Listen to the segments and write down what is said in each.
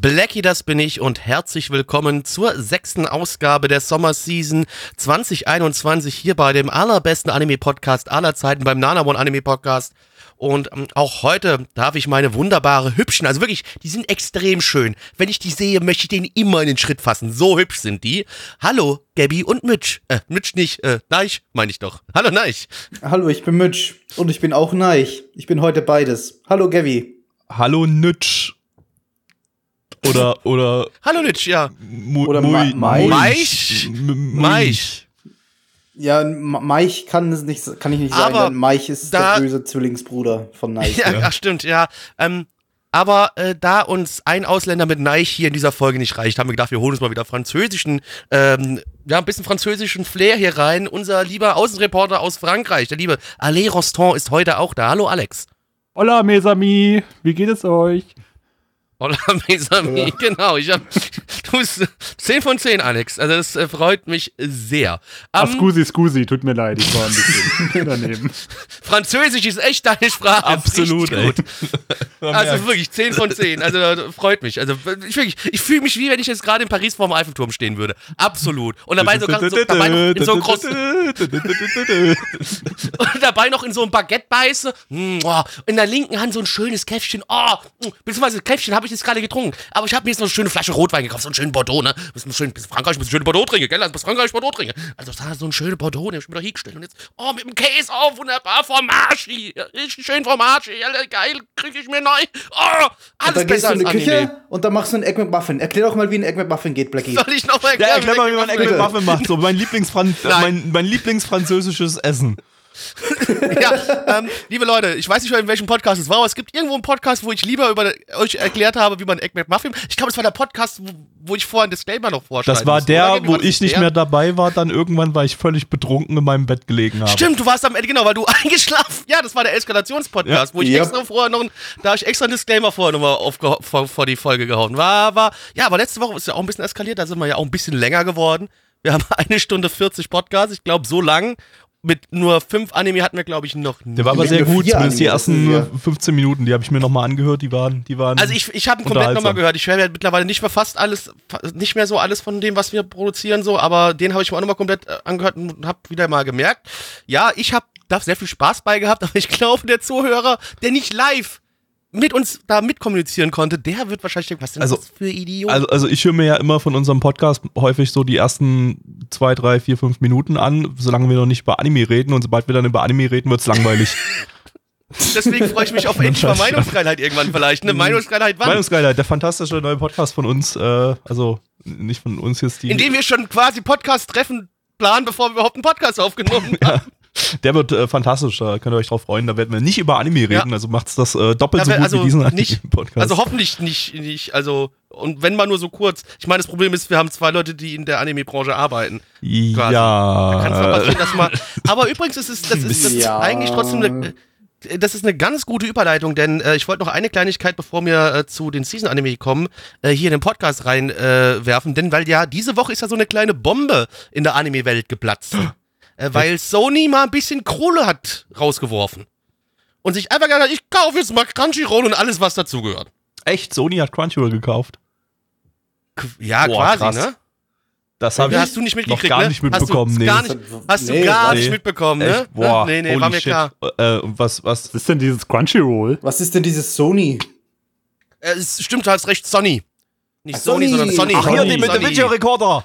Blackie, das bin ich und herzlich willkommen zur sechsten Ausgabe der Sommerseason 2021 hier bei dem allerbesten Anime-Podcast aller Zeiten, beim Nana One Anime-Podcast. Und ähm, auch heute darf ich meine wunderbare Hübschen, also wirklich, die sind extrem schön. Wenn ich die sehe, möchte ich denen immer in den Schritt fassen. So hübsch sind die. Hallo, Gabby und Mitch. Äh, Mitch nicht, äh, Neich, meine ich doch. Hallo, Neich. Hallo, ich bin Mitch und ich bin auch Neich. Ich bin heute beides. Hallo, Gavi. Hallo Nütsch. Oder, oder. Hallo, Mitch, ja. Mu Oder Mui- Ma- Maich. Maich? Ja, Ma- Maich kann es nicht, kann ich nicht Aber sagen, denn Maich ist da- der böse Zwillingsbruder von Neich. Ja, ach stimmt, ja. Ähm, aber äh, da uns ein Ausländer mit Neich hier in dieser Folge nicht reicht, haben wir gedacht, wir holen uns mal wieder französischen, ähm, ja, ein bisschen französischen Flair hier rein. Unser lieber Außenreporter aus Frankreich, der liebe Alain Rostand, ist heute auch da. Hallo Alex. Hola, mes amis. Wie geht es euch? Hola, mes amis. Genau, ich hab, du bist 10 von 10, Alex. Also das äh, freut mich sehr. Ah, Ähm, scusi, scusi. Tut mir leid, ich war ein bisschen daneben. Französisch ist echt deine Sprache. Absolut, gut. Also wirklich 10 von 10. Also freut mich. Also ich, wirklich, ich fühle mich wie wenn ich jetzt gerade in Paris vorm Eiffelturm stehen würde. Absolut. Und dabei, so, ganz- so, dabei noch in so einem großen, und dabei noch in so ein Baguette beiße. In der linken Hand so ein schönes Käffchen. Oh, beziehungsweise Käffchen habe ich jetzt gerade getrunken. Aber ich habe mir jetzt noch eine schöne Flasche Rotwein gekauft. So einen schönen Bordeaux, ne? Bis schön, bis Frankreich, bis schön Bordeaux trinke, gell? Also bis Frankreich Bordeaux trinke. Also da so ein schöner Bordeaux, den hab ich mir da hingestellt. Und jetzt, oh, mit dem Käse, oh, wunderbar, Fromage. Richtig schön Fromage. Ja, geil, kriege ich mir neu. Oh, Und alles dann gehst besser du in die Anime. Küche und dann machst du einen Egg McMuffin. Erklär doch mal, wie ein Egg McMuffin geht, Blackie. Soll ich noch mal Ja, erklären, erklär mal, wie man Egg. McMuffin macht. So, mein, Lieblingsfran Nein. mein, mein Lieblingsfranzösisches Essen. Ja, ähm, liebe Leute, ich weiß nicht mehr, in welchem Podcast es war, aber es gibt irgendwo einen Podcast, wo ich lieber über euch erklärt habe, wie man Egg McMuffin. Ich glaube, es war der Podcast, wo, wo ich vorher ein Disclaimer noch vorschreiben Das war der, wo ich nicht der? mehr dabei war, dann irgendwann, weil ich völlig betrunken in meinem Bett gelegen habe. Stimmt, du warst am Ende, genau, weil du eingeschlafen. Ja, das war der Eskalationspodcast, Ja. wo ich Ja. extra vorher noch, ein- da ich extra einen Disclaimer vorher nochmal aufgeho- vor, vor die Folge gehauen. War, war, ja, aber letzte Woche ist ja auch ein bisschen eskaliert, da sind wir ja auch ein bisschen länger geworden. Wir haben eine Stunde 40 Podcasts, ich glaube, so lang. Mit nur fünf Anime hatten wir, glaube ich, noch nie. Der war aber sehr gut, zumindest die ersten ja- 15 Minuten, die habe ich mir nochmal angehört, die waren, die waren. Also ich, ich habe ihn komplett nochmal gehört. Ich höre ja mittlerweile nicht mehr fast alles, nicht mehr so alles von dem, was wir produzieren, so, aber den habe ich mir auch nochmal komplett äh, angehört und habe wieder mal gemerkt. Ja, ich habe da sehr viel Spaß bei gehabt, aber ich glaube, der Zuhörer, der nicht live mit uns da mitkommunizieren konnte, der wird wahrscheinlich denken, was denn Also- das für Idioten? Also, also ich höre mir ja immer von unserem Podcast häufig so die ersten zwei, drei, vier, fünf Minuten an, solange wir noch nicht über Anime reden und sobald wir dann über Anime reden, wird's langweilig. Deswegen freue ich mich auf endlich mal Meinungsfreiheit irgendwann vielleicht. Ne? Meinungsfreiheit wann? Meinungsgeilheit, der fantastische neue Podcast von uns, äh, also nicht von uns jetzt die. Indem wir schon quasi Podcast-Treffen planen, bevor wir überhaupt einen Podcast aufgenommen haben. Der wird äh, fantastisch, da könnt ihr euch drauf freuen. Da werden wir nicht über Anime reden, Ja. also macht's das äh, doppelt Ja, so gut also wie diesen nicht- Anime-Podcast. Also hoffentlich nicht, nicht, also, und wenn mal nur so kurz. Ich meine, das Problem ist, wir haben zwei Leute, die in der Anime-Branche arbeiten. quasi. Da kann es mal ja. passieren, dass mal. Aber übrigens ist es, das ist, das ist Ja. eigentlich trotzdem eine, äh, das ist eine ganz gute Überleitung, denn äh, ich wollte noch eine Kleinigkeit, bevor wir äh, zu den Season-Anime kommen, äh, hier in den Podcast reinwerfen, äh, werfen, denn weil ja, diese Woche ist ja so eine kleine Bombe in der Anime-Welt geplatzt. äh, weil Sony mal ein bisschen Kohle hat rausgeworfen. Und sich einfach gesagt hat, ich kaufe jetzt mal Crunchyroll und alles, was dazugehört. Echt, Sony hat Crunchyroll gekauft. Ja, Boah, quasi, krass. ne? Das habe ich hast du nicht noch mitgekriegt, gar ne? nicht mitbekommen. Hast du nee. gar nicht, hast du Nee, gar nee. nicht mitbekommen, ne? Echt? Boah, nee, nee, holy war mir shit. klar. Äh, und was, was, Was ist denn dieses Crunchyroll? Was ist denn dieses Sony? Äh, es stimmt, du hast recht, Sony. Nicht Ach, Sony, Sony. sondern Sony. Ach, hier, Sony, den mit dem. Videorekorder.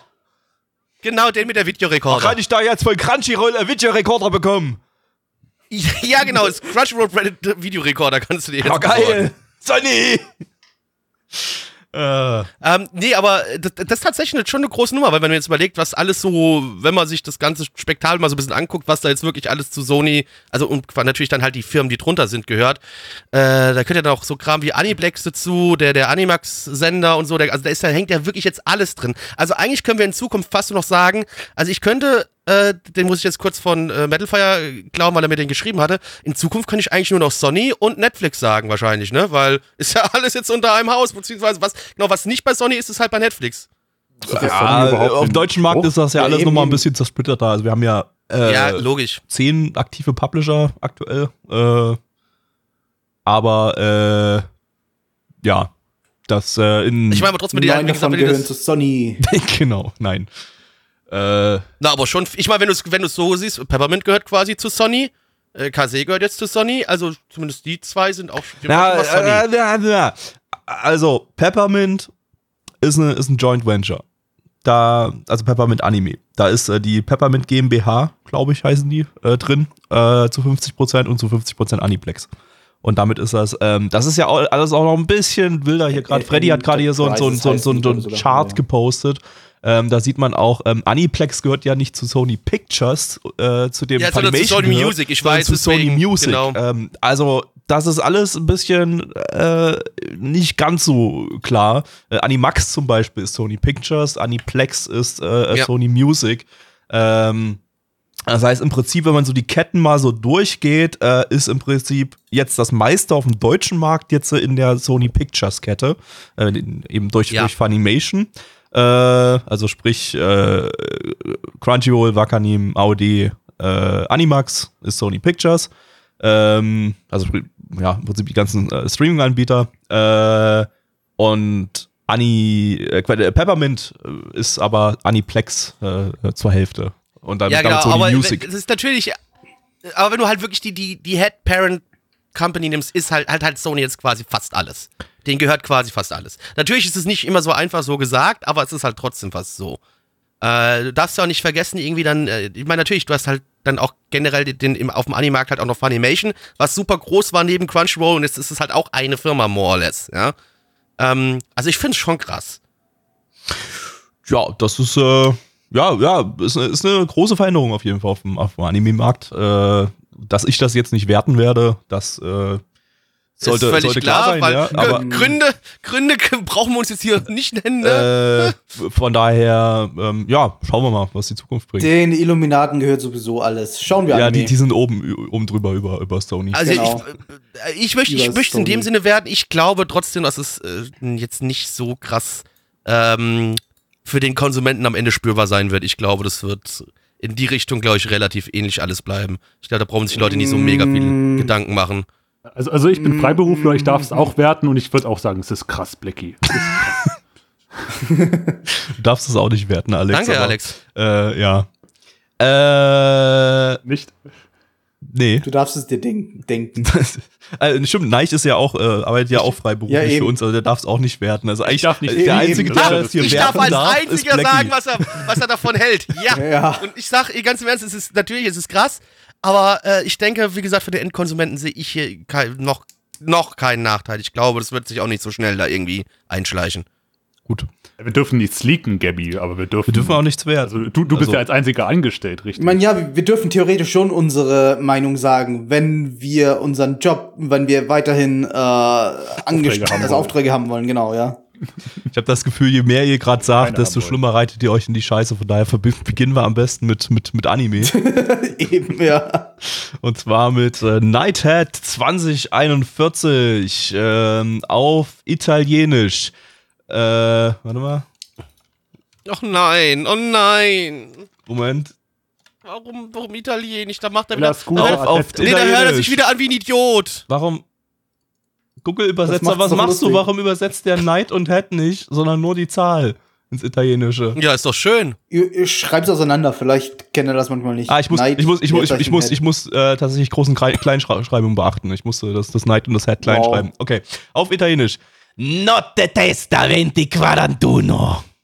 Genau, den mit der Videorekorder. Kann ich da jetzt von Crunchyroll einen Videorekorder bekommen? Ja, genau, das Crunchyroll Videorekorder kannst du dir jetzt Ja, geil. Sony! Äh, Ähm, nee, aber das, das ist tatsächlich schon eine große Nummer, weil wenn man jetzt überlegt, was alles so, wenn man sich das ganze Spektakel mal so ein bisschen anguckt, was da jetzt wirklich alles zu Sony, also und natürlich dann halt die Firmen, die drunter sind, gehört, äh, da könnt ihr dann auch so Kram wie Aniplex dazu, der, der Animax-Sender und so, der, also da ist, da hängt ja wirklich jetzt alles drin. Also eigentlich können wir in Zukunft fast nur noch sagen, also ich könnte äh, den muss ich jetzt kurz von äh, Metalfire glauben, weil er mir den geschrieben hatte. In Zukunft kann ich eigentlich nur noch Sony und Netflix sagen, wahrscheinlich, ne? Weil ist ja alles jetzt unter einem Haus, beziehungsweise was, genau, was nicht bei Sony ist, ist halt bei Netflix. Ja, überhaupt auf dem deutschen Markt Spruch? ist das ja, Ja, alles nochmal ein bisschen zersplitterter. Also wir haben ja, äh, ja, logisch. zehn aktive Publisher aktuell. Äh, aber äh, ja, das äh, in Ich meine aber trotzdem, die, davon wenn die gehören zu Sony. genau, nein. Äh, na, aber schon, ich meine, wenn du es wenn du's so siehst, Peppermint gehört quasi zu Sony, äh, Kase gehört jetzt zu Sony, also zumindest die zwei sind auch, die na, Sony. äh, äh, äh, also Peppermint ist, eine, ist ein Joint Venture. Da, also Peppermint Anime. Da ist äh, die Peppermint GmbH, glaube ich, heißen die, äh, drin, äh, zu 50% und zu 50% Aniplex. Und damit ist das, ähm, das ist ja auch, alles auch noch ein bisschen wilder hier gerade. Äh, Freddy hat gerade hier so, ein- so, ein- so, ein- so, ein- so ein heißt die, Chart ja. gepostet. Ähm, da sieht man auch, ähm, Aniplex gehört ja nicht zu Sony Pictures, äh, zu dem Ja, sondern zu Funimation Sony gehört, Music, ich weiß, zu Sony deswegen, Music. genau. Ähm, also, das ist alles ein bisschen äh, nicht ganz so klar. Äh, Animax zum Beispiel ist Sony Pictures, Aniplex ist äh, Ja. Sony Music. Ähm, das heißt, im Prinzip, wenn man so die Ketten mal so durchgeht, äh, ist im Prinzip jetzt das meiste auf dem deutschen Markt jetzt äh, in der Sony Pictures Kette, äh, eben durch, Ja. durch Funimation. Äh, also sprich äh, Crunchyroll, Wakanim, AOD, äh, Animax ist Sony Pictures. Ähm, also ja, im Prinzip die ganzen äh, Streaming-Anbieter. Äh, und Ani, äh, Peppermint ist aber Aniplex äh, zur Hälfte. Und dann Ja, damit genau, Sony aber Music. es ist natürlich, aber wenn du halt wirklich die, die, die Head Parent Company nimmst, ist halt, halt halt Sony jetzt quasi fast alles. Den gehört quasi fast alles. Natürlich ist es nicht immer so einfach so gesagt, aber es ist halt trotzdem fast so. Äh, du darfst ja auch nicht vergessen, irgendwie dann, äh, ich meine, natürlich, du hast halt dann auch generell den, im, auf dem Animamarkt halt auch noch Funimation, was super groß war neben Crunchyroll und jetzt ist es halt auch eine Firma, more or less, ja. Ähm, also ich finde es schon krass. Ja, das ist, äh, ja, ja, ist, ist eine große Veränderung auf jeden Fall auf dem, auf dem Anime-Markt. Äh, dass ich das jetzt nicht werten werde, das äh, sollte, ist völlig sollte klar, klar, sein, weil ja. Gründe, Gründe brauchen wir uns jetzt hier nicht nennen, ne? äh, von daher, ähm, ja, schauen wir mal, was die Zukunft bringt. Den Illuminaten gehört sowieso alles. Schauen wir ja, an. die, die sind oben, oben drüber über, über Sony. Also Genau. ich, äh, ich möchte ich möchte in dem. Sinne werden, ich glaube trotzdem, dass es äh, jetzt nicht so krass ähm, für den Konsumenten am Ende spürbar sein wird. Ich glaube, das wird in die Richtung, glaube ich, relativ ähnlich alles bleiben. Ich glaube, da brauchen sich Leute nicht so mega viel Mm. Gedanken machen. Also, also ich Mm. bin Freiberufler, ich darf es auch werten und ich würde auch sagen, es ist krass, Blackie. Du darfst es auch nicht werten, Alex. Danke, aber, Alex. Äh, ja. Äh, nicht. Nee. Du darfst es dir denken. denken. Also, stimmt, Neich ist ja auch, äh, arbeitet ja auch freiberuflich Ja, für uns, also der darf es auch nicht werten. Also eigentlich darf nicht- der Eben, Einzige, der das hier Ich werten darf als darf, einziger ist Blackie. sagen, was er, was er davon hält. Ja. Ja. Und ich sag ihr ganz im Ernst, es ist natürlich, es ist krass, aber äh, ich denke, wie gesagt, für den Endkonsumenten sehe ich hier kein, noch, noch keinen Nachteil. Ich glaube, das wird sich auch nicht so schnell da irgendwie einschleichen. Gut. Wir dürfen nichts leaken, Gabby, aber wir dürfen. Wir dürfen auch nichts werten. Also du, du bist Also- ja als einziger angestellt, Ich richtig? meine, ja, wir- dürfen theoretisch schon unsere Meinung sagen, wenn wir unseren Job, wenn wir weiterhin äh, angestellt, also wollen. Aufträge haben wollen, genau, ja. Ich habe das Gefühl, je mehr ihr gerade sagt, Keine desto schlimmer reitet ihr euch in die Scheiße. Von daher beginnen wir am besten mit, mit, mit Anime. Eben, ja. Und zwar mit äh, Nighthead 2041 ähm, auf Italienisch. Äh, warte mal. Ach nein, oh nein. Moment. Warum, warum Italienisch? Da macht er wieder. gut auf- auf, auf nee, da hört er sich wieder an wie ein Idiot. Warum? Google-Übersetzer, was doch machst du? lustig. Warum übersetzt der Night und Head nicht, sondern nur die Zahl ins Italienische? Ja, ist doch schön. Ihr, ihr schreibt's auseinander, vielleicht kennt er das manchmal nicht. Ah, ich muss, Night, ich muss, ich muss, ich, ich muss, ich muss äh, tatsächlich großen Kleinschreibung beachten. Ich musste das, das Night und das Head klein Wow. schreiben. Okay, auf Italienisch. Notte Testa 2041.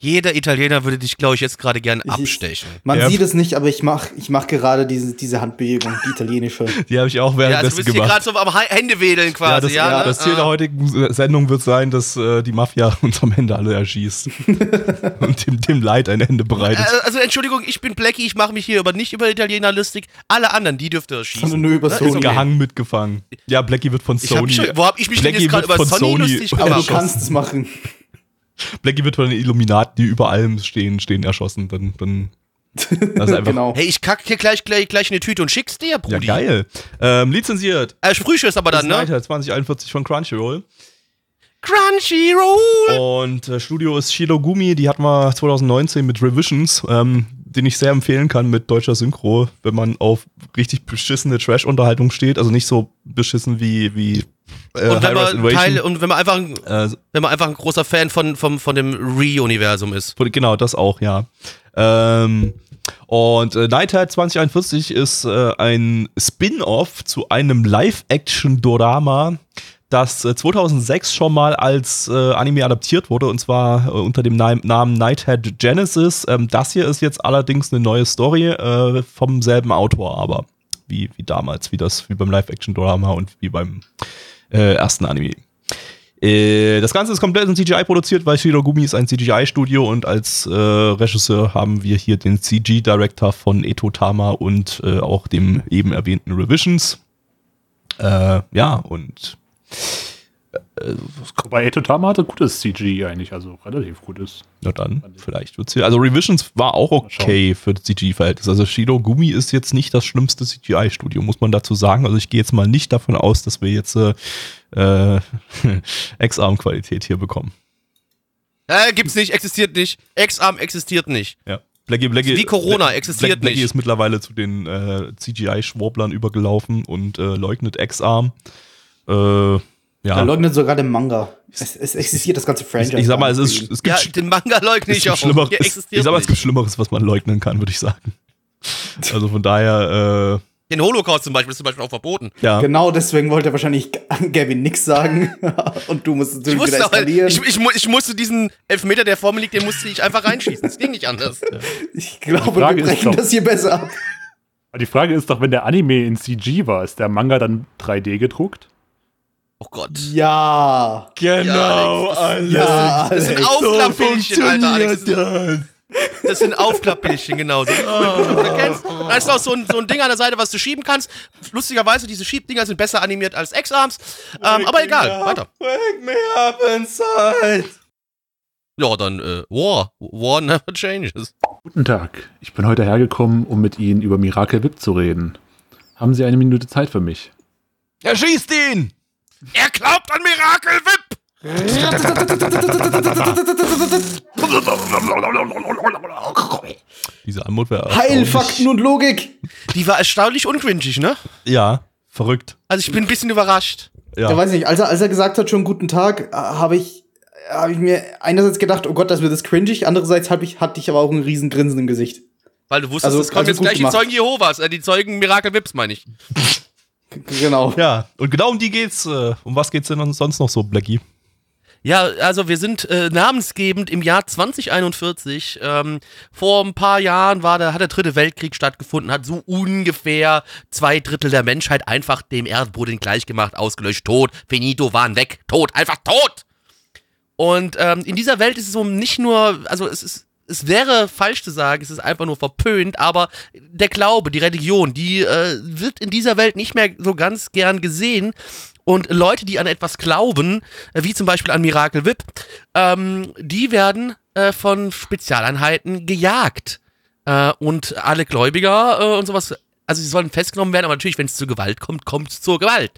Jeder Italiener würde dich, glaube ich, jetzt gerade gern Ich- abstechen. Man Ja. sieht es nicht, aber ich mach, ich mach gerade diese, diese Handbewegung, die italienische. Die habe ich auch Ja, also du währenddessen bist hier gemacht. gerade so am Händewedeln ja, quasi, das, ja. ja, ne? das Ziel der Ah. heutigen Sendung wird sein, dass äh, die Mafia uns am Ende alle erschießt. und dem, dem Leid ein Ende bereitet. Äh, Also Entschuldigung, ich bin Blackie, ich mache mich hier aber nicht über Italiener lustig. Alle anderen, die dürfte er schießen. Sondern nur über Ne? Sony. okay. Gehangen mitgefangen. Ja, Blackie wird von Ich hab Sony. schon, wo hab ich mich denn Blackie jetzt gerade über von Sony, Sony lustig Aber du gemacht? kannst es machen. Blackie wird von den Illuminaten, die über allem stehen, stehen erschossen. Dann, dann das ist einfach genau. Hey, ich kack hier gleich, gleich, gleich in die Tüte und schick's dir, ja Brudi. geil. Ähm, lizenziert. Äh, Frühschuss aber dann, ne? Snyder 2041 von Crunchyroll. Crunchyroll. Und äh, Studio ist Shirogumi, die hatten wir 2019 mit Revisions, ähm, den ich sehr empfehlen kann mit deutscher Synchro, wenn man auf richtig beschissene Trash-Unterhaltung steht. Also nicht so beschissen wie, wie äh, Und wenn, man Teil, und wenn man einfach, ein- Äh, wenn man einfach ein großer Fan von, vom, von dem Re-Universum ist. Genau, das auch, ja. Ähm, und äh, Nighthead 2041 ist äh, ein Spin-off zu einem Live-Action-Dorama, das äh, 2006 schon mal als äh, Anime adaptiert wurde, und zwar äh, unter dem Nam Namen Nighthead Genesis. Ähm, das hier ist jetzt allerdings eine neue Story äh, vom selben Autor, aber wie, wie damals, wie das, wie beim Live-Action-Dorama und wie beim äh, ersten Anime. Äh, Das Ganze ist komplett in CGI produziert, weil Shirogumi ist ein CGI-Studio und als äh, Regisseur haben wir hier den CG-Director von Eto Tama und äh, auch dem eben erwähnten Revisions. Äh, ja, und Wobei Etotama hatte gutes CG eigentlich, also relativ gutes. na dann, vielleicht wird's hier. Also Revisions war auch okay für CG-Verhältnis. Also Shirogumi ist jetzt nicht das schlimmste CGI-Studio, muss man dazu sagen. Also ich gehe jetzt mal nicht davon aus, dass wir jetzt äh, äh, Ex-Arm-Qualität hier bekommen. Äh, gibt's nicht, existiert nicht. Ex-Arm existiert nicht. Ja. Blackie, Blackie, Wie Corona existiert Black, Blackie nicht. ist mittlerweile zu den äh, CGI-Schwurblern übergelaufen und äh, leugnet Ex-Arm. Äh, Ja. leugnet sogar den Manga. Es, es existiert das ganze Ich, Franchise. ich sag mal, es, ist, es gibt, Ja, den Manga leugne ich auch. Schlimmeres. Es- Ich sag mal, es gibt. Schlimmeres, was man leugnen kann, würde ich sagen. Also von daher, Den Holocaust zum Beispiel ist zum Beispiel auch verboten. äh, ja. Genau deswegen wollte er wahrscheinlich Gavin nix sagen. Und du musst Ich natürlich wieder eskalieren. ich, ich, ich musste diesen Elfmeter, der vor mir liegt, den musste ich einfach reinschießen. Es ging nicht anders. Ich glaube, wir brechen doch- das hier besser ab. Die Frage ist doch, wenn der Anime in CG war, ist der Manga dann 3D gedruckt? Oh Gott. Ja. Genau, Alex, Ja, Das sind Alex. Aufklappbildchen, Alter, Alex. Das sind, das sind Aufklappbildchen, genau. So, du kennst, da ist noch so ein, so ein Ding an der Seite, was du schieben kannst. Lustigerweise, diese Schiebdinger sind besser animiert als X-Arms. Ähm, aber egal, weiter. Wake me up inside. Ja, dann äh, War. War never changes. Guten Tag, ich bin heute hergekommen, um mit Ihnen über Miracle Whip zu reden. Haben Sie eine Minute Zeit für mich? Erschießt ihn! Er glaubt an Miracle Whip! Diese Anmut wäre Heilfakten und Logik. Die war erstaunlich ungrinchig, ne? Ja, verrückt. Also ich bin ein bisschen überrascht. Ja. Ja, weiß nicht, als er, als er gesagt hat, schon guten Tag, äh, habe ich, hab ich mir einerseits gedacht, oh Gott, das wird das cringig, andererseits hab ich, hatte ich aber auch ein riesen Grinsen im Gesicht. Weil du wusstest, Also- es kommen also jetzt gleich gemacht. die Zeugen Jehovas, äh, die Zeugen Miracle Whips, meine ich. Genau. Ja, und genau um die geht's. Äh, um was geht's denn sonst noch so, Blackie? Ja, also wir sind äh, namensgebend im Jahr 2041. Ähm, vor ein paar Jahren war der, hat der dritte Weltkrieg stattgefunden, hat so ungefähr zwei Drittel der Menschheit einfach dem Erdboden gleichgemacht, ausgelöscht, tot, finito, waren weg, tot, einfach tot. Und ähm, in dieser Welt ist es so nicht nur, also es ist, es wäre falsch zu sagen, es ist einfach nur verpönt, aber der Glaube, die Religion, die äh, wird in dieser Welt nicht mehr so ganz gern gesehen. Und Leute, die an etwas glauben, äh, wie zum Beispiel an Miracle Whip, ähm, die werden äh, von Spezialeinheiten gejagt. Äh, und alle Gläubiger äh, und sowas, also sie sollen festgenommen werden, aber natürlich, wenn es zur Gewalt kommt, kommt es zur Gewalt.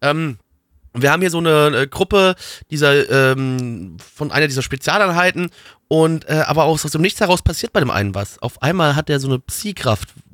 Ähm, wir haben hier so eine äh, Gruppe dieser ähm, von einer dieser Spezialeinheiten und äh, aber auch aus dem Nichts heraus passiert bei dem einen was. Auf einmal hat er so eine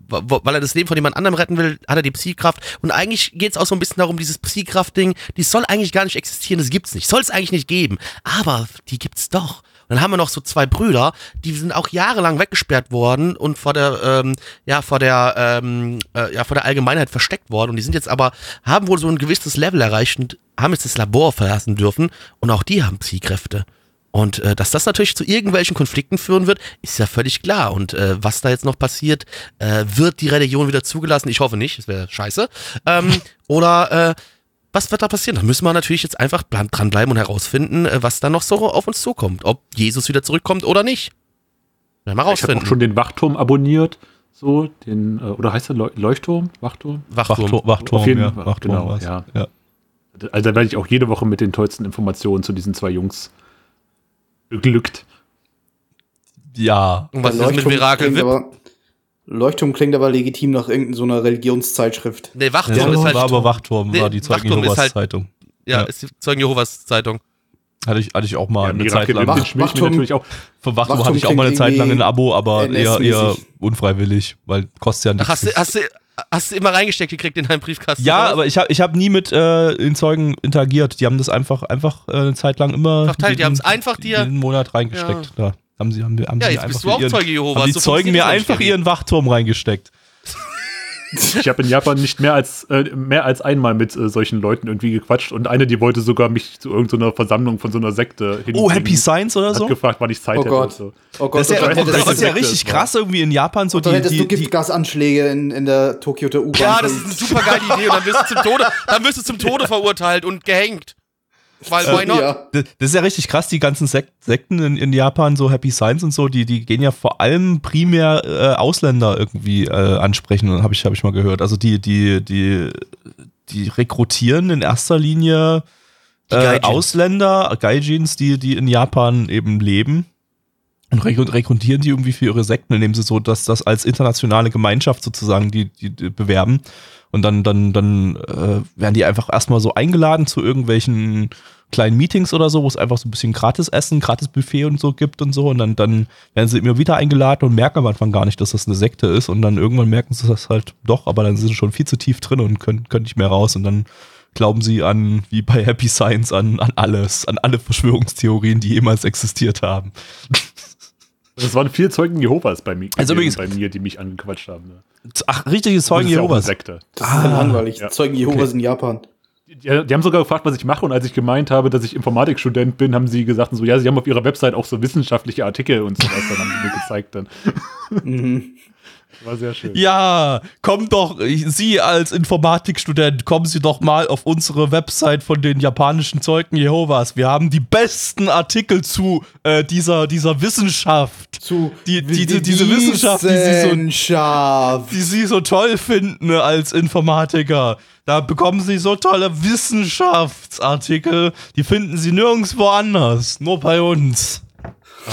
wa- weil er das Leben von jemand anderem retten will, hat er die Psykraft und eigentlich geht es auch so ein bisschen darum, dieses Psykraft-Ding, die soll eigentlich gar nicht existieren, das gibt's nicht, soll es eigentlich nicht geben, aber die gibt's doch. Und dann haben wir noch so zwei Brüder, die sind auch jahrelang weggesperrt worden und vor der, ähm, ja, vor der, ähm, äh, ja, vor der Allgemeinheit versteckt worden. Und die sind jetzt aber, haben wohl so ein gewisses Level erreicht und haben jetzt das Labor verlassen dürfen. Und auch die haben Psykräfte. Und äh, dass das natürlich zu irgendwelchen Konflikten führen wird, ist ja völlig klar. Und äh, was da jetzt noch passiert, äh, wird die Religion wieder zugelassen? Ich hoffe nicht, das wäre scheiße. Ähm, oder äh, was wird da passieren? Da müssen wir natürlich jetzt einfach dranbleiben und herausfinden, äh, was da noch so auf uns zukommt. Ob Jesus wieder zurückkommt oder nicht. Werden wir Ich habe rausfinden. auch schon den Wachturm abonniert. So, den, äh, oder heißt der Leu Leuchtturm? Wachturm? Wachturm. Wachturm, Wachturm, Auf jeden ja, Fall, Wachturm genau, ja. ja. Also da werde ich auch jede Woche mit den tollsten Informationen zu diesen zwei Jungs beglückt. Ja. Und was ist mit Leuchtturm Mirakel Whip? aber, Leuchtturm klingt aber legitim nach irgendeiner Religionszeitschrift. Nee, Wachturm Ja, ist halt. war aber Wachturm, Nee, war die Zeugen Wachturm Jehovas halt- Zeitung. ja, ja. ist die Zeugen Jehovas Zeitung. Hatte ich, hatte ich auch mal Ja, eine Mirakel Zeit lang. Wach- Wachturm- natürlich auch. Für Wachturm Wachturm hatte ich auch mal eine Zeit lang ein Abo, aber eher, eher unfreiwillig, weil kostet ja Ach, nichts. hast du, hast, du, hast du immer reingesteckt gekriegt in deinen Briefkasten? ja, aber ich habe ich hab nie mit äh, den Zeugen interagiert. Die haben das einfach, einfach äh, eine Zeit lang immer Verteilt, die haben's einfach dir- jeden Monat reingesteckt. Da haben sie, haben, haben Ja, jetzt bist du auch ihren, Zeuge Jehovas. Haben die So Zeugen mir einfach ihren Wachturm reingesteckt. Ich habe in Japan nicht mehr als, äh, mehr als einmal mit äh, solchen Leuten irgendwie gequatscht und eine, die wollte sogar mich zu irgendeiner Versammlung von so einer Sekte hin. Oh, Happy Science oder Hat so? gefragt, wann ich Zeit Oh hätte. Gott. Und so. Oh Gott, Das ist ja, das das ist ja richtig ist, krass irgendwie in Japan so dann die, hättest die, du die, Giftgasanschläge in, in der Tokioter U-Bahn. Ja, das ist eine super geile Idee und dann wirst du zum Tode, dann wirst du zum Tode verurteilt und gehängt. Weil, why not? Ja. Das ist ja richtig krass, die ganzen Sek Sekten in, in Japan, so Happy Science und so, die, die gehen ja vor allem primär äh, Ausländer irgendwie äh, ansprechen, habe ich, hab ich mal gehört. Also die, die, die, die rekrutieren in erster Linie Die äh, Gaijins. Ausländer, Gaijins, die, die in Japan eben leben. Und rekru- rekrutieren die irgendwie für ihre Sekten, indem sie so das, das als internationale Gemeinschaft sozusagen die, die, die bewerben. Und dann, dann, dann äh, werden die einfach erstmal so eingeladen zu irgendwelchen kleinen Meetings oder so, wo es einfach so ein bisschen gratis Essen, gratis Buffet und so gibt und so. Und dann, dann werden sie immer wieder eingeladen und merken am Anfang gar nicht, dass das eine Sekte ist. Und dann irgendwann merken sie das halt doch, aber dann sind sie schon viel zu tief drin und können, können nicht mehr raus. Und dann glauben sie an, wie bei Happy Science, an, an alles, an alle Verschwörungstheorien, die jemals existiert haben. Das waren vier Zeugen Jehovas bei mir, Also übrigens- bei mir die mich angequatscht haben. Ne? Ach, richtige Zeugen das ist ja Jehovas. Sekte. Das ist ja langweilig. Ja. Zeugen Jehovas in Japan. Die, die haben sogar gefragt, was ich mache. Und als ich gemeint habe, dass ich Informatikstudent bin, haben sie gesagt, so, ja, sie haben auf ihrer Website auch so wissenschaftliche Artikel und sowas. Dann haben sie mir gezeigt. Dann. Mhm. War sehr schön. Ja, komm doch, Sie als Informatikstudent, kommen Sie doch mal auf unsere Website von den japanischen Zeugen Jehovas. Wir haben die besten Artikel zu äh, dieser, dieser Wissenschaft, Zu Die- die- die- diese Wissenschaft, die sie so- Wissenschaft. die Sie so toll finden als Informatiker. Da bekommen Sie so tolle Wissenschaftsartikel, die finden Sie nirgendwo anders, nur bei uns.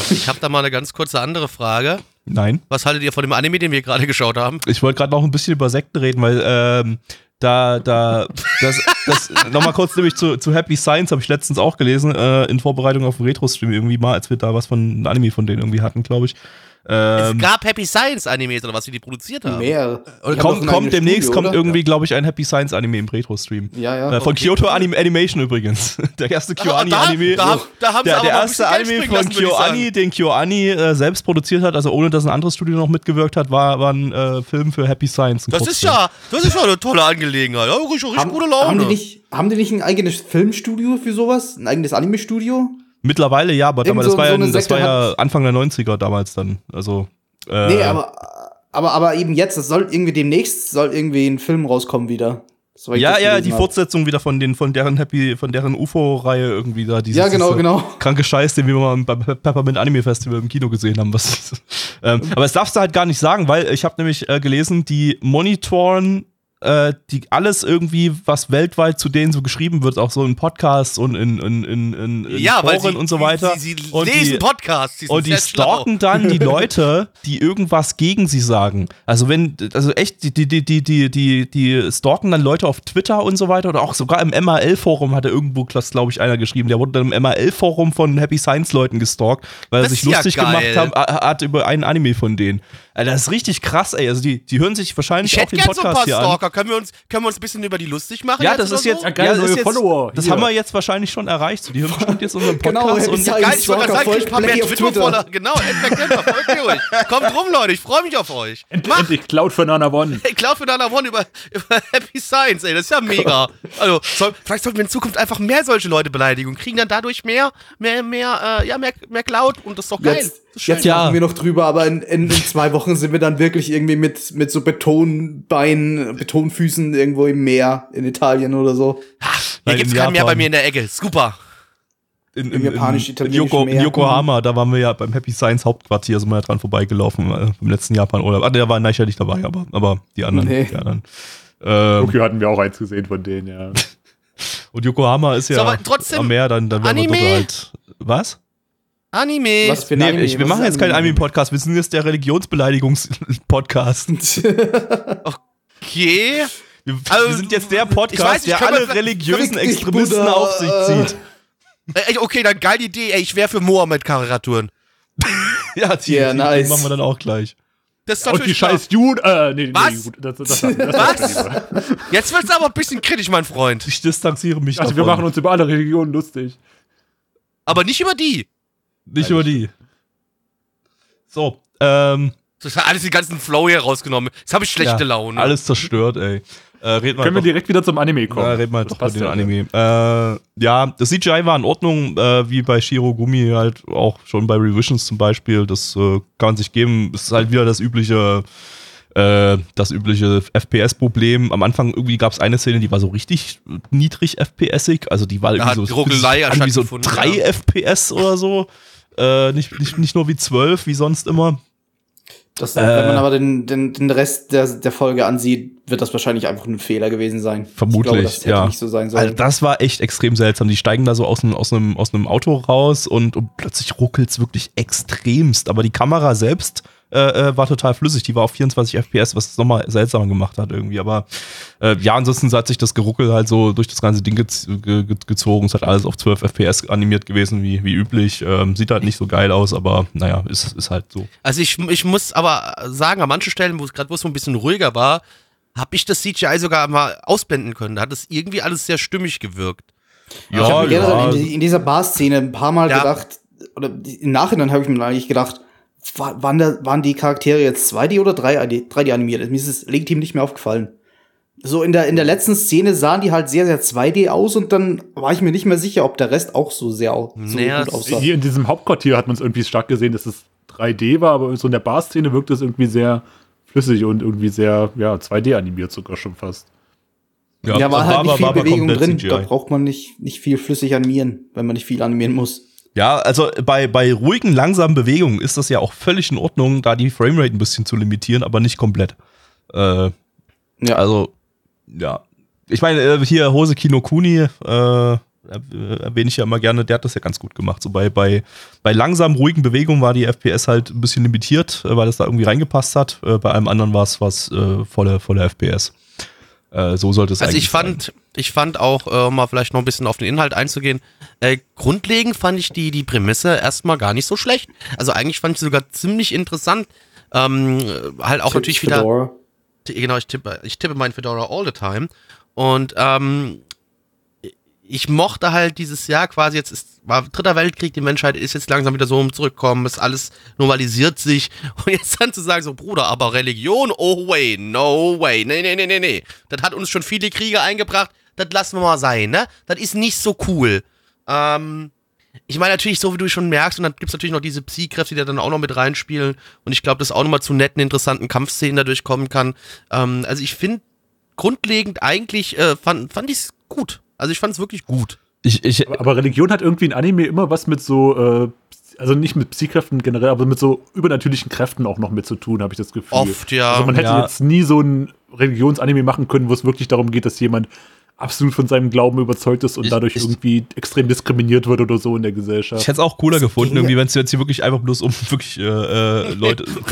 Ich habe da mal eine ganz kurze andere Frage. Nein. Was haltet ihr von dem Anime, den wir gerade geschaut haben? Ich wollte gerade noch ein bisschen über Sekten reden, weil ähm, da, da, das, das nochmal kurz nämlich zu, zu Happy Science habe ich letztens auch gelesen, äh, in Vorbereitung auf den Retro-Stream irgendwie mal, als wir da was von einem Anime von denen irgendwie hatten, glaube ich. Ähm, es gab Happy Science Animes oder was, wie die produziert haben. Mehr. Doch kommt, kommt demnächst Studio, kommt oder? irgendwie, glaube ich, ein Happy Science Anime im Retro-Stream. Ja, ja. Äh, von Okay. Kyoto Anim Animation übrigens. Der erste Ah, KyoAni da, Anime. Da, da haben sie der, der erste Anime von KyoAni, den KyoAni äh, selbst produziert hat, also ohne dass ein anderes Studio noch mitgewirkt hat, war, war ein äh, Film für Happy Science. Das ist ja, das ist ja eine tolle Angelegenheit. Ja, richtig, richtig haben, gute Laune. haben, die nicht, haben die nicht ein eigenes Filmstudio für sowas? Ein eigenes Anime-Studio? Mittlerweile ja, aber damals, das so- war, so ja, das war ja Anfang der 90er damals dann. Also, äh, Nee, aber, aber, aber eben jetzt, das soll irgendwie demnächst, soll irgendwie ein Film rauskommen wieder. Ja, das ja, die hab. Fortsetzung wieder von den, von deren Happy, von deren UFO-Reihe irgendwie da. Dieses, Ja, genau, diese genau. Kranke Scheiß, den wir mal beim Pe- Peppermint Anime Festival im Kino gesehen haben. Was, ähm, aber das darfst du halt gar nicht sagen, weil ich habe nämlich äh, gelesen, die monitoren äh, die alles irgendwie, was weltweit zu denen so geschrieben wird, auch so in Podcasts und in, in, in, in, in ja, Foren sie, und so weiter. Sie, sie und lesen die, Podcasts. Die und die sehr schlau. stalken dann die Leute, die irgendwas gegen sie sagen. Also wenn, also echt, die, die, die, die, die, die, stalken dann Leute auf Twitter und so weiter oder auch sogar im MAL-Forum hat er irgendwo, glaube ich, einer geschrieben, der wurde dann im MAL-Forum von Happy Science-Leuten gestalkt, weil er Das sich ist ja lustig geil. gemacht hat, hat über einen Anime von denen. Alter, das ist richtig krass, ey. Also die, die hören sich wahrscheinlich Ich auch den gern so ein Podcast paar hier an. Können wir uns, können wir uns ein bisschen über die lustig machen? Ja, jetzt das ist so? jetzt, Ja, geil, ja, neue ist jetzt, Follower. Das Hier. haben wir jetzt wahrscheinlich schon erreicht. Die hören bestimmt jetzt unseren Genau, Podcast Happy und Science. Geil, ich wollte gerade sagen, kriegt ein paar mehr Twitter-Follower. Twitter. Genau, Endback folgt mir ruhig. Kommt rum, Leute, ich freue mich auf euch. End, Mach, endlich Cloud für Nana One. Cloud für Dana One über, über Happy Science, ey, das ist ja mega. Also, soll, vielleicht sollten wir in Zukunft einfach mehr solche Leute beleidigen und kriegen dann dadurch mehr, mehr, mehr, äh, ja, mehr, mehr Cloud und das ist doch geil. Jetzt, schön. jetzt Ja. machen wir noch drüber, aber in, in, in zwei Wochen sind wir dann wirklich irgendwie mit, mit so Betonbeinen, Betonfüßen irgendwo im Meer in Italien oder so. Hier Nein, gibt's in keinen mehr bei mir in der Ecke. Super. in, Im japanisch-italienischen Yoko, in Meer. Yokohama, da waren wir ja beim Happy Science Hauptquartier, sind wir ja dran vorbeigelaufen äh, beim letzten Japan-Urlaub. Ah, der war nachher nicht dabei, aber, aber die anderen. Nee. Die anderen. Ähm, Tokio hatten wir auch eins gesehen von denen, ja. Und Yokohama ist ja So, aber trotzdem am Meer, dann, dann werden wir Anime? dort halt. Was? Anime. Was für ein Nee, Anime? ich, wir Was machen jetzt keinen Anime? Anime-Podcast, wir sind jetzt der Religionsbeleidigungs-Podcast. Okay. Wir, Also, wir sind jetzt der ich weiß Podcast, nicht, der alle religiösen Extremisten Buddha. auf sich zieht. Ey, okay, dann geile Idee. Ey, ich wäre für Mohammed-Karikaturen. Ja, die, Ja, die, nice. die machen wir dann auch gleich. Das ist Und die scheiß Juden, äh, nee, Was? nee, gut, das, das, das, Was? Jetzt wird's aber ein bisschen kritisch, mein Freund. Ich distanziere mich Also davon. wir machen uns über alle Religionen lustig. Aber nicht über die. Nicht über die. So, ähm, Das hat alles den ganzen Flow hier rausgenommen. Jetzt habe ich schlechte ja, Laune. alles zerstört, ey. Äh, red mal Können wir doch- direkt wieder zum Anime kommen? Ja, reden wir Das doch über den ja. Anime. Äh, ja, das CGI war in Ordnung, äh, wie bei Shirogumi halt auch schon bei Revisions zum Beispiel. Das äh, kann man sich geben. Es ist halt wieder das übliche, äh, das übliche FPS-Problem. Am Anfang irgendwie gab es eine Szene, die war so richtig niedrig FPS-ig. Also die war irgendwie so, an wie so stattgefunden, 3 ja. FPS oder so. Äh, nicht, nicht, nicht nur wie 12, wie sonst immer. Das, Äh. wenn man aber den, den, den Rest der, der Folge ansieht, wird das wahrscheinlich einfach ein Fehler gewesen sein. Vermutlich, ich glaube, das hätte ja. nicht so sein sollen. Also das war echt extrem seltsam. Die steigen da so aus einem, aus einem, aus einem Auto raus und, und plötzlich ruckelt's wirklich extremst. Aber die Kamera selbst äh, äh, war total flüssig. Die war auf 24 FPS, was es nochmal seltsamer gemacht hat irgendwie. Aber äh, ja, ansonsten hat sich das Geruckel halt so durch das ganze Ding gez ge ge gezogen. Es hat alles auf 12 FPS animiert gewesen, wie, wie üblich. Ähm, sieht halt nicht so geil aus, aber naja, ist, ist halt so. Also ich, ich muss aber sagen, an manchen Stellen, wo es gerade wo es so ein bisschen ruhiger war, habe ich das CGI sogar mal ausblenden können. Da hat es irgendwie alles sehr stimmig gewirkt. ich habe mir generell in, die- in dieser Bar-Szene ein paar Mal Ja. gedacht, oder im Nachhinein habe ich mir eigentlich gedacht, wa- waren, da, waren die Charaktere jetzt 2D oder 3D, 3D animiert? Mir ist es legitim nicht mehr aufgefallen. So in der, in der letzten Szene sahen die halt sehr, sehr 2D aus und dann war ich mir nicht mehr sicher, ob der Rest auch so sehr so Naja, gut aussah. Hier in diesem Hauptquartier hat man es irgendwie stark gesehen, dass es 3D war, aber so in der Bar-Szene wirkt es irgendwie sehr flüssig und irgendwie sehr, ja, 2D animiert sogar schon fast. Ja, war halt nicht viel aber Bewegung drin. CGI. Da braucht man nicht, nicht viel flüssig animieren, wenn man nicht viel animieren muss. Ja, also bei, bei ruhigen, langsamen Bewegungen ist das ja auch völlig in Ordnung, da die Framerate ein bisschen zu limitieren, aber nicht komplett. Äh, Ja. also, ja. Ich meine, äh, hier Hose Kino Kuni, äh, er- äh, erwähne ich ja immer gerne, der hat das ja ganz gut gemacht. So bei, bei, bei langsamen, ruhigen Bewegungen war die FPS halt ein bisschen limitiert, äh, weil das da irgendwie reingepasst hat. Äh, bei allem anderen war es was äh, volle, volle FPS. Äh, so sollte es Also eigentlich ich fand, ich fand auch, äh, um mal vielleicht noch ein bisschen auf den Inhalt einzugehen, äh, grundlegend fand ich die, die Prämisse erstmal gar nicht so schlecht. Also eigentlich fand ich sie sogar ziemlich interessant. Ähm, äh, halt auch natürlich wieder. Fedora. Genau, ich tippe, ich tippe mein Fedora all the time. Und ähm, ich mochte halt dieses Jahr quasi, jetzt ist, war dritter Weltkrieg, die Menschheit ist jetzt langsam wieder so um zurückkommen, ist alles normalisiert sich. Und jetzt dann zu sagen, so Bruder, aber Religion, oh way, no way, nee, nee, nee, nee, nee. Das hat uns schon viele Kriege eingebracht, das lassen wir mal sein, ne? Das ist nicht so cool. Ähm, ich meine natürlich, so wie du schon merkst, und dann gibt es natürlich noch diese Psy-Kräfte, die da dann auch noch mit reinspielen. Und ich glaube, dass auch nochmal zu netten, interessanten Kampfszenen dadurch kommen kann. Ähm, also ich finde, grundlegend eigentlich äh, fand, fand ich es gut. Also ich fand es wirklich gut. Ich, ich, Aber, aber Religion hat irgendwie in Anime immer was mit so, äh, also nicht mit Psykräften generell, aber mit so übernatürlichen Kräften auch noch mit zu tun, habe ich das Gefühl. Oft, ja. Also man hätte Ja. jetzt nie so ein Religionsanime machen können, wo es wirklich darum geht, dass jemand absolut von seinem Glauben überzeugt ist und Ich- dadurch ich- irgendwie extrem diskriminiert wird oder so in der Gesellschaft. Ich hätte es auch cooler Das gefunden, irgendwie, wenn es jetzt hier wirklich einfach bloß um wirklich äh, äh, Leute,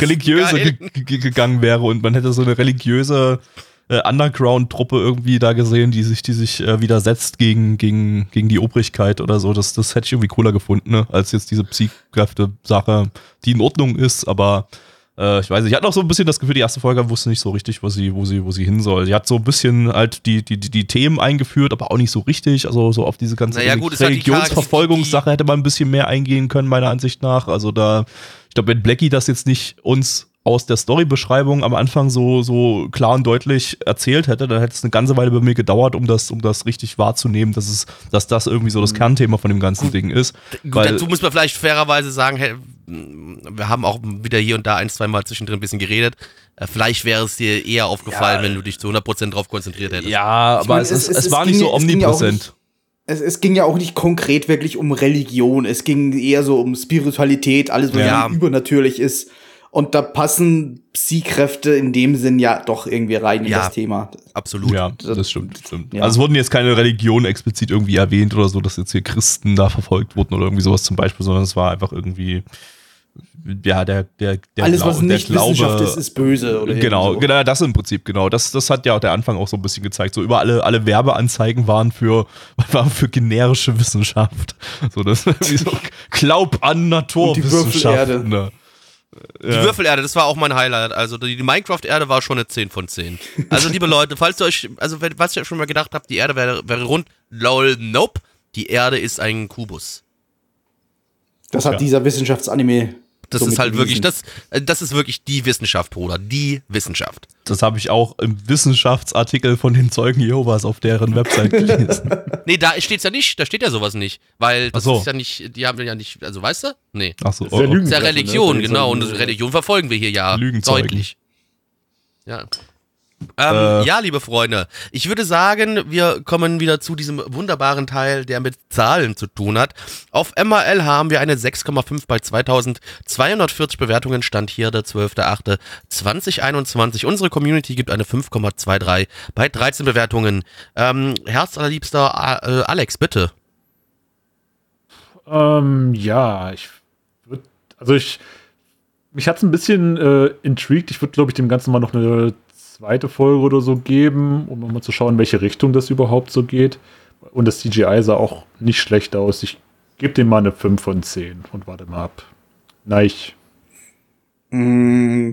religiöse gegangen wäre und man hätte so eine religiöse äh, Underground-Truppe irgendwie da gesehen, die sich, die sich äh, widersetzt gegen, gegen, gegen die Obrigkeit oder so. Das, das hätte ich irgendwie cooler gefunden, ne? als jetzt diese Psychkräfte-Sache, die in Ordnung ist, aber Äh, ich weiß nicht, ich hatte noch so ein bisschen das Gefühl, die erste Folge wusste nicht so richtig, wo sie, wo sie, wo sie hin soll. Sie hat so ein bisschen halt die, die, die, die Themen eingeführt, aber auch nicht so richtig. Also so auf diese ganze Naja, gut, die Religionsverfolgungssache hätte man ein bisschen mehr eingehen können, meiner Ansicht nach. Also da, ich glaube, wenn Blackie das jetzt nicht uns aus der Storybeschreibung am Anfang so, so klar und deutlich erzählt hätte, dann hätte es eine ganze Weile bei mir gedauert, um das, um das richtig wahrzunehmen, dass es, dass das irgendwie so das Kernthema von dem ganzen Ding ist. Gut, Weil- dazu muss man vielleicht fairerweise sagen, hey, wir haben auch wieder hier und da ein, zwei Mal zwischendrin ein bisschen geredet. Äh, Vielleicht wäre es dir eher aufgefallen, wenn du dich zu 100% drauf konzentriert hättest. Ja, aber meine, es, es- es, es- war nicht so ja omnipräsent. Es, es ging ja auch nicht konkret wirklich um Religion. Es ging eher so um Spiritualität, alles, was Ja. übernatürlich ist. Und da passen Psi-Kräfte in dem Sinn ja doch irgendwie rein in Ja. das Thema. Absolut. Ja, das stimmt. Das stimmt. Ja. Also es wurden jetzt keine Religionen explizit irgendwie erwähnt oder so, dass jetzt hier Christen da verfolgt wurden oder irgendwie sowas zum Beispiel, sondern es war einfach irgendwie, ja, der, der, der, Alles, Glau- was der nicht Wissenschaft ist, ist böse. Oder Genau, so. genau, das im Prinzip, genau. Das, das hat ja auch der Anfang auch so ein bisschen gezeigt. So über alle, alle Werbeanzeigen waren für, waren für generische Wissenschaft. So, das wie so, glaub an Naturwissenschaften. ne? Die Würfelerde, das war auch mein Highlight. Also die, Minecraft-Erde war schon eine 10 von 10. Also liebe Leute, falls ihr euch, also was ihr schon mal gedacht habt, die Erde wäre, wäre rund, lol, nope. Die Erde ist ein Kubus. Das hat Ja. dieser Wissenschaftsanime. Das somit ist halt wirklich, das, äh, das ist wirklich die Wissenschaft, Bruder. Die Wissenschaft. Das habe ich auch im Wissenschaftsartikel von den Zeugen Jehovas auf deren Website gelesen. Nee, da steht's ja nicht, da steht ja sowas nicht. Weil das so. ist ja nicht, die haben ja nicht, also weißt du? Nee. Ach so, Das ist ja oh, oh. Das ist ja Religion, ne? genau. Und So, Religion verfolgen wir hier ja Lügenzeugen. deutlich. Ja. Ähm, Äh. ja, liebe Freunde, ich würde sagen, wir kommen wieder zu diesem wunderbaren Teil, der mit Zahlen zu tun hat. Auf MRL haben wir eine 6,5 bei 2240 Bewertungen, stand hier der 12.08.2021. Unsere Community gibt eine 5,23 bei 13 Bewertungen. Ähm, Herzallerliebster äh, Alex, bitte. Ähm, ja, ich würde, also ich, mich hat's ein bisschen äh, intrigued. Ich würde, glaube ich, dem Ganzen mal noch eine zweite Folge oder so geben, um mal zu schauen, in welche Richtung das überhaupt so geht. Und das CGI sah auch nicht schlecht aus. Ich gebe dem mal eine 5 von 10 und warte mal ab. Nein, Mm,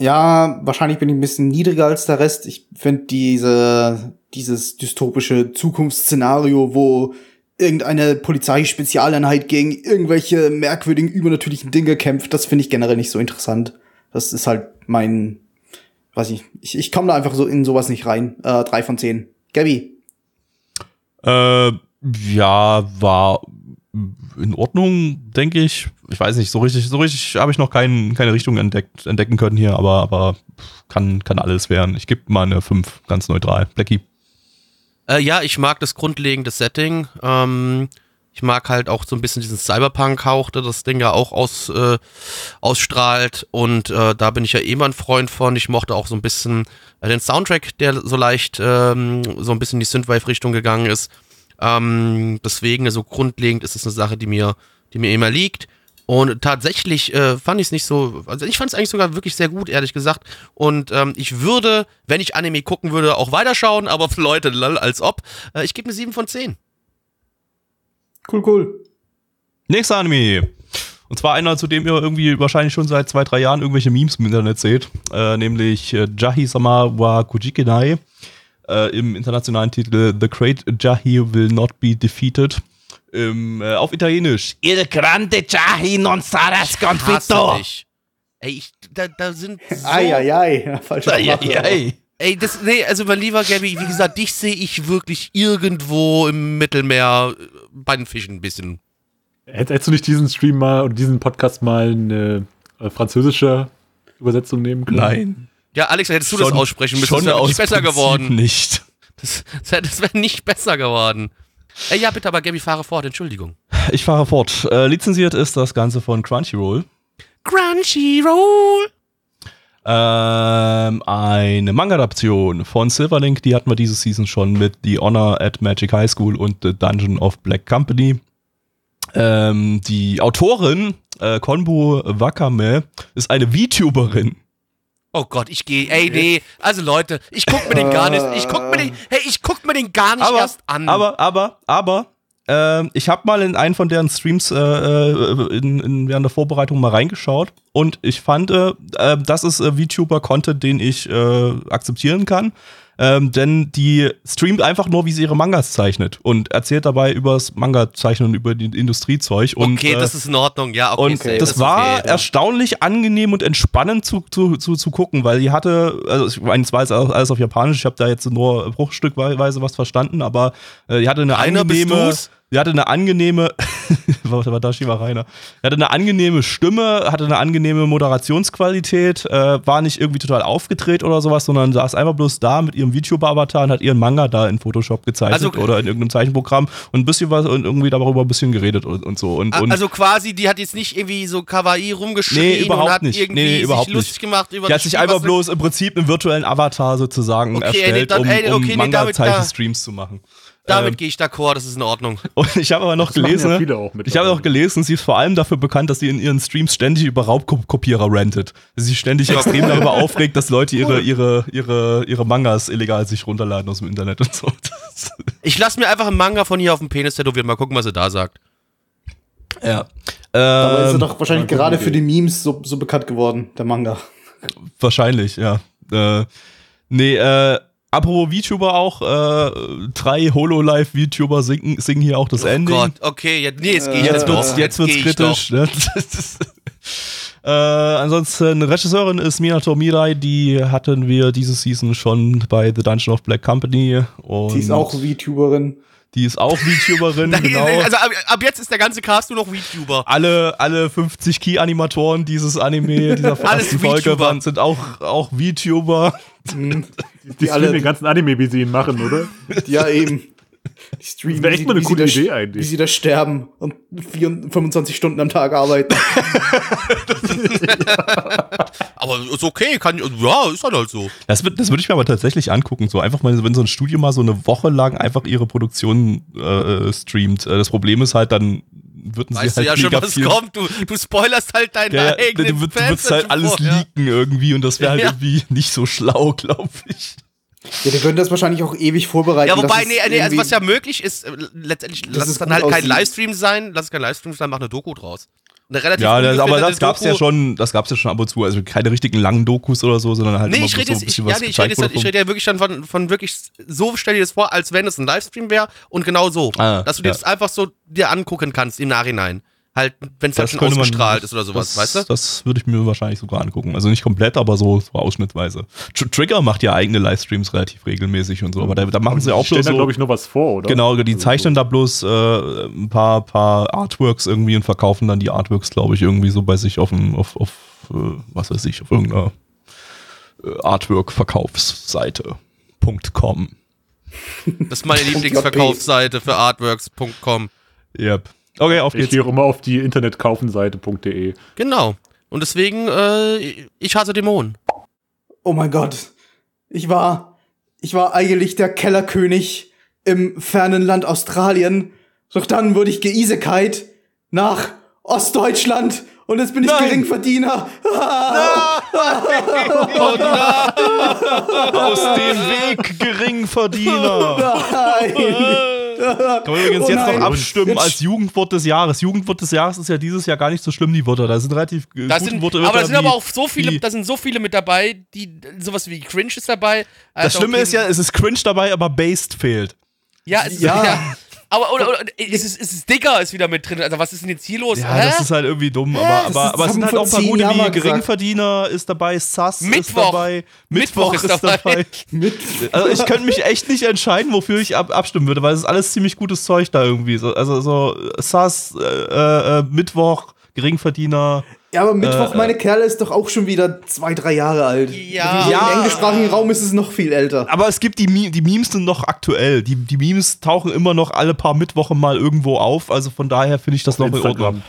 Ja, wahrscheinlich bin ich ein bisschen niedriger als der Rest. Ich finde diese, dieses dystopische Zukunftsszenario, wo irgendeine Polizeispezialeinheit gegen irgendwelche merkwürdigen, übernatürlichen Dinge kämpft, das finde ich generell nicht so interessant. Das ist halt mein, weiß ich, ich, ich komme da einfach so in sowas nicht rein. Äh, drei von zehn. Gabby. Äh, ja, war in Ordnung, denke ich. Ich weiß nicht, so richtig, so richtig habe ich noch kein, keine Richtung entdeckt, entdecken können hier, aber, aber kann, kann alles werden. Ich gebe mal eine 5, ganz neutral. Blackie. Äh, ja, ich mag das grundlegende Setting. Ähm, ich mag halt auch so ein bisschen diesen Cyberpunk-Hauch, der das Ding ja auch aus, äh, ausstrahlt. Und äh, da bin ich ja eh mal ein Freund von. Ich mochte auch so ein bisschen äh, den Soundtrack, der so leicht ähm, so ein bisschen in die Synthwave-Richtung gegangen ist. Ähm, deswegen, so grundlegend ist es eine Sache, die mir, die mir immer liegt. Und tatsächlich äh, fand ich es nicht so, also ich fand es eigentlich sogar wirklich sehr gut, ehrlich gesagt. Und ähm, ich würde, wenn ich Anime gucken würde, auch weiterschauen, aber Leute, lol, als ob. Äh, ich gebe eine 7 von 10. Cool, cool. Nächster Anime. Und zwar einer, zu dem ihr irgendwie wahrscheinlich schon seit zwei, drei Jahren irgendwelche Memes im Internet seht. Äh, nämlich äh, Jahi-sama wa Kujikenai. Äh, Im internationalen Titel The Great Jahi Will Not Be Defeated. Im, äh, auf Italienisch. Il grande Jahi non sarà Hasse dich. Ey, ich, da, da sind so, Eieiei. Falsche Sprache. Eieiei. Ey, das, nee, also mein lieber Gabby, wie gesagt, dich sehe ich wirklich irgendwo im Mittelmeer äh, bei den Fischen ein bisschen. Hätt- Hättest du nicht diesen Stream mal oder diesen Podcast mal eine äh, französische Übersetzung nehmen können? Nein. Ja, Alex, hättest du das Schon- aussprechen müssen, Schon das wäre nicht besser Prinzip geworden. nicht. Das, das, das wäre nicht besser geworden. Ey, ja, bitte, aber Gabby, fahre fort, Entschuldigung. Ich fahre fort. Äh, lizenziert ist das Ganze von Crunchyroll. Crunchyroll! Ähm, eine Manga-Adaption von Silverlink, die hatten wir diese Season schon mit The Honor at Magic High School und The Dungeon of Black Company. Ähm, die Autorin, äh, Konbu Wakame, ist eine VTuberin. Oh Gott, ich gehe, ey, nee. Also Leute, ich guck mir den gar nicht, ich guck mir den, hey, ich guck mir den gar nicht Aber, erst an. aber, aber, aber, ähm, ich habe mal in einen von deren Streams äh, äh, in, in, während der Vorbereitung mal reingeschaut und ich fand, äh, äh das ist äh, VTuber-Content, den ich äh, akzeptieren kann. Ähm, denn die streamt einfach nur, wie sie ihre Mangas zeichnet und erzählt dabei übers Manga-Zeichnen und über die Industriezeug. Und, okay, das ist in Ordnung, ja. Okay, und okay, das, das war okay, erstaunlich angenehm und entspannend zu, zu, zu, zu gucken, weil die hatte, also ich meine, es war jetzt alles auf Japanisch, ich habe da jetzt nur bruchstückweise was verstanden, aber äh, die hatte eine Einer angenehme. Sie hatte eine angenehme, Watashi war Rainer. Er hatte eine angenehme Stimme, hatte eine angenehme Moderationsqualität, äh, war nicht irgendwie total aufgedreht oder sowas, sondern saß einfach bloß da mit ihrem VTuber-Avatar und hat ihren Manga da in Photoshop gezeichnet also, oder in irgendeinem Zeichenprogramm und ein bisschen was und irgendwie darüber ein bisschen geredet und, und so. Und, und also quasi, die hat jetzt nicht irgendwie so Kawaii rumgeschrien nee, überhaupt und hat nicht. irgendwie nee, überhaupt sich lustig nicht. gemacht über Die hat sich einfach bloß im Prinzip einen virtuellen Avatar sozusagen okay, erstellt, nee, dann, um, ey, okay, um Manga-Zeichen-Streams zu machen. Damit ähm, gehe ich d'accord, das ist in Ordnung. Und ich habe aber noch das gelesen, ja ich habe auch gelesen, sie ist vor allem dafür bekannt, dass sie in ihren Streams ständig über Raubkopierer rentet. Sie sich ständig extrem darüber aufregt, dass Leute ihre, ihre, ihre, ihre Mangas illegal sich runterladen aus dem Internet und so. Ich lasse mir einfach einen Manga von hier auf dem Penis tätowieren, mal gucken, was sie da sagt. Ja. Aber ähm, ist er doch wahrscheinlich gerade für die Memes so, so bekannt geworden, der Manga. Wahrscheinlich, ja. Äh, nee, äh, Apropos VTuber auch, äh, drei Hololive-VTuber singen, singen hier auch das oh Ende. Oh Gott, okay, jetzt, nee, jetzt ich jetzt wird's, jetzt wird's kritisch. Ne? äh, ansonsten, Regisseurin ist Minato Mirai, die hatten wir diese Season schon bei The Dungeon of Black Company. Und die ist auch VTuberin. Die ist auch VTuberin, genau. Also ab, ab, jetzt ist der ganze Cast nur noch VTuber. Alle, alle 50 Key-Animatoren dieses Anime, dieser ersten Folge waren, sind auch, auch VTuber. Mhm. Die, die alle den ganzen Anime, wie sie ihn machen, oder? Ja, eben. Die streamen, das echt mal eine gute Idee eigentlich. Wie sie da sterben und 25 Stunden am Tag arbeiten. aber ist okay, kann, ja, ist halt, halt so. Das, das würde ich mir aber tatsächlich angucken. So einfach mal, wenn so ein Studio mal so eine Woche lang einfach ihre Produktion äh, streamt. Äh, das Problem ist halt, dann würden weißt sie halt du ja schon, was viel, kommt. Du, du spoilerst halt deine ja, eigenen Du, du würdest halt alles vor, leaken ja. irgendwie und das wäre halt ja. irgendwie nicht so schlau, glaube ich. Ja, die können das wahrscheinlich auch ewig vorbereiten. Ja, wobei, nee, nee, also was ja möglich ist, äh, letztendlich, lass es dann halt kein Livestream sein, lass es kein Livestream sein, mach eine Doku draus ja, das, aber das gab's Doku. ja schon, das gab's ja schon ab und zu. Also keine richtigen langen Dokus oder so, sondern halt nee, immer ich rede so ein bisschen ich, was ja, nee, ich rede, jetzt, ich rede ja wirklich dann von, von wirklich, so stell dir das vor, als wenn es ein Livestream wäre und genau so. Ah, dass du dir ja. das einfach so dir angucken kannst im Nachhinein. Halt, wenn es halt schon ausgestrahlt man, ist oder sowas, das, weißt du? Das würde ich mir wahrscheinlich sogar angucken. Also nicht komplett, aber so, so ausschnittweise. Tr Trigger macht ja eigene Livestreams relativ regelmäßig und so, aber da, da machen sie auch stellen so. da, glaube ich, nur was vor, oder? Genau, die also zeichnen so. da bloß äh, ein paar, paar Artworks irgendwie und verkaufen dann die Artworks, glaube ich, irgendwie so bei sich auf dem, auf, auf äh, was weiß ich, auf irgendeiner äh, Artwork-Verkaufsseite.com. Das ist meine Lieblingsverkaufsseite für artworks.com. Yep. Okay, auf geht's. Ich gehe auch immer auf die Internetkaufenseite.de. Genau. Und deswegen, äh, ich hasse Dämonen. Oh mein Gott. Ich war, ich war eigentlich der Kellerkönig im fernen Land Australien. Doch dann wurde ich geisekite nach Ostdeutschland und jetzt bin ich nein. Geringverdiener. Nein. Oh nein. Aus dem Weg Geringverdiener. Nein. Können wir übrigens oh jetzt noch abstimmen jetzt als Jugendwort des Jahres. Jugendwort des Jahres ist ja dieses Jahr gar nicht so schlimm, die Wörter. Da sind relativ das gute sind, Worte. Aber da sind aber auch so viele, da sind so viele mit dabei, die sowas wie Cringe ist dabei. Das Schlimme ist ja, es ist Cringe dabei, aber Based fehlt. Ja, es, ja. ja. Aber oder, oder, ist, es, ist es Digger ist wieder mit drin? Also was ist denn jetzt hier los? Ja, Hä? das ist halt irgendwie dumm. Aber, aber, aber es sind halt auch ein paar gute wie Geringverdiener ist dabei, Sass Mittwoch. ist dabei, Mittwoch, Mittwoch ist, ist dabei. also ich könnte mich echt nicht entscheiden, wofür ich ab, abstimmen würde, weil es ist alles ziemlich gutes Zeug da irgendwie. Also so Sass, äh, äh, Mittwoch, Geringverdiener. Ja, aber Mittwoch, äh, meine Kerle, ist doch auch schon wieder zwei, drei Jahre alt. Ja. ja. Im englischsprachigen Raum ist es noch viel älter. Aber es gibt die, die Memes sind noch aktuell. Die, die Memes tauchen immer noch alle paar Mittwoche mal irgendwo auf. Also von daher finde ich das auf noch in Ordnung.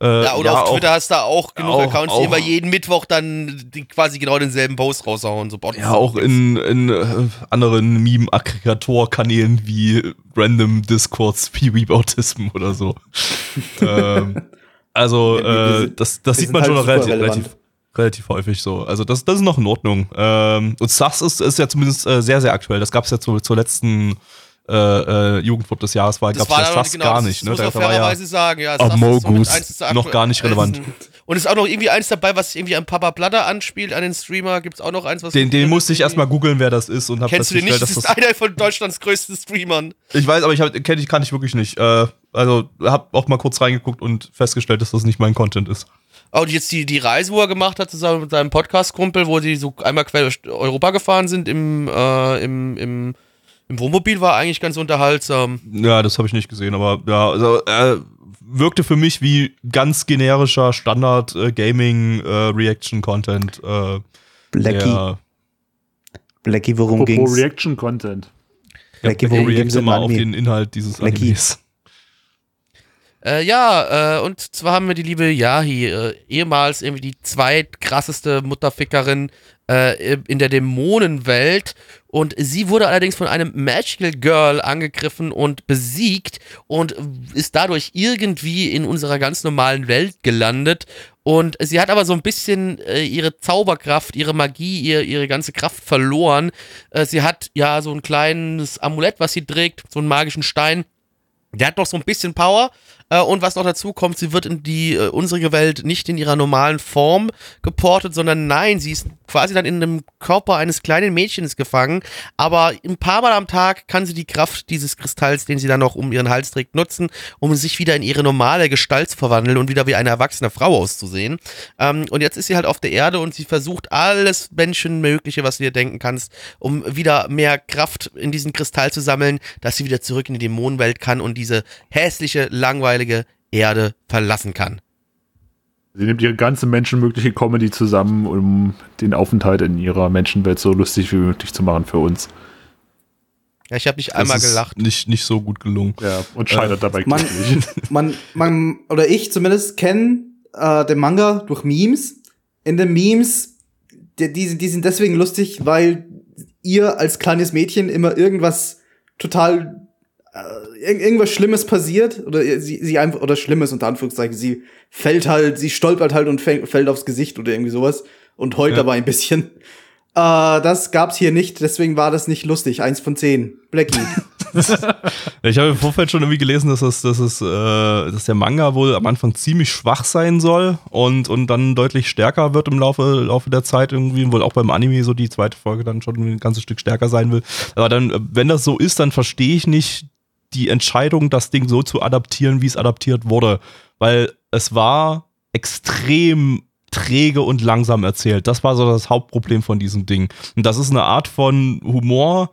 Äh, ja, oder ja, auf Twitter auch, hast du auch genug auch, Accounts, die immer jeden Mittwoch dann die quasi genau denselben Post raushauen. So, ja, auch in, in äh, anderen Meme-Aggregator-Kanälen wie Random Discords, wie Autism oder so. ähm, also, äh, das, das sieht man halt schon noch relativ, relativ, relativ, häufig so. Also, das, das ist noch in Ordnung. Ähm, und SAS ist, ist ja zumindest äh, sehr, sehr aktuell. Das gab es ja zu, zur letzten äh, äh, Jugendwort des Jahres war, gab es das fast genau, gar das nicht. Ne? muss man war ja fairerweise sagen, ja. das ist somit eins noch gar nicht relevant. Und ist auch noch irgendwie eins dabei, was irgendwie an Papa Blatter anspielt, an den Streamer. Gibt es auch noch eins, was. den, den musste ich erstmal googeln, wer das ist und habe Kennst du den nicht? Das ist das. einer von Deutschlands größten Streamern. Ich weiß, aber ich hab, kenn ich kann ich wirklich nicht. Äh, also habe auch mal kurz reingeguckt und festgestellt, dass das nicht mein Content ist. Oh, und jetzt die, die Reise, wo er gemacht hat, zusammen mit seinem Podcast-Kumpel, wo sie so einmal quer durch Europa gefahren sind im, äh, im, im, im Wohnmobil, war eigentlich ganz unterhaltsam. Ja, das habe ich nicht gesehen, aber ja, also äh, wirkte für mich wie ganz generischer Standard äh, Gaming äh, Reaction Content. Äh, Blackie, der- Blackie, worum Apropos ging's? Reaction-Content. Blackie, der worum react ging's im immer auf den Inhalt dieses Blackie. Animes. Äh, ja, äh, und zwar haben wir die liebe Yahi, äh, ehemals irgendwie die zweitkrasseste Mutterfickerin äh, in der Dämonenwelt. Und sie wurde allerdings von einem Magical Girl angegriffen und besiegt und ist dadurch irgendwie in unserer ganz normalen Welt gelandet. Und sie hat aber so ein bisschen äh, ihre Zauberkraft, ihre Magie, ihr, ihre ganze Kraft verloren. Äh, sie hat ja so ein kleines Amulett, was sie trägt, so einen magischen Stein. Der hat noch so ein bisschen Power. Äh, und was noch dazu kommt, sie wird in die äh, unsere Welt nicht in ihrer normalen Form geportet, sondern nein, sie ist quasi dann in dem Körper eines kleinen Mädchens gefangen. Aber ein paar Mal am Tag kann sie die Kraft dieses Kristalls, den sie dann noch um ihren Hals trägt, nutzen, um sich wieder in ihre normale Gestalt zu verwandeln und wieder wie eine erwachsene Frau auszusehen. Ähm, und jetzt ist sie halt auf der Erde und sie versucht alles Menschenmögliche, was du dir denken kannst, um wieder mehr Kraft in diesen Kristall zu sammeln, dass sie wieder zurück in die Dämonenwelt kann und diese hässliche, langweilige Erde verlassen kann. Sie nimmt ihre ganze menschenmögliche Comedy zusammen, um den Aufenthalt in ihrer Menschenwelt so lustig wie möglich zu machen für uns. Ja, ich habe nicht Das einmal ist gelacht. Nicht, nicht so gut gelungen. Ja, und scheitert dabei man- glücklich. man, man, oder ich zumindest kenne äh, den Manga durch Memes. In den Memes, die, die, die sind deswegen lustig, weil ihr als kleines Mädchen immer irgendwas total äh, irgendwas Schlimmes passiert oder sie, sie einfach oder Schlimmes unter Anführungszeichen sie fällt halt sie stolpert halt und fällt aufs Gesicht oder irgendwie sowas und heult Ja. dabei ein bisschen äh, das gab's hier nicht deswegen war das nicht lustig eins von zehn Blackie Ich habe im Vorfeld schon irgendwie gelesen, dass, es, dass, es, äh, dass der Manga wohl am Anfang ziemlich schwach sein soll und, und dann deutlich stärker wird im Laufe, Laufe der Zeit irgendwie, wohl auch beim Anime so die zweite Folge dann schon ein ganzes Stück stärker sein will. Aber dann, äh, wenn das so ist, dann verstehe ich nicht die Entscheidung, das Ding so zu adaptieren, wie es adaptiert wurde. Weil es war extrem träge und langsam erzählt. Das war so das Hauptproblem von diesem Ding. Und das ist eine Art von Humor,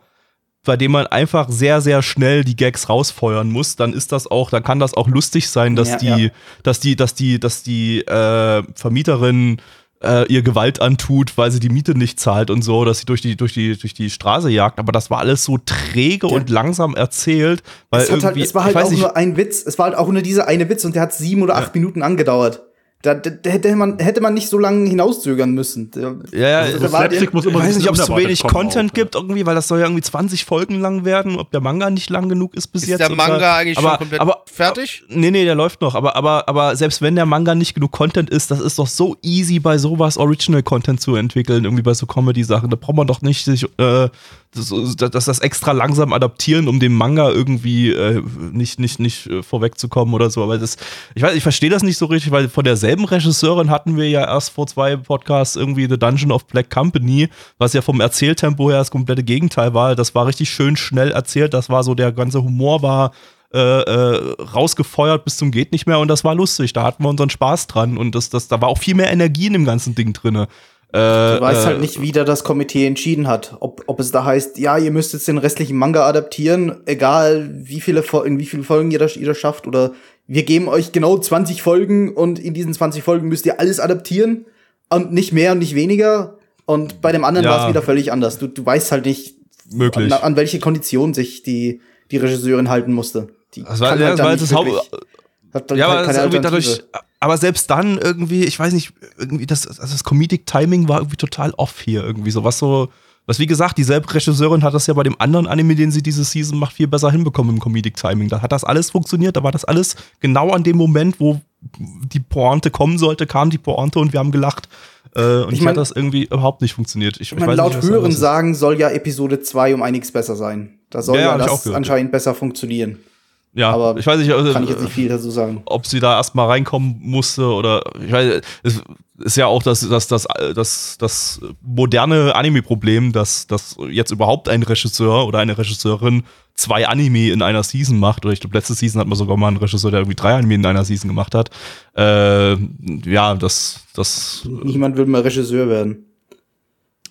bei dem man einfach sehr, sehr schnell die Gags rausfeuern muss, dann ist das auch, dann kann das auch lustig sein, dass Ja, die, ja. dass die, dass die, dass die äh, Vermieterin äh, ihr Gewalt antut, weil sie die Miete nicht zahlt und so, dass sie durch die, durch die, durch die Straße jagt. Aber das war alles so träge und langsam erzählt, weil es, halt, irgendwie, es war halt auch nicht, nur ein Witz. Es war halt auch nur dieser eine Witz und der hat sieben oder acht Minuten angedauert. Da, da, da hätte, man, hätte man nicht so lange hinauszögern müssen. Der- Ja, ja, Also, das da Slapstick muss Ich immer ein weiß nicht, ob es zu wenig Content auch, ja. gibt irgendwie, weil das soll ja irgendwie 20 Folgen lang werden, ob der Manga nicht lang genug ist bis Ist jetzt. der oder- Manga eigentlich aber, schon komplett aber, fertig? Nee, nee, der läuft noch. Aber, aber, aber selbst wenn der Manga nicht genug Content ist, das ist doch so easy, bei sowas Original-Content zu entwickeln, irgendwie bei so Comedy-Sachen. Da braucht man doch nicht sich, äh, das, das, das extra langsam adaptieren, um dem Manga irgendwie äh, nicht, nicht, nicht äh, vorwegzukommen oder so. Aber das, ich weiß, ich verstehe das nicht so richtig, weil von derselben Regisseurin hatten wir ja erst vor zwei Podcasts irgendwie The Dungeon of Black Company, was ja vom Erzähltempo her das komplette Gegenteil war. Das war richtig schön schnell erzählt. Das war so, der ganze Humor war äh, äh, rausgefeuert bis zum geht nicht mehr und das war lustig. Da hatten wir unseren Spaß dran und das, das, da war auch viel mehr Energie in dem ganzen Ding drinne. Äh, Du weißt äh, halt nicht, wie da das Komitee entschieden hat. Ob, ob es da heißt, ja, ihr müsst jetzt den restlichen Manga adaptieren, egal wie viele, in wie viele Folgen ihr das, ihr das schafft, oder wir geben euch genau 20 Folgen und in diesen 20 Folgen müsst ihr alles adaptieren und nicht mehr und nicht weniger. Und bei dem anderen Ja. war es wieder völlig anders. Du, du weißt halt nicht, Möglich. An, an welche Kondition sich die, die Regisseurin halten musste. Die Das war, kann ja, halt das war das Haupt, hat dann Ja, keine aber, ist irgendwie dadurch, aber selbst dann irgendwie, ich weiß nicht, irgendwie das, also das Comedic Timing war irgendwie total off hier irgendwie so was so, was wie gesagt, dieselbe Regisseurin hat das ja bei dem anderen Anime, den sie diese Season macht, viel besser hinbekommen im Comedic Timing. Da hat das alles funktioniert, da war das alles genau an dem Moment, wo die Pointe kommen sollte, kam die Pointe und wir haben gelacht. Äh, und Ich mein- hat das irgendwie überhaupt nicht funktioniert. Ich, Ich meine, weiß laut nicht, hören sagen soll ja Episode 2 um einiges besser sein. Da soll Ja, ja, hab das anscheinend besser funktionieren. Ja, Aber ich weiß nicht, also, Kann ich jetzt nicht viel dazu sagen. ob sie da erstmal reinkommen musste oder ich weiß, es ist ja auch das, das, das, das, das moderne Anime-Problem, dass, dass jetzt überhaupt ein Regisseur oder eine Regisseurin zwei Anime in einer Season macht. Oder ich glaube, letzte Season hat man sogar mal einen Regisseur, der irgendwie drei Anime in einer Season gemacht hat. Äh, ja, das, das, Niemand will mal Regisseur werden.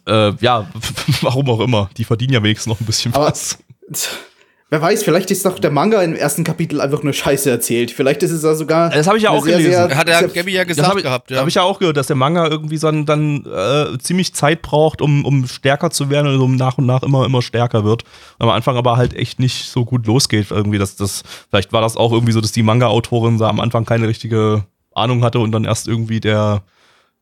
äh, ja, warum auch immer. Die verdienen ja wenigstens noch ein bisschen Aber- was. Wer weiß, vielleicht ist doch der Manga im ersten Kapitel einfach nur Scheiße erzählt. Vielleicht ist es da sogar. Das habe ich ja auch sehr, gelesen. sehr- Hat der Gabby ja gesagt habe ich, gehabt, ja. hab ich ja auch gehört, dass der Manga irgendwie so dann, dann äh, ziemlich Zeit braucht, um, um stärker zu werden und um nach und nach immer, immer stärker wird. Am Anfang aber halt echt nicht so gut losgeht. Irgendwie, dass das, vielleicht war das auch irgendwie so, dass die Manga-Autorin da am Anfang keine richtige Ahnung hatte und dann erst irgendwie der,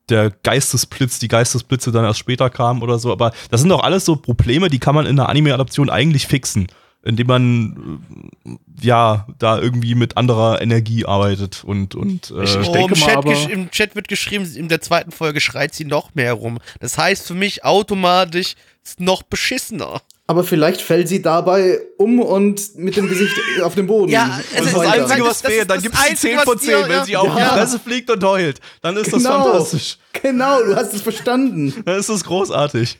der Geistesblitz, die Geistesblitze dann erst später kamen oder so. Aber das sind doch alles so Probleme, die kann man in einer Anime-Adaption eigentlich fixen. Indem man äh, ja da irgendwie mit anderer Energie arbeitet und, und äh, Ich- ich Oh, denke im, mal Chat aber- gesch- Im Chat wird geschrieben, in der zweiten Folge schreit sie noch mehr rum. Das heißt für mich automatisch ist noch beschissener. Aber vielleicht fällt sie dabei um und mit dem Gesicht auf dem Boden. Ja, Und es ist Das das. Einzige, das- was das fehlt. Dann das gibt es die Einzige, 10 von was 10, dir- wenn sie ja. auf die Ja. Fresse fliegt und heult. Dann ist das Genau. fantastisch. Genau, du hast es verstanden. Dann ist das großartig.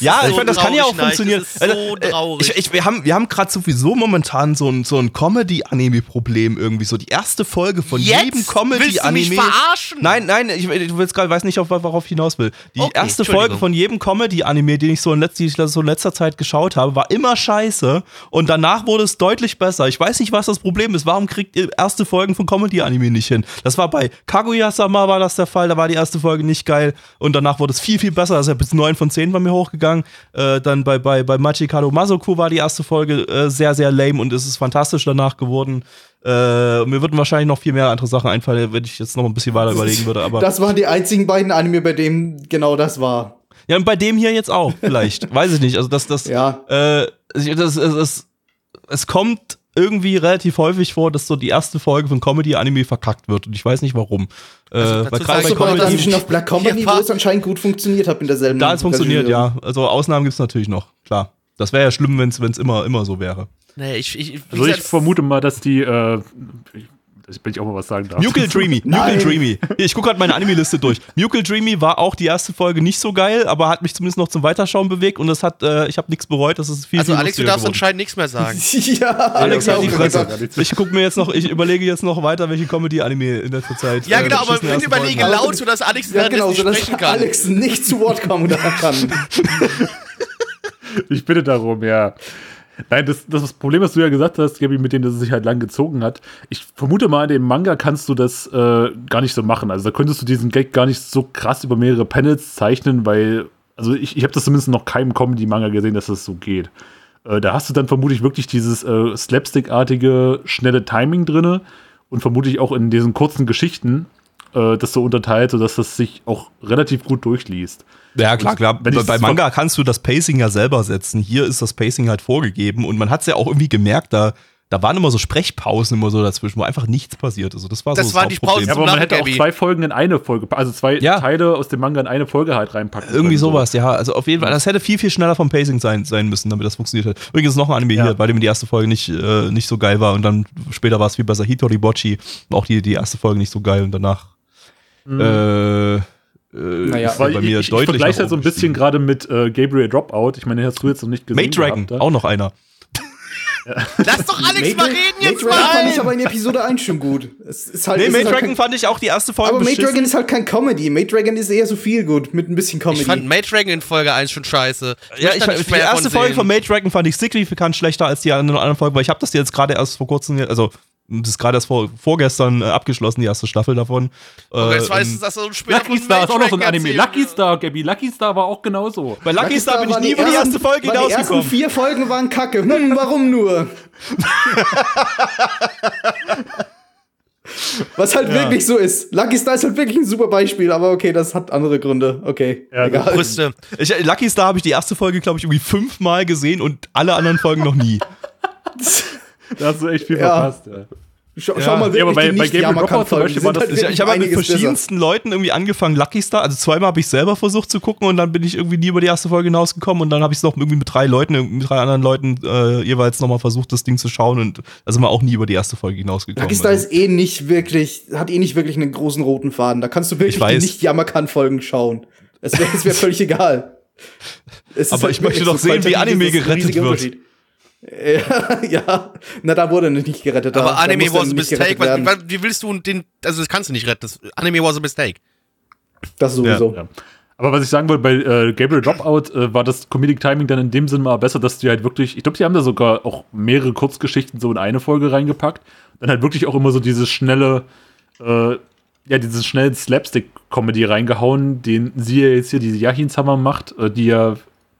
Ja, so ich meine, das kann ja auch funktionieren. Neich, das ist so Also, äh, traurig. Ich, ich, wir haben, wir haben gerade sowieso momentan so ein, so ein Comedy-Anime-Problem irgendwie. So die erste Folge von Jetzt? jedem Willst du Comedy-Anime. mich verarschen? Nein, nein, ich, ich grad, weiß nicht, auf, worauf ich hinaus will. Die Okay, erste. Folge von jedem Comedy-Anime, den ich so in, letz, die ich so in letzter Zeit geschaut habe, war immer scheiße. Und danach wurde es deutlich besser. Ich weiß nicht, was das Problem ist. Warum kriegt ihr erste Folgen von Comedy-Anime nicht hin? Das war bei Kaguya-sama war das der Fall. Da war die erste Folge nicht geil. Und danach wurde es viel, viel besser. Also bis 9 von 10 bei mir hochgegangen. Äh, dann bei, bei, bei Machikado Masoku war die erste Folge äh, sehr, sehr lame und es ist fantastisch danach geworden. Äh, mir würden wahrscheinlich noch viel mehr andere Sachen einfallen, wenn ich jetzt noch ein bisschen weiter überlegen würde. Aber Das waren die einzigen beiden Anime, bei denen genau das war. ja, und bei dem hier jetzt auch, vielleicht. Weiß ich nicht. Also, das, das, Ja. äh, das, es, es, es kommt irgendwie relativ häufig vor, dass so die erste Folge von Comedy-Anime verkackt wird. Und ich weiß nicht warum. Also, äh, weil gerade bei Comedy- Dungeon of Black Company, Hier wo es anscheinend gut funktioniert hat in derselben da es funktioniert, ja. Also Ausnahmen gibt es natürlich noch, klar. Das wäre ja schlimm, wenn es immer, immer so wäre. Nee, ich, ich, Also ich vermute mal, dass die, äh, ich, dass ich auch mal was sagen darf. Mukel Dreamy, Nein. Dreamy. Ich gucke gerade meine Anime-Liste durch. Mukel Dreamy war auch die erste Folge nicht so geil, aber hat mich zumindest noch zum Weiterschauen bewegt und das hat, äh, ich habe nichts bereut, das ist viel, also viel Alex, du darfst geworden. anscheinend nichts mehr sagen. ja, Alex ja, hat die Fresse. Ich gucke mir jetzt noch, ich überlege jetzt noch weiter, welche Comedy-Anime in letzter Zeit. Ja, äh, genau, aber beschissene bitte überlege haben. laut, sodass Alex Ja, genau, nicht sodass sprechen kann. Alex nicht zu Wort kommen kann. Ich bitte darum, ja. Nein, das, das Problem, was du ja gesagt hast, Gabi, mit dem das sich halt lang gezogen hat. Ich vermute mal, in dem Manga kannst du das äh, gar nicht so machen. Also da könntest du diesen Gag gar nicht so krass über mehrere Panels zeichnen, weil, also ich, ich habe das zumindest noch keinem Comedy-Manga gesehen, dass das so geht. Äh, da hast du dann vermutlich wirklich dieses äh, Slapstick-artige, schnelle Timing drinne und vermutlich auch in diesen kurzen Geschichten äh, das so unterteilt, sodass das sich auch relativ gut durchliest. Ja, klar, klar. Wenn Bei, bei das Manga kannst du das Pacing ja selber setzen. Hier ist das Pacing halt vorgegeben und man hat es ja auch irgendwie gemerkt, da, da waren immer so Sprechpausen immer so dazwischen, wo einfach nichts passiert. Also das war Das so waren die Hauptproblem. Ja, aber man hätte auch zwei Folgen in eine Folge, also zwei Ja. Teile aus dem Manga in eine Folge halt reinpacken. Irgendwie können, so. sowas, ja. Also auf jeden Fall, das hätte viel, viel schneller vom Pacing sein, sein müssen, damit das funktioniert hat. Übrigens noch ein Anime Ja. hier, bei dem die erste Folge nicht, äh, nicht so geil war und dann später war es viel besser. Hitori Bochi, war auch die, die erste Folge nicht so geil und danach äh, äh, Naja, ist Weil bei ich, mir ich, ich deutlich vergleiche nach halt so ein bisschen gerade mit äh, Gabriel Dropout. Ich meine, den hast du jetzt noch nicht gesehen. Mate Dragon, gehabt, auch noch einer. Lass doch Alex mal reden jetzt Mate Dragon fand ich mal! aber in Episode 1 schon gut. Es ist halt, Nee, halt Dragon kein, fand ich auch die erste Folge aber Mate beschissen. Dragon ist halt kein Comedy. Mate Dragon ist eher so viel gut mit ein bisschen Comedy. Ich fand Mate Dragon in Folge 1 schon scheiße. Ja, möchte ich, nicht die erste Folge sehen. von Mate Dragon fand ich signifikant schlechter als die anderen anderen Folgen, weil ich habe das jetzt gerade erst vor kurzem, also das ist gerade erst vor, vorgestern äh, abgeschlossen, die erste Staffel davon. Äh, jetzt weißt und du, dass du später Lucky Star ist auch noch so ein Anime. erzählen Lucky Star, Gabi, Lucky Star war auch genauso. bei Lucky, Star bin ich nie über die erste Folge waren Die ersten hinausgekommen. vier Folgen waren kacke. Hm, warum nur? Was halt wirklich so ist. Lucky Star ist halt wirklich ein super Beispiel, aber okay, das hat andere Gründe. Okay, Ja, egal. Ich, Lucky Star habe ich die erste Folge, glaube ich, irgendwie fünfmal gesehen und alle anderen Folgen noch nie. Da hast du echt viel Ja. verpasst. Ja. Schau, Ja. schau mal Ja, aber bei- die bei Yamakan Dropout zum Beispiel war das- halt Ich, ich habe mit einiges besser. verschiedensten Leuten irgendwie angefangen, Lucky Star. Also zweimal habe ich selber versucht zu gucken und dann bin ich irgendwie nie über die erste Folge hinausgekommen und dann habe ich es noch irgendwie mit drei Leuten, mit drei anderen Leuten äh, jeweils nochmal versucht, das Ding zu schauen und da sind wir auch nie über die erste Folge hinausgekommen. Lucky Star Also, ist eh nicht wirklich, hat eh nicht wirklich einen großen roten Faden. Da kannst du wirklich die nicht Yamakan-Folgen schauen. Es wäre wär völlig egal. Es ist Aber halt ich möchte wirklich doch sehen, wie Anime gerettet wird. Ja, ja, na, da wurde er nicht gerettet. Da, Aber da Anime er was a mistake. Was, was, wie willst du den, also das kannst du nicht retten. Das, Anime was a mistake. Das sowieso. Ja. Aber was ich sagen wollte, bei äh, Gabriel Dropout äh, war das Comedic Timing dann in dem Sinne mal besser, dass die halt wirklich, ich glaube, die haben da sogar auch mehrere Kurzgeschichten so in eine Folge reingepackt. Dann halt wirklich auch immer so dieses schnelle, äh, ja, dieses schnellen Slapstick-Comedy reingehauen, den sie ja jetzt hier, diese Yahinshammer macht, äh, die ja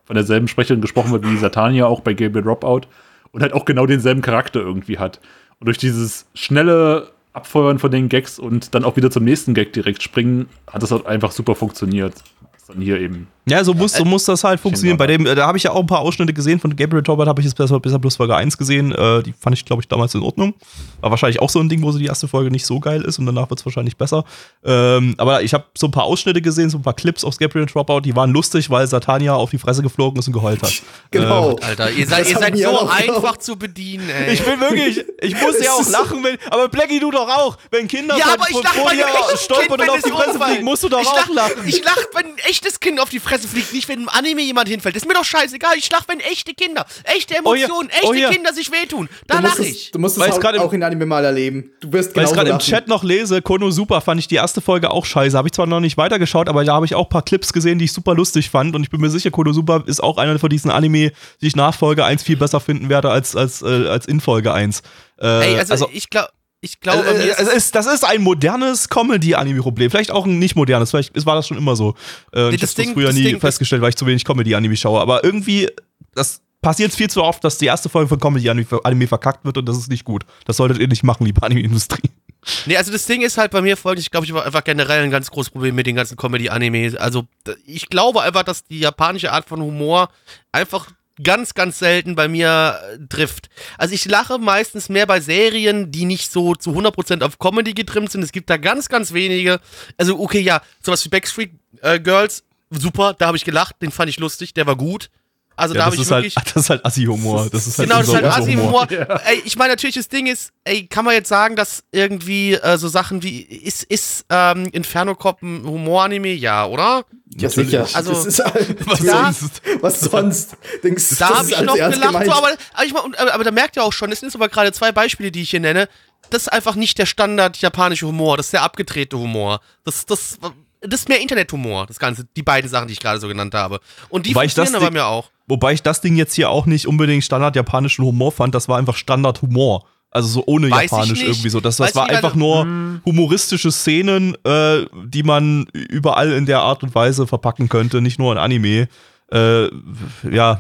von derselben Sprecherin gesprochen wird wie Satania auch bei Gabriel Dropout und halt auch genau denselben Charakter irgendwie hat. Und durch dieses schnelle Abfeuern von den Gags und dann auch wieder zum nächsten Gag direkt springen, hat das halt einfach super funktioniert. Was dann hier eben. Ja, so muss, so muss das halt funktionieren. Bei dem, äh, da habe ich ja auch ein paar Ausschnitte gesehen von Gabriel Tobert, habe ich jetzt besser, besser bloß Folge 1 gesehen. Äh, die fand ich, glaube ich, damals in Ordnung. War wahrscheinlich auch so ein Ding, wo so die erste Folge nicht so geil ist und danach wird es wahrscheinlich besser. Ähm, aber ich habe so ein paar Ausschnitte gesehen, so ein paar Clips aus Gabriel Dropout, die waren lustig, weil Satania auf die Fresse geflogen ist und geheult hat. Genau. Alter, ihr seid, ihr seid so einfach zu bedienen, ey. Ich bin wirklich, ich muss ja auch lachen, wenn, aber Blackie, du doch auch. Wenn Kinder ja, von, aber ich von lache dir echten Kind, stolpern und auf die Fresse fliegen, musst du doch ich auch lach, lachen. Ich lach, wenn ein echtes Kind auf die Fresse fliegt, nicht wenn im Anime jemand hinfällt. Das ist mir doch scheißegal. Ich lach, wenn echte Kinder, echte Oh ja, Emotionen, oh echte ja. Kinder sich wehtun. Da lach ich. du musst es auch, im- auch in Anime mal erleben. Du wirst Weil ich gerade im. Chat noch lese, Kono Super fand ich die erste Folge auch scheiße. Habe ich zwar noch nicht weitergeschaut, aber da habe ich auch ein paar Clips gesehen, die ich super lustig fand. Und ich bin mir sicher, Kono Super ist auch einer von diesen Anime, die ich nach Folge 1 viel besser finden werde als, als, äh, als in Folge 1. Äh, Ey, also, ich glaube, ich glaube, bei äh, es ist, das ist ein modernes Comedy-Anime-Problem. Vielleicht auch ein nicht modernes, vielleicht war das schon immer so. Äh, ich habe das früher das nie Ding- festgestellt, weil ich zu wenig Comedy-Anime schaue. Aber irgendwie, das passiert viel zu oft, dass die erste Folge von Comedy-Anime verkackt wird und das ist nicht gut. Das solltet ihr nicht machen, liebe Anime-Industrie. Nee, also das Ding ist halt bei mir folgendes, ich glaube, ich habe einfach generell ein ganz großes Problem mit den ganzen Comedy-Animes. Also ich glaube einfach, dass die japanische Art von Humor einfach ganz, ganz selten bei mir äh, trifft. Also ich lache meistens mehr bei Serien, die nicht so zu 100% auf Comedy getrimmt sind. Es gibt da ganz, ganz wenige. Also okay, ja, sowas wie Backstreet äh, Girls, super, da habe ich gelacht, den fand ich lustig, der war gut. Also da Ja, habe das, ich ist halt, wirklich... das ist halt Assi-Humor. Das ist halt Genau, das ist halt. Assi-Humor. Ey, ich meine, natürlich, das Ding ist, ey, kann man jetzt sagen, dass irgendwie äh, so Sachen wie, ist, ist ähm, Inferno Cop ein Humor-Anime? Ja, oder? Ja, sicher. Also, das ist halt, Was Da- sonst? was sonst? Denkst, du, Da das habe ist ich noch gelacht, so, aber, aber, ich, aber, aber da merkt ihr auch schon, es sind aber gerade zwei Beispiele, die ich hier nenne. Das ist einfach nicht der Standard japanische Humor, das ist der abgedrehte Humor. Das, das, das ist mehr Internethumor, das Ganze, die beiden Sachen, die ich gerade so genannt habe. Und die Wobei ich das funktionieren aber Ding- mir auch. Wobei ich das Ding jetzt hier auch nicht unbedingt Standard japanischen Humor fand, das war einfach Standard Humor. Also so ohne Weiß Japanisch irgendwie so. Das, Weiß das war einfach also- nur humoristische Szenen, äh, die man überall in der Art und Weise verpacken könnte, nicht nur in Anime. Äh, ja,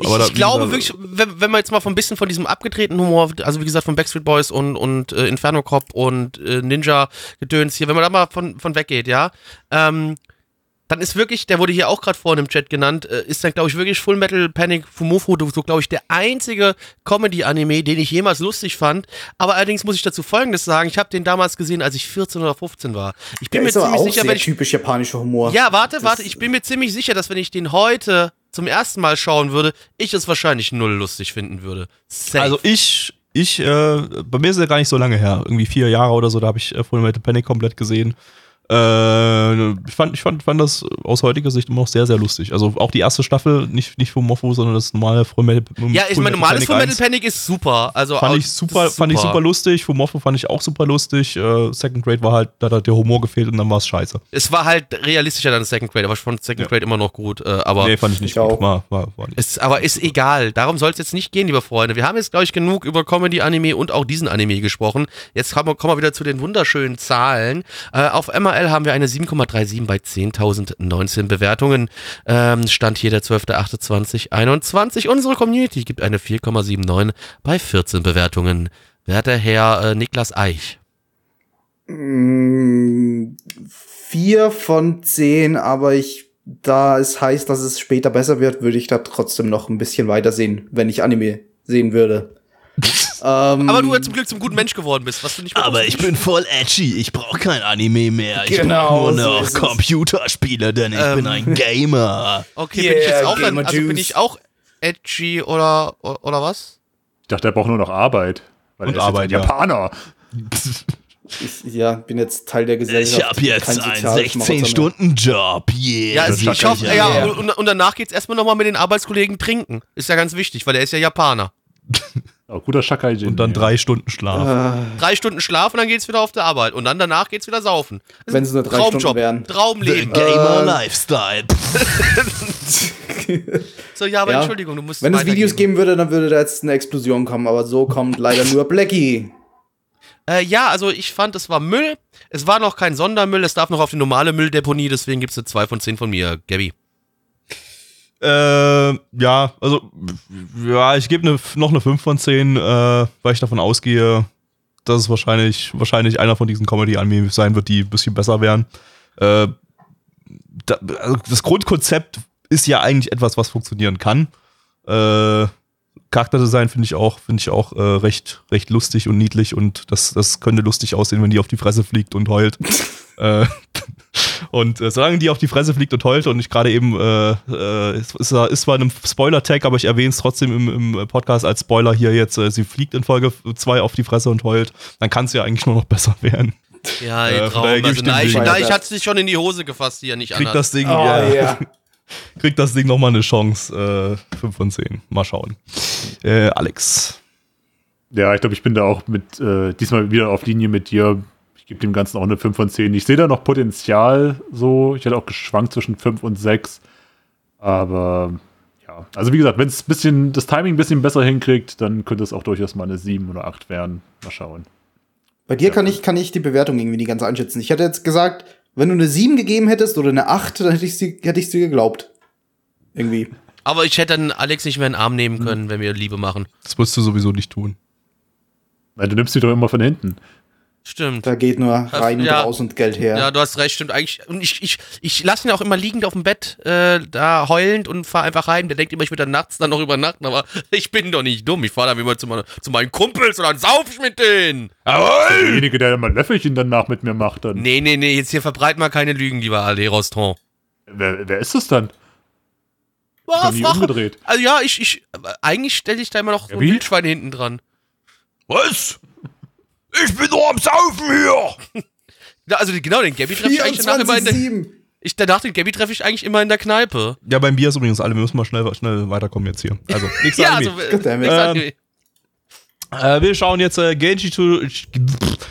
Ich, aber da- ich glaube wirklich, wenn, wenn man jetzt mal von ein bisschen von diesem abgedrehten Humor, also wie gesagt von Backstreet Boys und, und äh, Inferno Cop und äh, Ninja Gedöns hier, wenn man da mal von, von weggeht, ja, ähm, dann ist wirklich, der wurde hier auch gerade vorhin im Chat genannt, äh, ist dann glaube ich wirklich Full Metal Panic Fumofu, so glaube ich der einzige Comedy-Anime, den ich jemals lustig fand. Aber allerdings muss ich dazu Folgendes sagen, ich habe den damals gesehen, als ich 14 oder 15 war. Ich bin Der mir ist aber ziemlich auch sicher, sehr wenn ich typisch japanischer Humor. ja, warte, warte. Ich bin mir ziemlich sicher, dass wenn ich den heute zum ersten Mal schauen würde, ich es wahrscheinlich null lustig finden würde. Safe. Also ich, ich, äh, bei mir ist er gar nicht so lange her, irgendwie vier Jahre oder so, da habe ich äh, Full Metal Panic komplett gesehen. Äh, ich fand, ich fand, fand das aus heutiger Sicht immer noch sehr, sehr lustig. Also auch die erste Staffel, nicht, nicht von Morpho, sondern das normale Full Metal ja, ich meine, normales Full Metal 1. Panic ist super. Also Fand ich super, fand ich super lustig. Fumofo fand ich auch super lustig. Äh, Second Grade war halt, da hat der Humor gefehlt und dann war es scheiße. Es war halt realistischer dann Second Grade, aber ich fand Second Ja. Grade immer noch gut. Äh, aber nee, fand ich nicht Ich auch. gut. War, war, war nicht. Ist, aber ist egal. Darum soll es jetzt nicht gehen, liebe Freunde. Wir haben jetzt, glaube ich, genug über Comedy-Anime und auch diesen Anime gesprochen. Jetzt kommen wir, kommen wir wieder zu den wunderschönen Zahlen. Äh, auf MRL haben wir eine 7,37 bei 10.019 Bewertungen. Ähm, Stand hier der 12.08.2021. Unsere Community gibt eine 4,79 bei 14 Bewertungen. Werter Herr äh, Niklas Eich. Mm, Vier von zehn, aber ich, da es heißt, dass es später besser wird, würde ich da trotzdem noch ein bisschen weiter sehen, wenn ich Anime sehen würde. Ähm, Aber du ja zum Glück zum guten Mensch geworden bist, was du nicht Aber ich bin voll edgy. Ich brauche kein Anime mehr. Ich Genau, brauche nur so noch es. Computerspiele, denn ich bin ein Gamer. Okay, bin ich jetzt Yeah, auch Gamer also bin ich auch edgy oder, oder was? Ich dachte, er braucht nur noch Arbeit. Weil Und er ist Arbeit, ein Japaner. ich ja, bin jetzt Teil der Gesellschaft. Ich habe jetzt einen Soziales Marathon mehr. 16-Stunden-Job. Yeah. Ja, das ich hoffe, ja, ja. Und, und danach geht's erstmal nochmal mit den Arbeitskollegen trinken. Ist ja ganz wichtig, weil der ist ja Japaner. Oh, guter Shakai-Jin. Und dann ja. drei Stunden Schlaf. Drei Stunden Schlaf und dann geht's wieder auf der Arbeit. Und dann danach geht's wieder saufen. Das Wenn es nur ein drei Traumjob, Stunden wären. Traumleben. Gamer Äh, Lifestyle. So, ja, aber Ja. Entschuldigung, du musst Wenn es Videos geben würde, dann würde da jetzt eine Explosion kommen, aber so kommt leider nur Blackie. Äh, ja, also ich fand, es war Müll. Es war noch kein Sondermüll. Es darf noch auf die normale Mülldeponie. Deswegen gibt's eine 2 von 10 von mir, Gabby. Äh, ja, also, ja, ich gebe ne, noch eine 5 von 10, äh, weil ich davon ausgehe, dass es wahrscheinlich, wahrscheinlich einer von diesen Comedy-Anime sein wird, die ein bisschen besser wären. Äh, da, also das Grundkonzept ist ja eigentlich etwas, was funktionieren kann. Äh, Charakterdesign finde ich auch, finde ich auch äh, recht, recht lustig und niedlich und das, das könnte lustig aussehen, wenn die auf die Fresse fliegt und heult. äh, und äh, solange die auf die Fresse fliegt und heult und ich gerade eben, äh, äh, ist, ist, ist zwar in einem Spoiler-Tag, aber ich erwähne es trotzdem im, im Podcast als Spoiler hier jetzt, äh, sie fliegt in Folge 2 auf die Fresse und heult, dann kann es ja eigentlich nur noch besser werden. Ja, Äh, von Traum. geb Also, nein, ich, nein, ich hatte sich schon in die Hose gefasst, die er nicht Kriegt anhat. das Ding, Oh, ja, ja. kriegt das Ding nochmal eine Chance. Äh, 5 von 10. Mal schauen. Äh, Alex. Ja, ich glaube, ich bin da auch mit, äh, diesmal wieder auf Linie mit dir. Ich gebe dem Ganzen auch eine 5 von 10. Ich sehe da noch Potenzial so. Ich hätte auch geschwankt zwischen 5 und 6. Aber ja, also wie gesagt, wenn es bisschen das Timing ein bisschen besser hinkriegt, dann könnte es auch durchaus mal eine 7 oder 8 werden. Mal schauen. Bei dir kann ich, kann ich die Bewertung irgendwie nicht ganz einschätzen. Ich hätte jetzt gesagt, wenn du eine 7 gegeben hättest oder eine 8, dann hätte ich sie, hätte ich sie geglaubt. Irgendwie. Aber ich hätte dann Alex nicht mehr in den Arm nehmen können, wenn wir Liebe machen. Das wirst du sowieso nicht tun. Weil du nimmst sie doch immer von hinten. Stimmt. Da geht nur rein Ja. und raus und Geld her. Ja, du hast recht, stimmt eigentlich. Und ich, ich, ich lasse ihn auch immer liegend auf dem Bett, äh, da heulend und fahr einfach heim. Der denkt immer, ich würde dann nachts dann noch übernachten, aber ich bin doch nicht dumm. Ich fahre dann immer zu, meine, zu meinen Kumpels und dann sauf ich mit denen. Derjenige, der mal Löffelchen danach mit mir macht, dann. Nee, nee, nee, jetzt hier verbreiten wir keine Lügen, lieber Ale Rostron. Wer, wer ist das dann? Nie frag- umgedreht. Also ja, ich, ich, aber eigentlich stelle ich da immer noch so ein? Wildschwein hinten dran. Was? Ich bin nur am Saufen hier! Ja, also genau, den Gabby treffe ich eigentlich danach immer in der, 24,7. ich, danach den Gabby treffe ich eigentlich immer in der Kneipe. Ja, beim Bier ist übrigens alle. Wir müssen mal schnell, schnell weiterkommen jetzt hier. Also, nächster Ja, also, äh, Ähm. Äh, wir schauen jetzt äh, Genjitsu,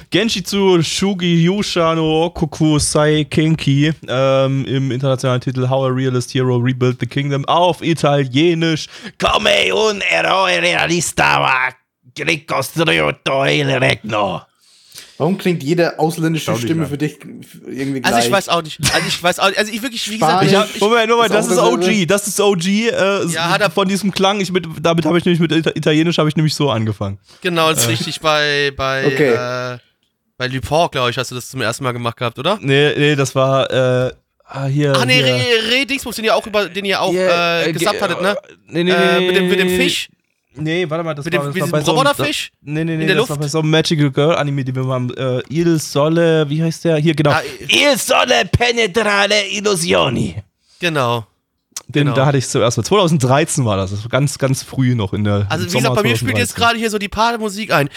Genjitsu Shugiyusha no Koku Sai Kenki ähm, im internationalen Titel How a Realist Hero Rebuilt the Kingdom auf Italienisch. Come un eroe realista il regno. Warum klingt jede ausländische Stimme für dich irgendwie gleich? Also ich weiß auch nicht. Also ich weiß auch nicht. Also ich wirklich, wie gesagt, ich hab, Ich Moment, Moment, das ist. OG, das ist OG. Äh, Ja, hat er- von diesem Klang, ich mit, damit habe ich nämlich mit Ita- Italienisch habe ich nämlich so angefangen. genau, das ist richtig bei, bei, Okay. äh, bei Lupin, glaube ich, hast du das zum ersten Mal gemacht gehabt, oder? Nee, nee, das war äh, ah, hier. Ah, nee, hier. Re, Re den ihr auch über, den ihr auch Yeah, äh, äh, gesappt ge- hattet, ne? Nee, nee, äh, nee, mit, dem, mit dem nee, Fisch. Nee, warte mal, das mit dem, war, das mit war bei Roboterfisch? So einem, nee, nee, nee, das Luft? war bei so einem Magical Girl Anime, die wir haben. Äh, Il Sole, wie heißt der? Hier, genau. Ah, Il Sole Penetrale Illusioni. Genau. Den, genau. Da hatte ich zuerst mal. 2013 war das, das ganz, ganz früh noch in der. Also, wie gesagt, bei mir spielt jetzt gerade hier so die Paarmusik ein.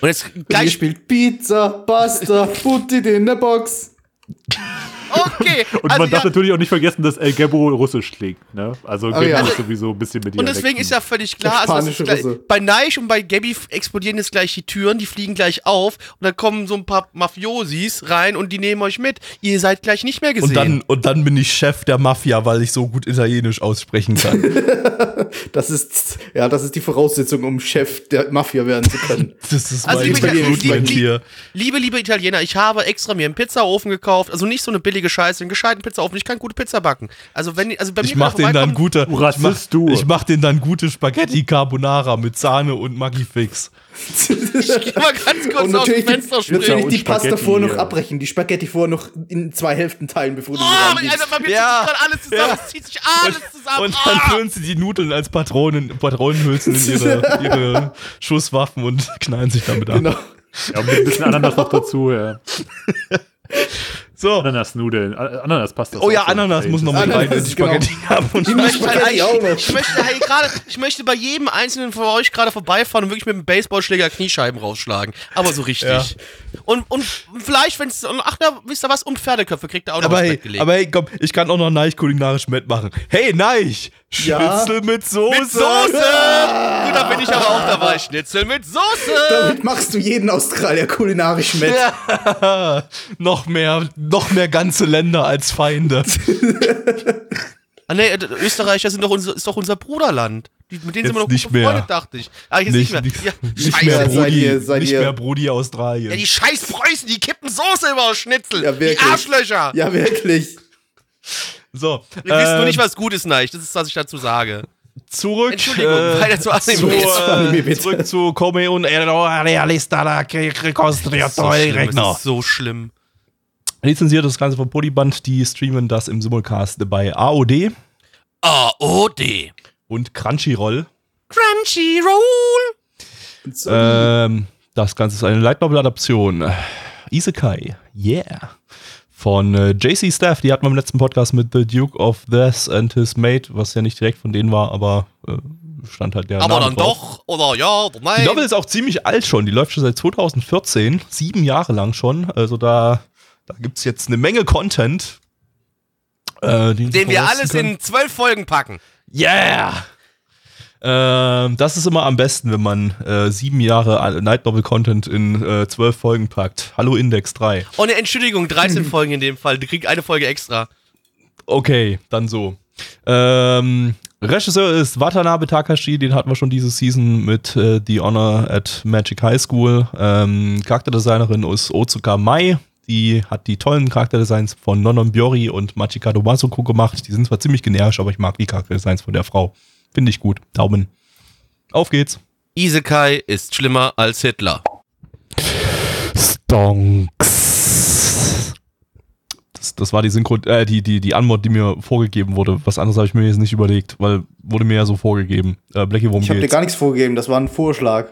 Und jetzt gleich. Hier spielt Pizza, Pasta, Putti in der Box. Okay. Und also man darf ja, natürlich auch nicht vergessen, dass El Gebo russisch klingt. Ne? Also Gebo ja. ist sowieso ein bisschen mit und deswegen ist ja völlig klar, also gleich, bei Neisch und bei Gabby f- explodieren jetzt gleich die Türen, die fliegen gleich auf und dann kommen so ein paar Mafiosis rein und die nehmen euch mit. Ihr seid gleich nicht mehr gesehen. Und dann, und dann bin ich Chef der Mafia, weil ich so gut Italienisch aussprechen kann. Das ist, ja, das ist die Voraussetzung, um Chef der Mafia werden zu können. Das ist Also mein liebe, Recruitment liebe, hier. liebe, liebe Italiener, ich habe extra mir einen Pizzaofen gekauft, also nicht so eine billige billige Scheiße, einen gescheiten Pizzaofen. Ich kann gute Pizza backen. Also wenn, also bei Ich mir mach den dann gute. Ich mach, du. Ich mach den dann gute Spaghetti Carbonara mit Sahne und Maggi-Fix. Ich kann mal ganz kurz Und aus dem natürlich, Fenster die, springen. natürlich und die Pasta Spaghetti, vorher noch ja. abbrechen, die Spaghetti vorher noch in zwei Hälften teilen, bevor du Oh, sie. Alter, bei mir Ja. zieht sich alles zusammen. Ja. Es zieht sich alles zusammen. Und dann Ah! füllen sie die Nudeln als Patronen, Patronenhülsen in ihre, ihre Schusswaffen und knallen sich damit ab. Genau. Ja, und mit ein bisschen Ananas noch dazu, ja. So. Ananasnudeln, A- Ananaspasta. Oh ja, Ananas muss noch mit rein in Ananas, die Spaghetti haben. Und Ich, möchte ich, möchte, hey, gerade, ich möchte bei jedem einzelnen von euch gerade vorbeifahren und wirklich mit dem Baseballschläger Kniescheiben rausschlagen. Aber so richtig. Ja. Und, und vielleicht, wenn es. Ach, na, wisst ihr was? Und Pferdeköpfe kriegt ihr auch noch aber aufs hey, aber hey, komm, ich kann auch noch Neich kulinarisch mitmachen. Hey, Neich! Ja? Schnitzel mit Soße! mit Soße! Gut, da bin ich aber auch dabei. Schnitzel mit Soße! Damit machst du jeden Australier kulinarisch mit. noch mehr, noch mehr ganze Länder als Feinde. Ah, nee, äh, Österreicher sind doch unser, ist doch unser Bruderland. Die, mit denen sind wir Jetzt noch nicht gut mehr. befreundet, dachte ich. Ah, jetzt nicht, mehr. nicht, Ja, nicht scheiße. mehr Ja, seid Brudi, ihr- seid nicht ihr- mehr Brudi Australien. Ja, die scheiß Preußen, die kippen Soße über Schnitzel. Ja, die wirklich. Arschlöcher. Ja, wirklich. So, Wir wissen nur ähm, nicht, was gut ist, Neich. Das ist, was ich dazu sage. zurück, Entschuldigung, äh, weiter zu Anime. zu, Anime, äh, zurück zu Come un Ero Realista la Das ist so schlimm, Rechner. das ist so schlimm. Lizenziert das Ganze von Polyband, die streamen das im Simulcast bei AOD AOD. und Crunchyroll. Crunchyroll. Ähm, das Ganze ist eine Light Novel Adaption. Isekai, yeah. Von äh, JC Staff, die hatten wir im letzten Podcast mit The Duke of This and His Mate, was ja nicht direkt von denen war, aber äh, stand halt der Aber Name dann drauf. doch, oder ja, oder nein. Die Novel ist auch ziemlich alt schon, die läuft schon seit 2014, sieben Jahre lang schon. Also da, da gibt es jetzt eine Menge Content. Äh, den, den wir alles können. in zwölf Folgen packen. Yeah! Ähm, das ist immer am besten, wenn man äh, sieben Jahre Night Novel Content in äh, zwölf Folgen packt. Hallo Index 3. Oh ne, Entschuldigung, 13 Folgen in dem Fall. Die kriegt eine Folge extra. Okay, dann so. Ähm, Regisseur ist Watanabe Takashi, den hatten wir schon diese Season mit äh, The Honor at Magic High School. Ähm, Charakterdesignerin ist Otsuka Mai. Die hat die tollen Charakterdesigns von Nonon Biori und Machikado Masuko gemacht. Die sind zwar ziemlich generisch, aber ich mag die Charakterdesigns von der Frau. Finde ich gut. Daumen. Auf geht's. Isekai ist schlimmer als Hitler. Stonks. Das, das war die Synchro, äh, die, die, die Anmod, die mir vorgegeben wurde. Was anderes habe ich mir jetzt nicht überlegt, weil wurde mir ja so vorgegeben. Äh, Blackie, worum Ich habe dir gar nichts vorgegeben, das war ein Vorschlag.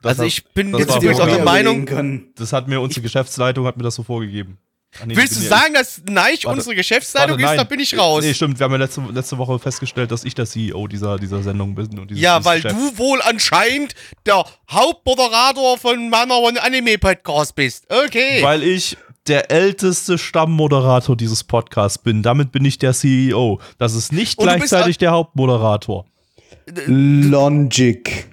Das also hat- ich bin jetzt auch der Meinung, können. Das hat mir unsere Geschäftsleitung hat mir das so vorgegeben. Ah, nee, willst du sagen, dass Neich Warte. unsere Geschäftsleitung Warte, ist? Da bin ich raus. Nee, stimmt. Wir haben ja letzte, letzte Woche festgestellt, dass ich der CEO dieser, dieser Sendung bin. Und dieses, ja, dieses weil Geschäft. du wohl anscheinend der Hauptmoderator von Mama und Anime Podcast bist. Okay. Weil ich der älteste Stammmoderator dieses Podcasts bin. Damit bin ich der CEO. Das ist nicht Und gleichzeitig der Hauptmoderator. Logic.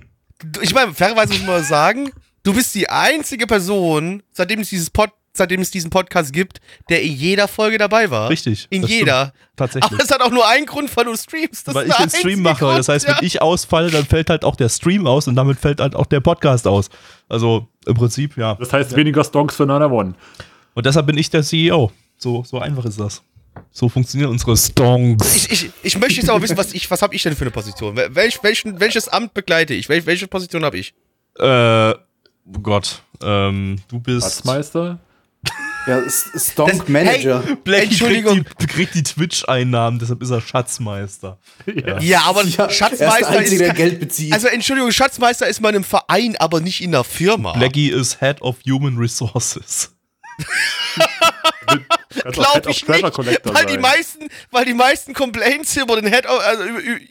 ich meine, fairerweise muss man sagen, du bist die einzige Person, seitdem es dieses Pod seitdem es diesen Podcast gibt, der in jeder Folge dabei war. Richtig. In jeder. stimmt. Tatsächlich. Aber es hat auch nur einen Grund, weil du streamst. Das weil ist ich den Stream mache. Grund, das heißt, ja. wenn ich ausfalle, dann fällt halt auch der Stream aus und damit fällt halt auch der Podcast aus. Also im Prinzip, ja. Das heißt weniger Stonks für Nana One. Und deshalb bin ich der CEO. So, so einfach ist das. So funktionieren unsere Stonks. Ich, ich, ich möchte jetzt aber wissen, was ich, was habe ich denn für eine Position? Wel- Welch, welchen, welches Amt begleite ich? Wel, welche Position habe ich? Äh, oh Gott. Ähm, du bist. Schatzmeister? Ja, Stonk Manager. Blackie Entschuldigung. Kriegt die, kriegt die Twitch-Einnahmen, deshalb ist er Schatzmeister. Ja, aber Ja, er ist Schatzmeister der Einzige, der ist. Geld bezieht. Also Entschuldigung, Schatzmeister ist mal in einem Verein, aber nicht in einer Firma. Blackie ist Head of Human Resources. Glaube ich nicht, weil die meisten, weil die meisten Complaints über den Head, also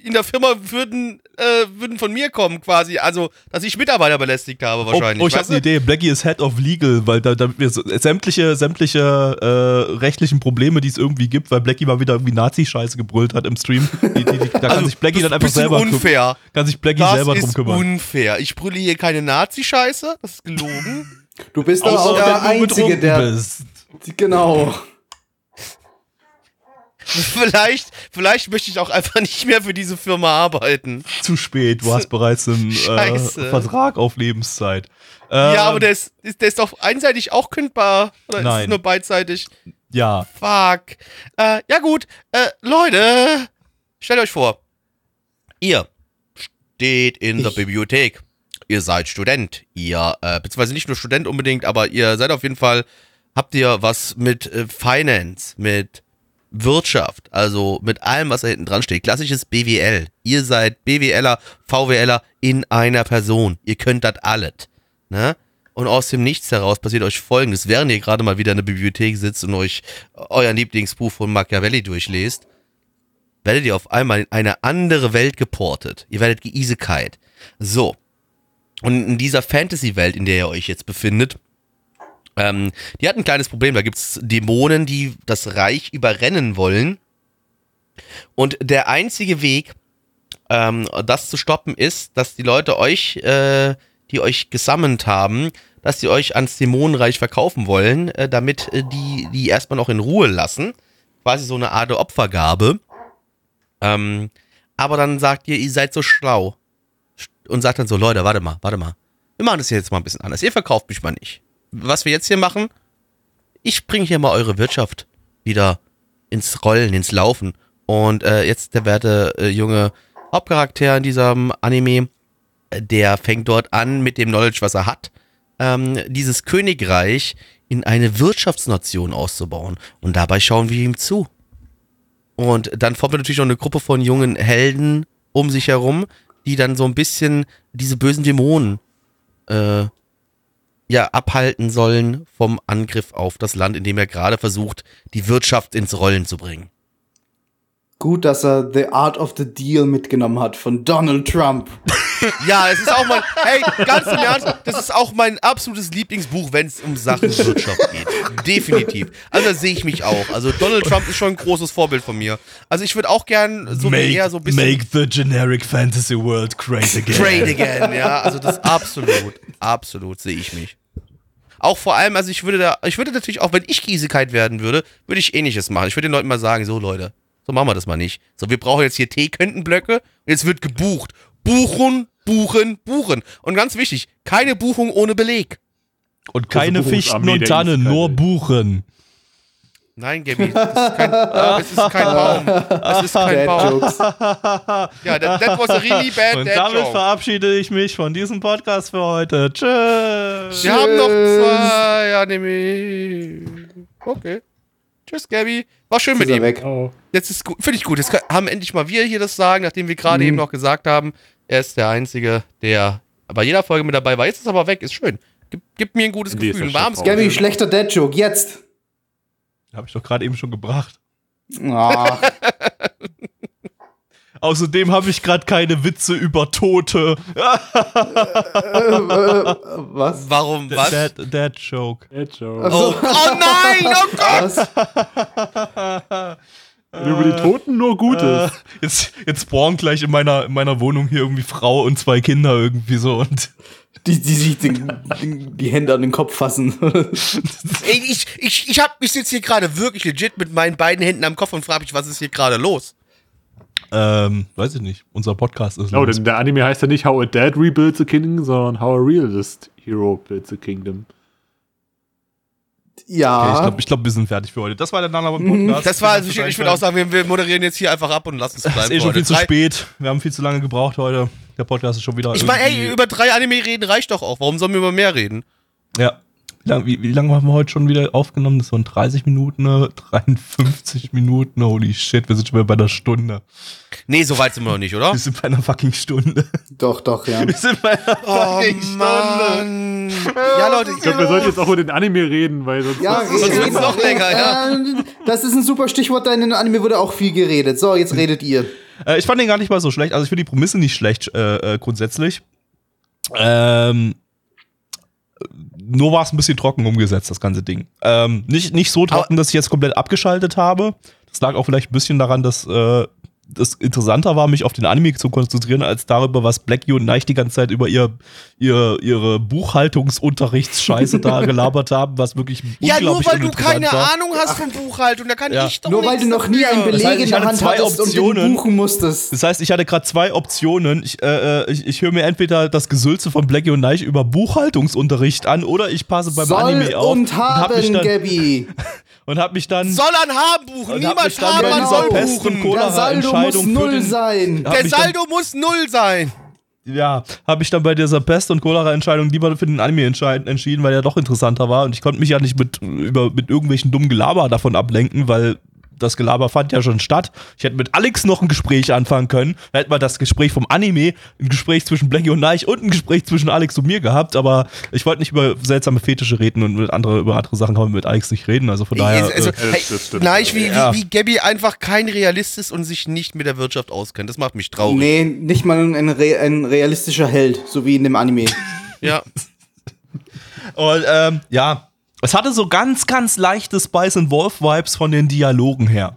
in der Firma würden, äh, würden von mir kommen quasi, also dass ich Mitarbeiter belästigt habe Oh, wahrscheinlich. oh ich habe eine? Idee. Blackie ist Head of Legal, weil da, damit wir so, sämtliche, sämtliche äh, rechtlichen Probleme, die es irgendwie gibt, weil Blackie mal wieder irgendwie Nazi-Scheiße gebrüllt hat im Stream, die, die, die, da kann Also, sich Blackie das dann einfach ist ein selber unfair. kann sich Blackie Das selber drum ist kümmern. unfair. Ich brülle hier keine Nazi-Scheiße, das ist gelogen. Du bist aber Außer auch der Einzige, der. bist. Genau. vielleicht, vielleicht möchte ich auch einfach nicht mehr für diese Firma arbeiten. Zu spät, du hast bereits einen äh. Vertrag auf Lebenszeit. ja, Ähm, aber der ist, ist- der ist doch einseitig auch kündbar. Oder ist Nein. es nur beidseitig? Ja, Fuck. Äh, ja gut, äh, Leute, stellt euch vor, ihr steht in der Ich. Bibliothek. Ihr seid Student. Ihr, äh, beziehungsweise nicht nur Student unbedingt, aber ihr seid auf jeden Fall, habt ihr was mit äh, Finance, mit Wirtschaft, also mit allem, was da hinten dran steht. Klassisches BWL. Ihr seid BWLer, VWLer in einer Person. Ihr könnt das alles. Ne? Und aus dem Nichts heraus passiert euch folgendes, während ihr gerade mal wieder in der Bibliothek sitzt und euch euer Lieblingsbuch von Machiavelli durchlest, werdet ihr auf einmal in eine andere Welt geportet. Ihr werdet geisekite. So. Und in dieser Fantasy-Welt, in der ihr euch jetzt befindet, ähm, die hat ein kleines Problem. Da gibt's Dämonen, die das Reich überrennen wollen. Und der einzige Weg, ähm, das zu stoppen, ist, dass die Leute euch, äh, die euch gesammelt haben, dass sie euch ans Dämonenreich verkaufen wollen, äh, damit äh, die die erstmal noch in Ruhe lassen. Quasi so eine Art Opfergabe. Ähm, aber dann sagt ihr, ihr seid so schlau. Und sagt dann so, Leute, warte mal, warte mal. Wir machen das jetzt mal ein bisschen anders. Ihr verkauft mich mal nicht. Was wir jetzt hier machen, ich bringe hier mal eure Wirtschaft wieder ins Rollen, ins Laufen. Und äh, jetzt der werte äh, junge Hauptcharakter in diesem Anime, äh, der fängt dort an mit dem Knowledge, was er hat, ähm, dieses Königreich in eine Wirtschaftsnation auszubauen. Und dabei schauen wir ihm zu. Und dann formt er natürlich noch eine Gruppe von jungen Helden um sich herum, die dann so ein bisschen diese bösen Dämonen äh, ja abhalten sollen vom Angriff auf das Land, in dem er gerade versucht, die Wirtschaft ins Rollen zu bringen. Gut, dass er The Art of the Deal mitgenommen hat von Donald Trump. Ja, es ist auch mein, hey, ganz im Ernst, das ist auch mein absolutes Lieblingsbuch, wenn es um Sachen Wirtschaft geht. Definitiv. Also da sehe ich mich auch. Also Donald Trump ist schon ein großes Vorbild von mir. Also ich würde auch gern so make, eher so ein bisschen make the generic fantasy world great again. Trade again, ja. Also das absolut, absolut sehe ich mich. Auch vor allem, also ich würde da, ich würde natürlich auch, wenn ich Giesigkeit werden würde, würde ich ähnliches machen. Ich würde den Leuten mal sagen, so Leute, so machen wir das mal nicht. So, wir brauchen jetzt hier T-Köntenblöcke und jetzt wird gebucht. Buchen, buchen, buchen. Und ganz wichtig, keine Buchung ohne Beleg. Und keine Fichten und Tannen, nur Buchen. Nein, Gabi, das ist kein, das ist kein Baum. Das ist kein Bad Baum. Jokes. Ja, that, that was a really bad Und dad damit joke. verabschiede ich mich von diesem Podcast für heute. Tschüss. Wir haben noch zwei Anime. Okay. Tschüss, Gabi. War schön mit ihm. weg. Oh. Jetzt ist gut, finde ich gut. Jetzt haben endlich mal wir hier das sagen, nachdem wir gerade Mhm. eben noch gesagt haben, er ist der Einzige, der bei jeder Folge mit dabei war. Jetzt ist er aber weg, ist schön. Gib, gibt mir ein gutes Gefühl, ein warmes Gabby, schlechter Dad Joke, jetzt. Habe ich doch gerade eben schon gebracht. Ach, Außerdem habe ich gerade keine Witze über Tote. äh, was? Warum, was? Dad, Dad Joke. Bad Joke. Oh, oh nein, oh Gott! Was? Wenn über die Toten nur Gutes. Äh, jetzt, jetzt spawnen gleich in meiner, in meiner Wohnung hier irgendwie Frau und zwei Kinder irgendwie so und Die, die sich den, die Hände an den Kopf fassen. Ey, ich, ich, ich, hab, ich sitze hier gerade wirklich legit mit meinen beiden Händen am Kopf und frage mich, was ist hier gerade los? ähm, weiß ich nicht. Unser Podcast ist Oh, los. denn der Anime heißt ja nicht How a Dad Rebuilds a Kingdom, sondern How a Realist Hero Builds a Kingdom. Okay, ich ja. glaube, ich glaub, wir sind fertig für heute. Das war der Nana Podcast. Das war, also ich, ich würde auch sagen, wir, wir moderieren jetzt hier einfach ab und lassen es bleiben. Es ist eh schon heute. viel zu spät. Wir haben viel zu lange gebraucht heute. Der Podcast ist schon wieder. Ich meine, ey, über drei Anime reden reicht doch auch. Warum sollen wir über mehr reden? Ja. Wie lange wie, wie lang haben wir heute schon wieder aufgenommen? Das waren 30 Minuten, ne? 53 Minuten. Holy shit, wir sind schon wieder bei einer Stunde. Nee, so weit sind wir noch nicht, oder? Wir sind bei einer fucking Stunde. Doch, doch, ja. Wir sind bei einer Oh, fucking Stunde. Mann. Ja, Leute, Ich glaube, wir sollten jetzt auch über den Anime reden, weil sonst. Ja, Sonst reden- wird's noch länger, ja. Das ist ein super Stichwort, da in den Anime wurde auch viel geredet. So, jetzt redet ihr. Äh, ich fand den gar nicht mal so schlecht. Also ich finde die Prämisse nicht schlecht äh, äh, grundsätzlich. Ähm, nur war es ein bisschen trocken umgesetzt, das ganze Ding. Ähm, nicht, nicht so trocken, dass ich jetzt komplett abgeschaltet habe. Das lag auch vielleicht ein bisschen daran, dass äh, das interessanter war, mich auf den Anime zu konzentrieren, als darüber, was Blackie und Neich die ganze Zeit über ihr, ihr ihre Buchhaltungsunterrichtsscheiße da gelabert haben, was wirklich Ja, nur weil du keine war. Ahnung hast von Buchhaltung, da kann Ja. ich doch Nur weil du noch nie einen. Beleg Das heißt, in der Hand zwei hattest und Optionen. buchen musstest. Das heißt, ich hatte gerade zwei Optionen. Ich, äh, äh, ich, ich höre mir entweder das Gesülze von Blackie und Neich über Buchhaltungsunterricht an oder ich passe beim Soll Anime auf und hab mich haben, dann, Gabby. und hab mich dann Soll an haben buchen, Und hab niemand mich dann haben an soll Pest- und buchen. Cola- Der Saldo muss Entscheidung für null den- sein. Der mich dann- Saldo muss null sein. ja, habe ich dann bei dieser Pest- und Cholera-Entscheidung lieber für den Anime entschieden, weil er doch interessanter war. Und ich konnte mich ja nicht mit, über, mit irgendwelchen dummen Gelaber davon ablenken, weil das Gelaber fand ja schon statt. Ich hätte mit Alex noch ein Gespräch anfangen können. Da hätte man das Gespräch vom Anime, ein Gespräch zwischen Blackie und Neich und ein Gespräch zwischen Alex und mir gehabt, aber ich wollte nicht über seltsame Fetische reden und mit andere, über andere Sachen kann man mit Alex nicht reden. Also von daher. also, äh, hey, das stimmt. nein, ich, wie, Ja. wie, wie Gabby einfach kein Realist ist und sich nicht mit der Wirtschaft auskennt. Das macht mich traurig. Nee, nicht mal ein, Re ein realistischer Held, so wie in dem Anime. Ja. Und ähm, ja, es hatte so ganz, ganz leichte Spice and Wolf Vibes von den Dialogen her.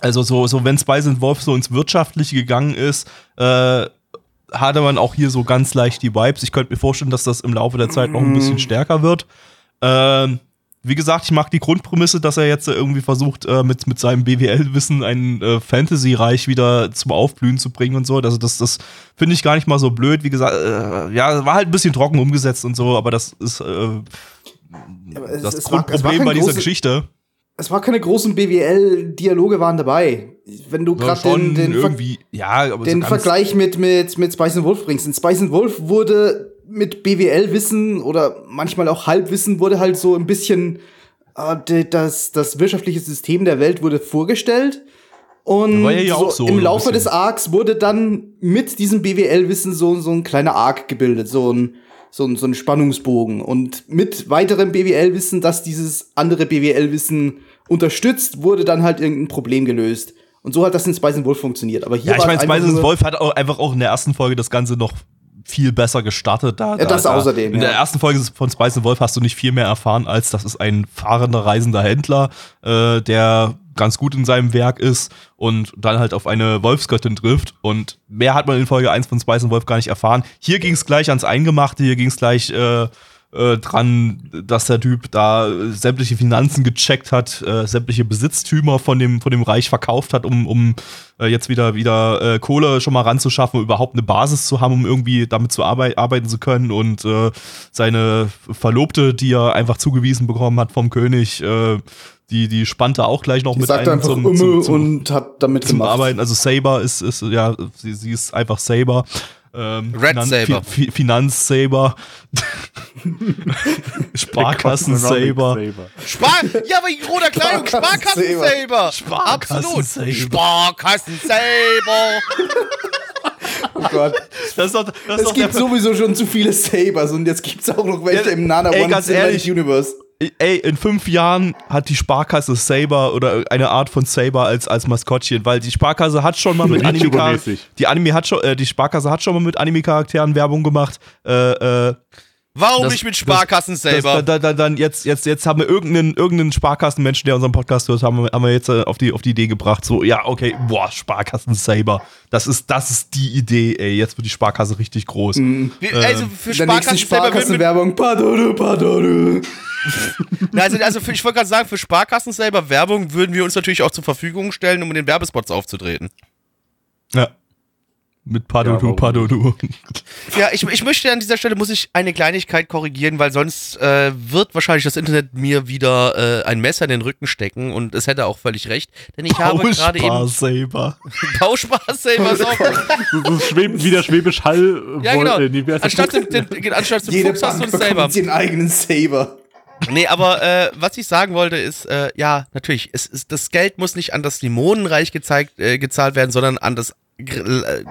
Also so, so wenn Spice and Wolf so ins Wirtschaftliche gegangen ist, äh, hatte man auch hier so ganz leicht die Vibes. Ich könnte mir vorstellen, dass das im Laufe der Zeit noch ein bisschen stärker wird. Ähm, wie gesagt, ich mag die Grundprämisse, dass er jetzt irgendwie versucht, äh, mit, mit seinem BWL-Wissen ein äh, Fantasy-Reich wieder zum Aufblühen zu bringen und so. Also das, das finde ich gar nicht mal so blöd. Wie gesagt, äh, ja, war halt ein bisschen trocken umgesetzt und so, aber das ist äh, es, das es war, es war Grundproblem kein bei dieser große- Geschichte. Es war keine großen BWL-Dialoge waren dabei. Wenn du Ja, gerade den, den, irgendwie, ja, den so Vergleich mit, mit, mit Spice and Wolf bringst. In Spice and Wolf wurde mit BWL-Wissen oder manchmal auch Halbwissen wurde halt so ein bisschen äh, das, das wirtschaftliche System der Welt wurde vorgestellt. Und War ja hier so so im Laufe des Arcs wurde dann mit diesem BWL-Wissen so, so ein kleiner Arc gebildet, so ein, so ein, so ein Spannungsbogen. Und mit weiterem BWL-Wissen, das dieses andere BWL-Wissen unterstützt, wurde dann halt irgendein Problem gelöst. Und so hat das in Spice and Wolf funktioniert. Aber hier ja, ich meine, Spice and Wolf hat auch einfach auch in der ersten Folge das Ganze noch viel besser gestartet. Da, Ja, das da, außerdem, In der ja. ersten Folge von Spice and Wolf hast du nicht viel mehr erfahren, als das ist ein fahrender, reisender Händler, äh, der ganz gut in seinem Werk ist und dann halt auf eine Wolfsgöttin trifft. Und mehr hat man in Folge 1 von Spice and Wolf gar nicht erfahren. Hier ging es gleich ans Eingemachte, hier ging es gleich äh, äh, dran, dass der Typ da sämtliche Finanzen gecheckt hat, äh, sämtliche Besitztümer von dem, von dem Reich verkauft hat, um, um äh, jetzt wieder, wieder äh, Kohle schon mal ranzuschaffen, um überhaupt eine Basis zu haben, um irgendwie damit zu arbei arbeiten zu können. Und äh, seine Verlobte, die er einfach zugewiesen bekommen hat vom König, die, die spannte auch gleich noch Die mit sagt ein einfach zum, Umme zum, zum, und hat damit zum gemacht. Arbeiten. Also Saber ist, ist ja, sie, sie ist einfach Saber. Ähm, Red Saber. Fi Fi Finanz-Saber. Sparkassen-Saber. Spar ja, aber in roter Kleidung, Sparkassen-Saber. Sparkassen-Saber. Absolut. Sparkassen-Saber. Sparkassen-Saber. Oh Gott. Das ist doch, das ist Es gibt sowieso schon zu viele Sabers und jetzt gibt's auch noch welche Ja, im Nana ey, One ganz Cinematic ehrlich. Universe. Ey, in fünf Jahren hat die Sparkasse Saber oder eine Art von Saber als, als Maskottchen, weil die Sparkasse hat schon mal mit Anime die Anime hat schon, äh, die Sparkasse hat schon mal mit Anime-Charakteren Werbung gemacht. Äh, äh, Warum Das- nicht mit das- Sparkassen das, selber? da, da, dann jetzt, jetzt, jetzt haben wir irgendeinen, irgendeinen Sparkassenmenschen, der unseren Podcast hört, haben wir, haben wir jetzt äh, auf, die, auf die Idee gebracht, so, ja, okay, boah, Sparkassen Saber. Das ist, das ist die Idee, ey. Jetzt wird die Sparkasse richtig groß. Mhm. Also für der nächsten Sparkassen selber Sparkassenwerbung. Padode, padode. also, also für, ich wollte gerade sagen, für Sparkassen selber Werbung würden wir uns natürlich auch zur Verfügung stellen, um in den Werbespots aufzutreten. Ja. Mit Padodu, warum Padodu. Ja, ich, ich möchte an dieser Stelle, muss ich eine Kleinigkeit korrigieren, weil sonst äh, wird wahrscheinlich das Internet mir wieder äh, ein Messer in den Rücken stecken und es hätte auch völlig recht, denn ich habe gerade eben Saber. Bauspaß selber so. Schweb, wieder Schwäbisch Hall. Ja, genau. Äh? Anstatt dem, dem, anstatt dem Jede Fuchs hast du es selber. ihren eigenen Saber. Nee, aber äh, was ich sagen wollte ist, äh, ja, natürlich, es, ist, das Geld muss nicht an das Dämonenreich gezeigt, äh, gezahlt werden, sondern an das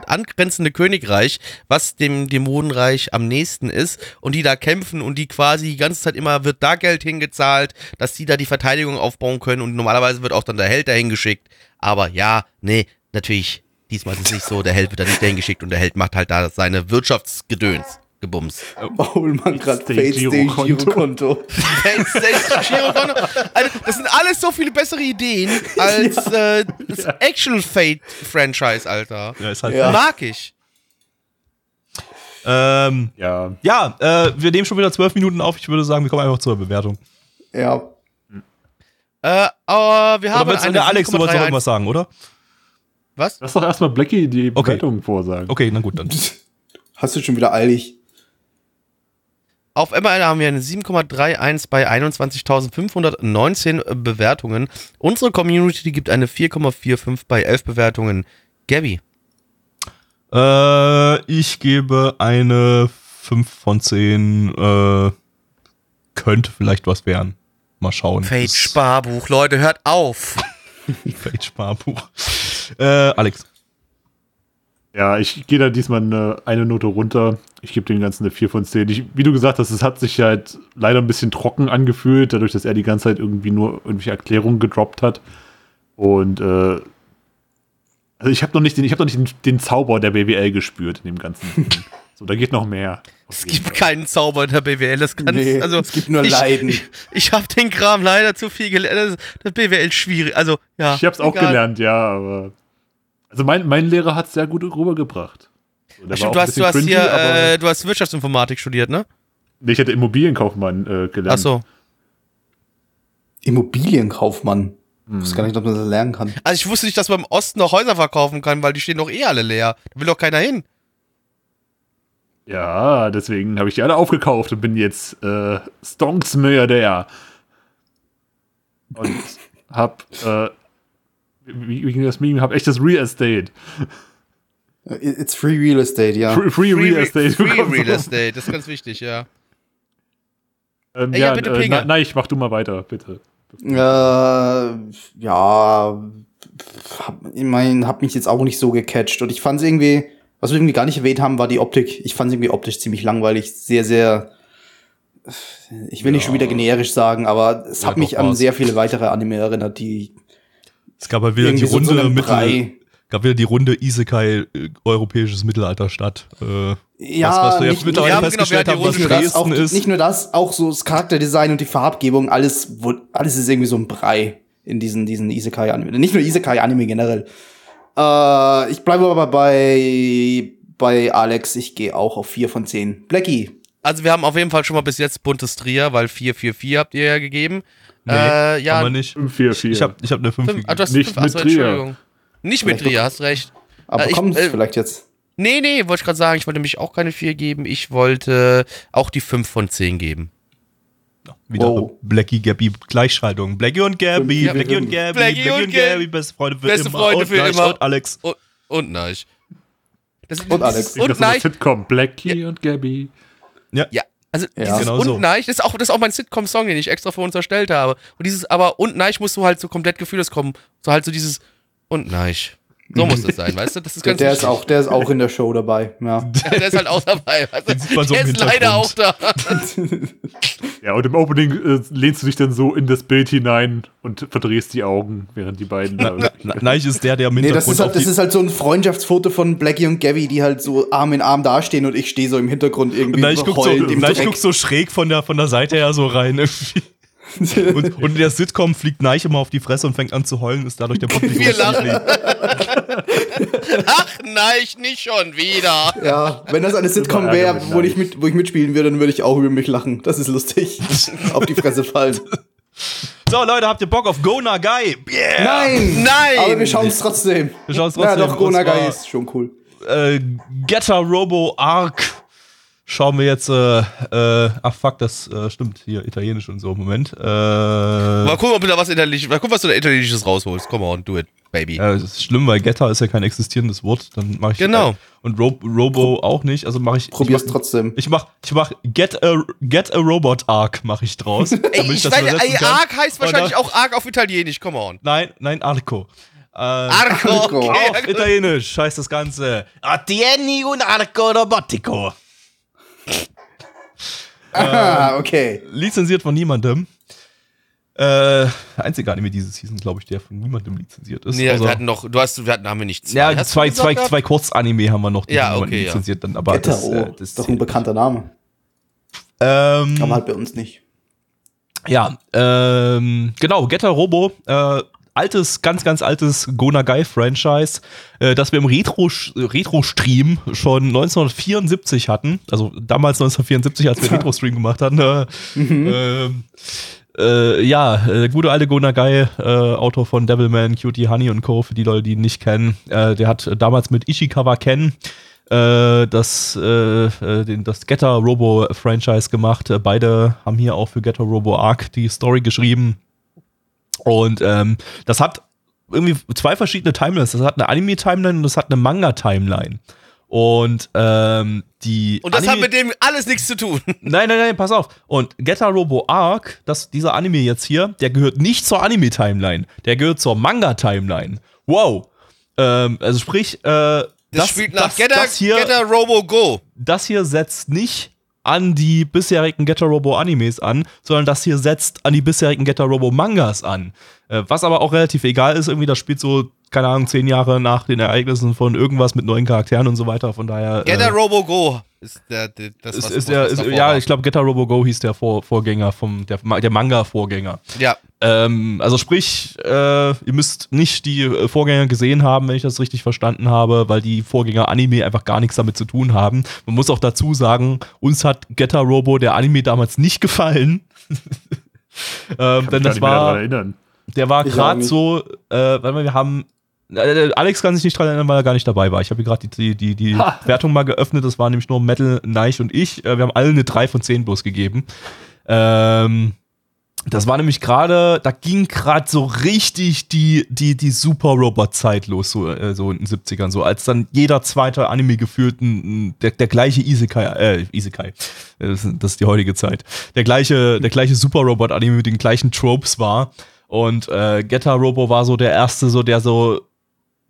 angrenzende Königreich, was dem Dämonenreich am nächsten ist und die da kämpfen und die quasi die ganze Zeit immer wird da Geld hingezahlt, dass die da die Verteidigung aufbauen können und normalerweise wird auch dann der Held dahin geschickt. Aber ja, nee, natürlich, diesmal ist es nicht so, der Held wird da nicht dahin geschickt und der Held macht halt da seine Wirtschaftsgedöns. Gebumst. Warum man gerade Stay Girokonto. Stay Girokonto. Also, das sind alles so viele bessere Ideen als äh, das Actual Fate Franchise, Alter. Ja, ist halt Ja. Mag ich. Ähm, Ja. ja, äh, wir nehmen schon wieder zwölf Minuten auf. Ich würde sagen, wir kommen einfach zur Bewertung. Ja. Äh, aber wir Oder haben willst du eine der Alex, du wolltest noch 7,31. irgendwas sagen, oder? Was? Lass doch erstmal Blackie die Okay. Bewertung vorsagen. Okay, na gut, dann. Hast du schon wieder eilig? Auf MRL haben wir eine 7,31 bei 21.519 Bewertungen. Unsere Community gibt eine 4,45 bei 11 Bewertungen. Gabby. Äh, ich gebe eine 5 von 10. Äh, könnte vielleicht was werden. Mal schauen. Fate Sparbuch, Leute, hört auf. Fate Sparbuch. Äh, Alex. Ja, ich gehe da diesmal eine, eine Note runter. Ich gebe dem Ganzen eine 4 von 10. Ich, wie du gesagt hast, es hat sich halt leider ein bisschen trocken angefühlt, dadurch, dass er die ganze Zeit irgendwie nur irgendwelche Erklärungen gedroppt hat. Und äh, also ich habe noch nicht, den, ich hab noch nicht den, den Zauber der BWL gespürt in dem ganzen. So, da geht noch mehr. Es gibt keinen Zauber in der BWL. Das kann Nee, also es gibt nur ich, Leiden. Ich, ich habe den Kram leider zu viel gelernt. Das, das BWL schwierig. Also ja. Ich habe es auch gelernt, ja, aber. Also mein, mein Lehrer hat es sehr gut rübergebracht. So, Stimmt, war du hast, du hast hier, cringy, aber- äh, du hast Wirtschaftsinformatik studiert, ne? Nee, ich hätte Immobilienkaufmann äh, gelernt. Ach so. Immobilienkaufmann. Ich weiß gar nicht, ob man das lernen kann. Also ich wusste nicht, dass man im Osten noch Häuser verkaufen kann, weil die stehen doch eh alle leer. Da will doch keiner hin. Ja, deswegen habe ich die alle aufgekauft und bin jetzt äh, Stonks Milliardär. Und hab, äh, ging das Meme? Hab echtes Real Estate. It's free real estate, ja. Free, free Real Estate. Free. Real Estate, das ist ganz wichtig, ja. Ähm, Ja, ja, bitte, äh, na, nein, ich mach du mal weiter, bitte. Äh, ja, hab, ich mein, hab mich jetzt auch nicht so gecatcht. Und ich fand es irgendwie, was wir irgendwie gar nicht erwähnt haben, war die Optik. Ich fand es irgendwie optisch ziemlich langweilig, sehr, sehr. Ich will nicht schon wieder generisch sagen, aber es Ja, hat mich an sehr viele weitere Anime erinnert, die Es gab halt wieder die irgendwie Runde so Mittel, gab wieder die Runde Isekai äh, europäisches Mittelalter statt. Äh, Ja, was, was wir nicht- jetzt mittlerweile ja, genau, festgestellt hatten haben, was Runde nicht nur, das, auch, ist. nicht nur das, auch so das Charakterdesign und die Farbgebung, alles, wo- alles ist irgendwie so ein Brei in diesen, diesen Isekai-Anime. Nicht nur Isekai-Anime generell. Äh, ich bleibe aber bei, bei Alex, ich gehe auch auf 4 von 10. Blackie. Also wir haben auf jeden Fall schon mal bis jetzt buntes Trier, weil 444 habt ihr ja gegeben. Nee, äh, ja, aber nicht. 5, 4, 4. Ich habe ich hab eine 5 fünf, ah, du hast Nicht fünf, achso, mit Trier. Entschuldigung. Nicht mit Trier, hast recht. Aber Äh, ich- kommt äh, vielleicht jetzt. Nee, nee, wollte ich gerade sagen, ich wollte nämlich auch keine 4 geben. Ich wollte auch die 5 von 10 geben. Wieder Wow. Blackie Gabby Gleichschaltung. Blackie und Gabby, Ja, Blackie und. Gabby, Blackie Blackie und und Gabby, beste Freunde für Beste immer. Freunde und für Neich immer. Und Alex. Und, und Neich. Das, Und Alex. Und einer Neich. Sitcom. Blackie und Gabby. Ja, also Ja. dieses Genau und so. Neich, das ist, auch, das ist auch mein Sitcom-Song, den ich extra für uns erstellt habe. Und dieses aber und Neich musst du halt so komplett gefühllos kommen. So halt so dieses und Neich. So muss das sein, weißt du? Das ist Der, ganz der ist wichtig. auch, der ist auch in der Show dabei. Ja. der ist halt auch dabei. Weißt du? So der ist leider auch Hintergrund. da. Ja, und im Opening äh, lehnst du dich dann so in das Bild hinein und verdrehst die Augen, während die beiden da. Na- Neich ist der, der im Nee, das Hintergrund ist, halt, das ist halt so ein Freundschaftsfoto von Blackie und Gabby, die halt so Arm in Arm dastehen und ich stehe so im Hintergrund irgendwie Neich guckt so, guckt so schräg von der, von der Seite her so rein. irgendwie. Und, und in der Sitcom fliegt Neich immer auf die Fresse und fängt an zu heulen, ist dadurch der Publikum. Wir lachen. Ach Neich, nicht schon wieder. Ja, wenn das eine Sitcom wäre, wo ich, mit, wo ich mitspielen würde, dann würde ich auch über mich lachen. Das ist lustig. Auf die Fresse fallen. So, Leute, habt ihr Bock auf Go Nagai? Yeah! Nein! Nein! Aber wir schauen es trotzdem. Wir schauen's Ja, trotzdem. doch, Und Gonagai zwar- ist schon cool. äh, Getter Robo Arc. Schauen wir jetzt, äh, äh, ach fuck, das äh, stimmt, hier, italienisch und so, Moment. Äh, Mal gucken, ob du da was Italienisches, mal gucken, was du da Italienisches rausholst. Come on, do it, baby. ja, das ist schlimm, weil Getter ist ja kein existierendes Wort, dann mache ich Genau. Äh, und Ro Robo auch nicht, also mache ich Probier's ich mach, trotzdem. Ich mach, ich mach Get a, Get a Robot Arc mache ich draus. Ey, damit ich das ey, kann. Arc heißt wahrscheinlich auch Arc auf Italienisch, come on. Nein, nein, Arco. Äh, Arco, Arco. okay. Auf Italienisch heißt das Ganze Attieni un Arco Robotico. Ah, okay. Lizenziert von niemandem. Äh, einzige Anime diese Season, glaube ich, der von niemandem lizenziert ist. Nee, außer- wir hatten noch, du hast, wir hatten, haben wir nicht ja, zwei, gesagt zwei, gehabt? zwei Kurzanime haben wir noch, die Ja, niemand okay, ja. lizenziert dann, aber Getter, das, oh, äh, das ist doch ein bekannter Name. Ähm, Aber halt bei uns nicht. Ja, ähm, genau, Getter Robo, äh, altes, ganz, ganz altes Gonagai-Franchise, äh, das wir im Retro- Retro-Stream schon 1974 hatten. Also damals 1974, als wir Retro-Stream gemacht hatten. Äh, ähm, äh, ja, äh, der gute alte Gonagai, äh, Autor von Devilman, Cutie Honey und Co., für die Leute, die ihn nicht kennen, äh, der hat damals mit Ishikawa Ken äh, das, äh, äh, den, das Getter Robo Franchise gemacht. Äh, beide haben hier auch für Getter Robo Arc die Story geschrieben. Und ähm, das hat irgendwie zwei verschiedene Timelines. Das hat eine Anime-Timeline und das hat eine Manga-Timeline. Und ähm, die Und das Anime hat mit dem alles nichts zu tun. Nein, nein, nein, pass auf. Und Getter Robo Arc, das, dieser Anime jetzt hier, der gehört nicht zur Anime-Timeline. Der gehört zur Manga-Timeline. Wow. Ähm, also sprich, äh, Das, spielt nach das, Getter, das, hier, Getter Robo Go. das hier setzt nicht an die bisherigen Getter Robo Animes an, sondern das hier setzt an die bisherigen Getter Robo Mangas an. Äh, was aber auch relativ egal ist, irgendwie, das spielt so, keine Ahnung, zehn Jahre nach den Ereignissen von irgendwas mit neuen Charakteren und so weiter. Von daher. Getter äh, Robo Go ist der, der das, ist, was- ist was der, ist, ja, war. ich glaube, Getter Robo Go hieß der Vor Vorgänger vom, der, der Manga-Vorgänger. Ja, Ähm, also sprich, äh, ihr müsst nicht die äh, Vorgänger gesehen haben, wenn ich das richtig verstanden habe, weil die Vorgänger Anime einfach gar nichts damit zu tun haben. Man muss auch dazu sagen, uns hat Getter Robo der Anime damals nicht gefallen. ähm, denn das war, erinnern. der war gerade so, äh, mal, wir haben. Äh, Alex kann sich nicht dran erinnern, weil er gar nicht dabei war. Ich habe hier gerade die, die, die. Wertung mal geöffnet. Das war nämlich nur Metal, Neich und ich. Äh, Wir haben alle eine 3 von 10 bloß gegeben. Ähm, das war nämlich gerade, da ging gerade so richtig die, die, die Super-Robot-Zeit los, so, äh, so in den 70ern, so als dann jeder zweite Anime gefühlt der, der gleiche Isekai, äh, Isekai, äh, das, ist- die heutige Zeit, der gleiche, der gleiche Super-Robot-Anime mit den gleichen Tropes war. Und äh, Getter Robo war so der erste, so der so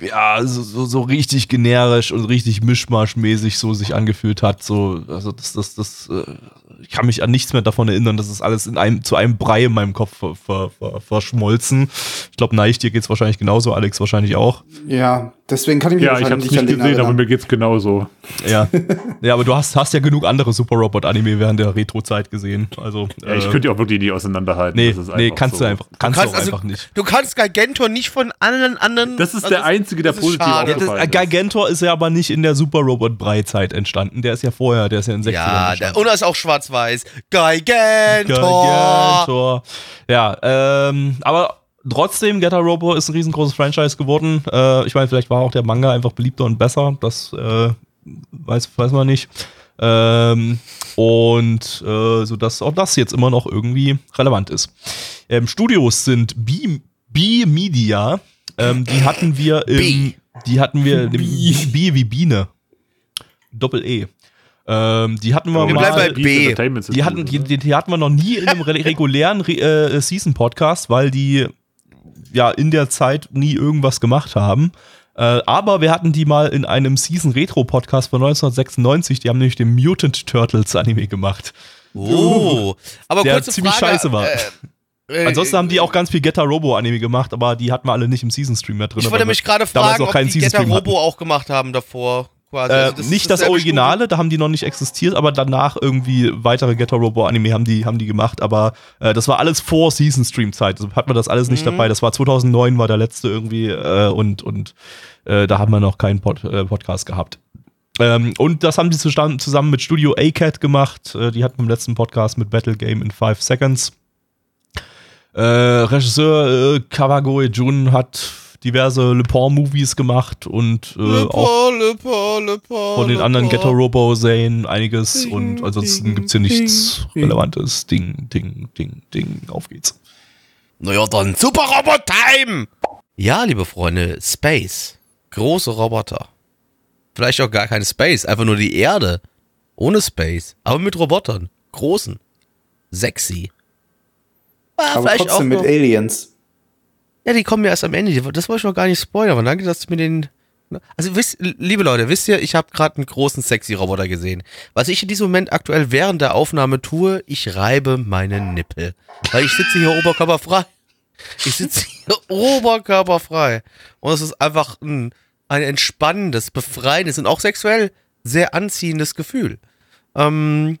ja, so, so, so richtig generisch und richtig mischmaschmäßig so sich angefühlt hat. So, also das, das, das, äh, ich kann mich an nichts mehr davon erinnern. Das ist alles in einem, zu einem Brei in meinem Kopf ver, ver, ver, verschmolzen. Ich glaube, Neich, dir geht's wahrscheinlich genauso, Alex wahrscheinlich auch. Ja, deswegen kann ich mich Ja, ich habe wahrscheinlich es nicht an den gesehen, aber mir geht's genauso. Ja. ja, aber du hast, hast ja genug andere Super Robot-Anime während der Retro-Zeit gesehen. Also, Ja, ich äh, könnte die auch wirklich nie auseinanderhalten. Nee, Das ist nee, kannst so. du einfach, kannst, kannst du auch also- einfach nicht. du kannst Gigantor nicht von allen anderen. Das ist also der einzige, der ist positiv schade. Ja, das, äh, ist. Gigantor ist ja aber nicht in der Super Robot Brei-Zeit entstanden. Der ist ja vorher, der ist ja in den 60ern Ja, der, und er ist auch schwarz-weiß. Gigantor. Gigantor. Ja, ähm, aber trotzdem, Getter Robo ist ein riesengroßes Franchise geworden. Äh, ich meine, vielleicht war auch der Manga einfach beliebter und besser. Das äh, weiß, weiß man nicht. Ähm, und äh, so dass auch das jetzt immer noch irgendwie relevant ist. Ähm, Studios sind B, B Media. Ähm, die hatten wir im, B. die hatten wir im B wie Biene. Doppel E. Ähm, die hatten wir Wir mal. bei B. Die hatten, die, die, die hatten wir noch nie in einem re regulären re äh, Season-Podcast, weil die ja in der Zeit nie irgendwas gemacht haben. Äh, aber wir hatten die mal in einem Season-Retro-Podcast von 1996. Die haben nämlich den Mutant Turtles Anime gemacht. Oh. Aber Der kurze ziemlich Frage, scheiße war. Äh, Ansonsten haben die auch ganz viel Getter Robo Anime gemacht, aber die hatten wir alle nicht im Season-Stream mehr drin. Ich wollte mich gerade fragen, ob die Getter. Robo auch gemacht haben davor. Quasi. Äh, Also ist nicht das dasselbe Originale, da haben die noch nicht existiert, aber danach irgendwie weitere Getter Robo Anime haben die, haben die gemacht, aber äh, das war alles vor Season Stream Zeit. Also hat man das alles nicht Mhm. dabei. Das war 2009 war der letzte irgendwie äh, und und äh, da haben wir noch keinen Pod, äh, Podcast gehabt. Ähm, und das haben die zusammen, zusammen mit Studio A-Cat gemacht. Äh, die hatten im letzten Podcast mit Battle Game in 5 Seconds. Äh, Regisseur äh, Kawagoe Jun hat diverse Le Pen-Movies gemacht und äh, Le auch Le Pen, Le Pen, von den Le anderen Pen. Ghetto Robo Zane einiges Ding, und ansonsten ding, gibt's hier nichts ding, Relevantes. Ding, ding, ding, ding. Auf geht's. Naja, dann Super Robot Time! Ja, liebe Freunde, Space. Große Roboter. Vielleicht auch gar kein Space, einfach nur die Erde. Ohne Space, aber mit Robotern. Großen. Sexy. Ah, Aber trotzdem mit noch- Aliens. Ja, die kommen ja erst am Ende. Das wollte ich noch gar nicht spoilern, aber danke, dass du mir den Ne? Also, wisst, liebe Leute, wisst ihr, ich habe gerade einen großen sexy Roboter gesehen. Was ich in diesem Moment aktuell während der Aufnahme tue, ich reibe meine Nippel. Weil ich sitze hier oberkörperfrei. Ich sitze hier oberkörperfrei. Und es ist einfach ein, ein entspannendes, befreiendes und auch sexuell sehr anziehendes Gefühl. Ähm,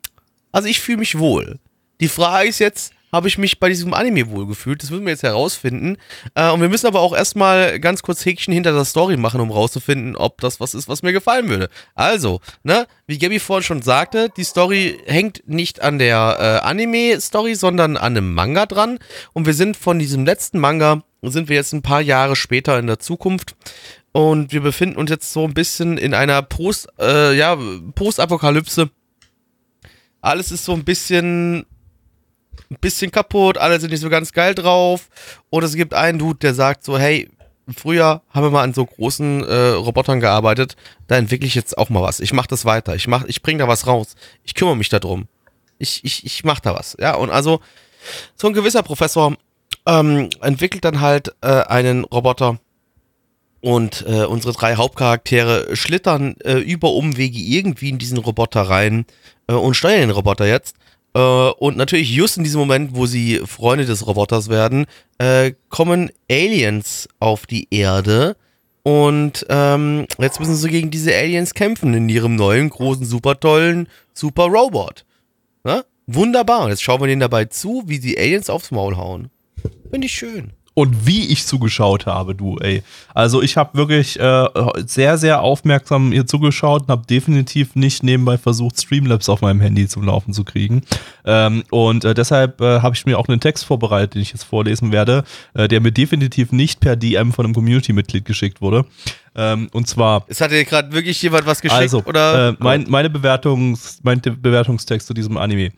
also ich fühle mich wohl. Die Frage ist jetzt, habe ich mich bei diesem Anime wohlgefühlt? Das müssen wir jetzt herausfinden. Äh, und wir müssen aber auch erstmal ganz kurz Häkchen hinter der Story machen, um rauszufinden, ob das was ist, was mir gefallen würde. Also, ne, wie Gabby vorhin schon sagte, die Story hängt nicht an der äh, Anime-Story, sondern an einem Manga dran. Und wir sind von diesem letzten Manga, sind wir jetzt ein paar Jahre später in der Zukunft. Und wir befinden uns jetzt so ein bisschen in einer Post, äh, ja, Postapokalypse. Alles ist so ein bisschen ein bisschen kaputt, alle sind nicht so ganz geil drauf. Und es gibt einen Dude, der sagt so, hey, früher haben wir mal an so großen äh, Robotern gearbeitet, da entwickle ich jetzt auch mal was. Ich mache das weiter, ich mach, ich bringe da was raus. Ich kümmere mich darum. Ich, ich, ich mache da was. Ja, und also so ein gewisser Professor ähm, entwickelt dann halt äh, einen Roboter und äh, unsere drei Hauptcharaktere schlittern äh, über Umwege irgendwie in diesen Roboter rein äh, und steuern den Roboter jetzt. Äh, und natürlich just in diesem Moment, wo sie Freunde des Roboters werden, äh, kommen Aliens auf die Erde. Und ähm, jetzt müssen sie gegen diese Aliens kämpfen in ihrem neuen, großen, super tollen Super Robot. Na? Wunderbar. Und jetzt schauen wir denen dabei zu, wie die Aliens aufs Maul hauen. Finde ich schön und wie ich zugeschaut habe, du, ey. Also ich habe wirklich äh, sehr, sehr aufmerksam hier zugeschaut und habe definitiv nicht nebenbei versucht, Streamlabs auf meinem Handy zum Laufen zu kriegen. Ähm, und äh, deshalb äh, habe ich mir auch einen Text vorbereitet, den ich jetzt vorlesen werde, äh, der mir definitiv nicht per DM von einem Community-Mitglied geschickt wurde. Ähm, und zwar. Es hat dir gerade wirklich jemand was geschickt, also, oder? Äh, mein, meine Bewertungs, mein Bewertungstext zu diesem Anime.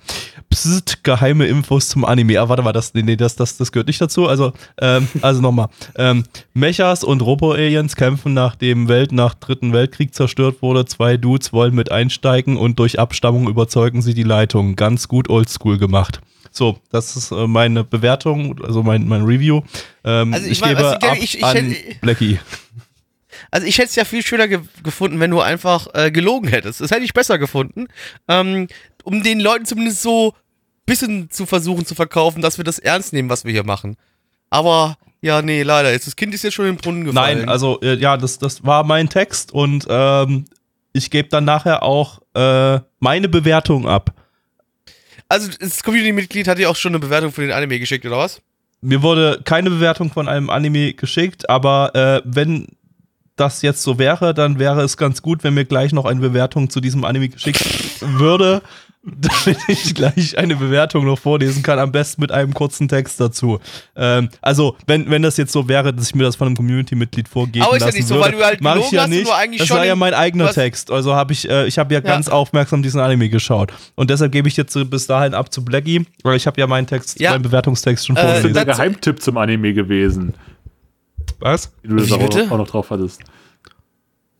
Psst, geheime Infos zum Anime. Ah, warte mal, das, nee, nee, das, das, das gehört nicht dazu. Also, ähm, also nochmal. Ähm, Mechas und Robo-Aliens kämpfen, nachdem Welt nach Dritten Weltkrieg zerstört wurde. Zwei Dudes wollen mit einsteigen und durch Abstammung überzeugen sie die Leitung. Ganz gut oldschool gemacht. So, das ist äh, meine Bewertung, also mein, mein Review. Ähm, also ich, ich mein, gebe also, ab ich, ich, an Blackie. Also ich hätte es ja viel schöner ge gefunden, wenn du einfach äh, gelogen hättest. Das hätte ich besser gefunden. Ähm, um den Leuten zumindest so ein bisschen zu versuchen zu verkaufen, dass wir das ernst nehmen, was wir hier machen. Aber ja, nee, leider. Jetzt, das Kind ist jetzt schon im Brunnen gefallen. Nein, also äh, ja, das, das war mein Text und ähm, ich gebe dann nachher auch äh, meine Bewertung ab. Also das Community-Mitglied hat dir auch schon eine Bewertung für den Anime geschickt, oder was? Mir wurde keine Bewertung von einem Anime geschickt, aber äh, wenn das jetzt so wäre, dann wäre es ganz gut, wenn mir gleich noch eine Bewertung zu diesem Anime geschickt würde, damit ich gleich eine Bewertung noch vorlesen kann, am besten mit einem kurzen Text dazu. Ähm, also, wenn, wenn das jetzt so wäre, dass ich mir das von einem Community-Mitglied vorgeben Aber ist lassen ja nicht so, würde, weil du halt mache ich ja nicht. Das war ja mein eigener Text. Also habe ich, äh, ich habe ja, ja, ganz aufmerksam diesen Anime geschaut. Und deshalb gebe ich jetzt bis dahin ab zu Blackie, weil ich habe ja meinen Text, ja. meinen Bewertungstext schon äh, vorgelesen. Das ist der Geheimtipp zum Anime gewesen. Was? Wie du das auch, auch, noch drauf hattest.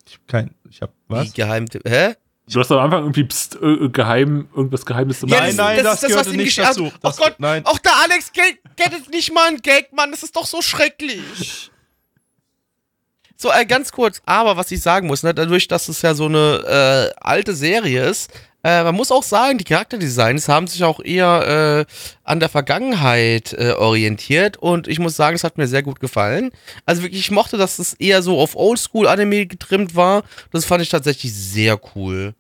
Ich hab kein, ich hab, was? Wie Geheimtipp, hä? Du hast am Anfang irgendwie pst, äh, geheim, irgendwas Geheimes zu machen. Nein, nein, das, das, das gehörte nicht dazu. Das, oh Gott, nein. auch der Alex gettet nicht mal ein Gag, Mann, das ist doch so schrecklich. So, äh, ganz kurz, aber was ich sagen muss, ne, dadurch, dass es ja so eine äh, alte Serie ist, äh, man muss auch sagen, die Charakterdesigns haben sich auch eher äh, an der Vergangenheit äh, orientiert und ich muss sagen, es hat mir sehr gut gefallen. Also wirklich, ich mochte, dass es eher so auf Oldschool-Anime getrimmt war. Das fand ich tatsächlich sehr cool.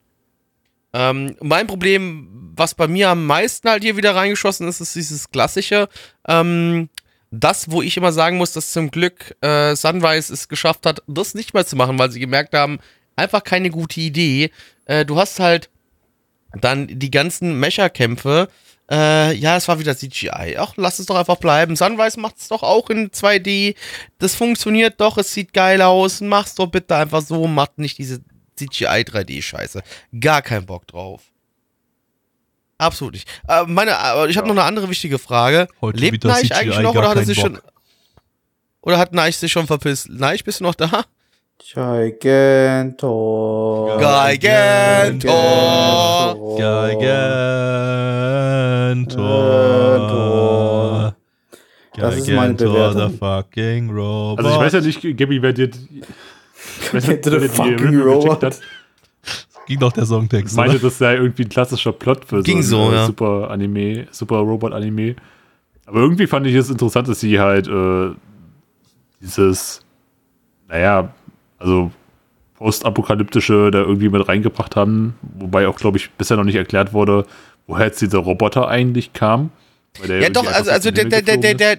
Ähm, mein Problem, was bei mir am meisten halt hier wieder reingeschossen ist, ist dieses klassische. Ähm, das, wo ich immer sagen muss, dass zum Glück äh, Sunrise es geschafft hat, das nicht mehr zu machen, weil sie gemerkt haben, einfach keine gute Idee. Äh, du hast halt dann die ganzen Mecha-Kämpfe. Äh, ja, es war wieder CGI. Ach, lass es doch einfach bleiben. Sunrise macht es doch auch in 2D. Das funktioniert doch, es sieht geil aus. Mach's doch bitte einfach so. Macht nicht diese CGI 3D-Scheiße. Gar keinen Bock drauf. Absolut nicht. Äh, meine, äh, ich habe noch eine andere wichtige Frage. Heute Lebt Neich eigentlich noch oder hat er sich Bock. schon. Oder hat Neich sich schon verpisst? Neich, bist du noch da? Gigantor. Gigantor. Gigantor. Das ist meine Bewertung. the fucking robot. Also ich weiß ja nicht, Gabi, wer dir the wenn die fucking robot. hat, Ging doch der Songtext. Ich meine, oder? das sei irgendwie ein klassischer Plot für Ging so, ein äh, ja. super Anime, super Robot-Anime. Aber irgendwie fand ich es interessant, dass sie halt äh, dieses, naja, also postapokalyptische da irgendwie mit reingebracht haben, wobei auch, glaube ich, bisher noch nicht erklärt wurde, woher jetzt dieser Roboter eigentlich kam. Ja, doch, also, also der, der, der, der,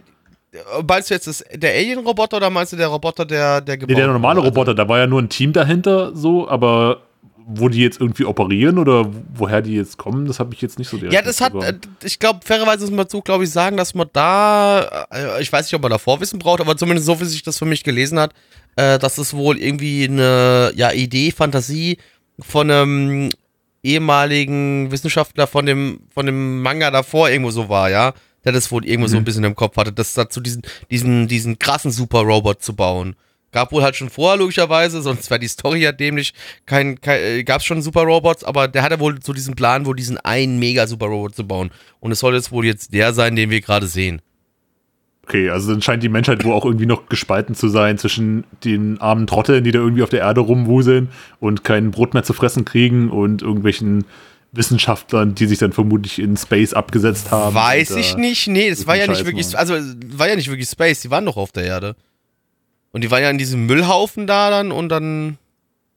meinst du jetzt das, der Alien-Roboter oder meinst du der Roboter, der, der ist. Nee, der normale wurde? Roboter, da war ja nur ein Team dahinter, so, aber wo die jetzt irgendwie operieren oder woher die jetzt kommen, das habe ich jetzt nicht so direkt Ja, das hat, äh, ich glaube, fairerweise muss man dazu, glaube ich, sagen, dass man da, äh, ich weiß nicht, ob man da Vorwissen braucht, aber zumindest so, wie sich das für mich gelesen hat, äh, dass es wohl irgendwie eine ja, Idee, Fantasie von einem ehemaligen Wissenschaftler von dem, von dem Manga davor irgendwo so war, ja, der das wohl irgendwo so ein bisschen im Kopf hatte, das dazu diesen, diesen, diesen krassen Super-Robot zu bauen. Gab wohl halt schon vorher, logischerweise, sonst wäre die Story ja dämlich. Kein, kein, äh, gab es schon Super-Robots, aber der hatte wohl so diesen Plan, wohl diesen einen Mega-Super-Robot zu bauen. Und es soll jetzt wohl jetzt der sein, den wir gerade sehen. Okay, also dann scheint die Menschheit wohl auch irgendwie noch gespalten zu sein zwischen den armen Trotteln, die da irgendwie auf der Erde rumwuseln und kein Brot mehr zu fressen kriegen und irgendwelchen Wissenschaftlern, die sich dann vermutlich in Space abgesetzt haben. Weiß und, ich äh, nicht. Nee, das so war ja nicht wirklich, also war ja nicht wirklich Space, die waren doch auf der Erde. Und die waren ja in diesem Müllhaufen da dann und dann.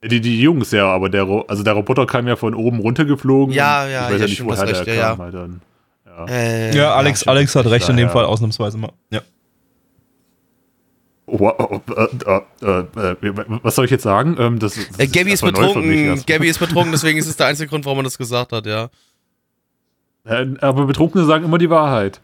Die, die Jungs, ja, aber der, Ro also der Roboter kam ja von oben runtergeflogen. Ja, ja, ich weiß ja, ja nicht, woher hast der recht, ja, kam. ja. Halt dann. Ja. Äh, ja, Alex, stimmt. Alex hat recht in dem Ja, Fall, ja. ausnahmsweise mal. Ja. Oh, oh, oh, äh, äh, äh, was soll ich jetzt sagen? Ähm, das, das Äh, Gabby ist mich betrunken. Gabby ist betrunken, deswegen ist es der einzige Grund, warum man das gesagt hat, ja. Äh, Aber Betrunkene sagen immer die Wahrheit.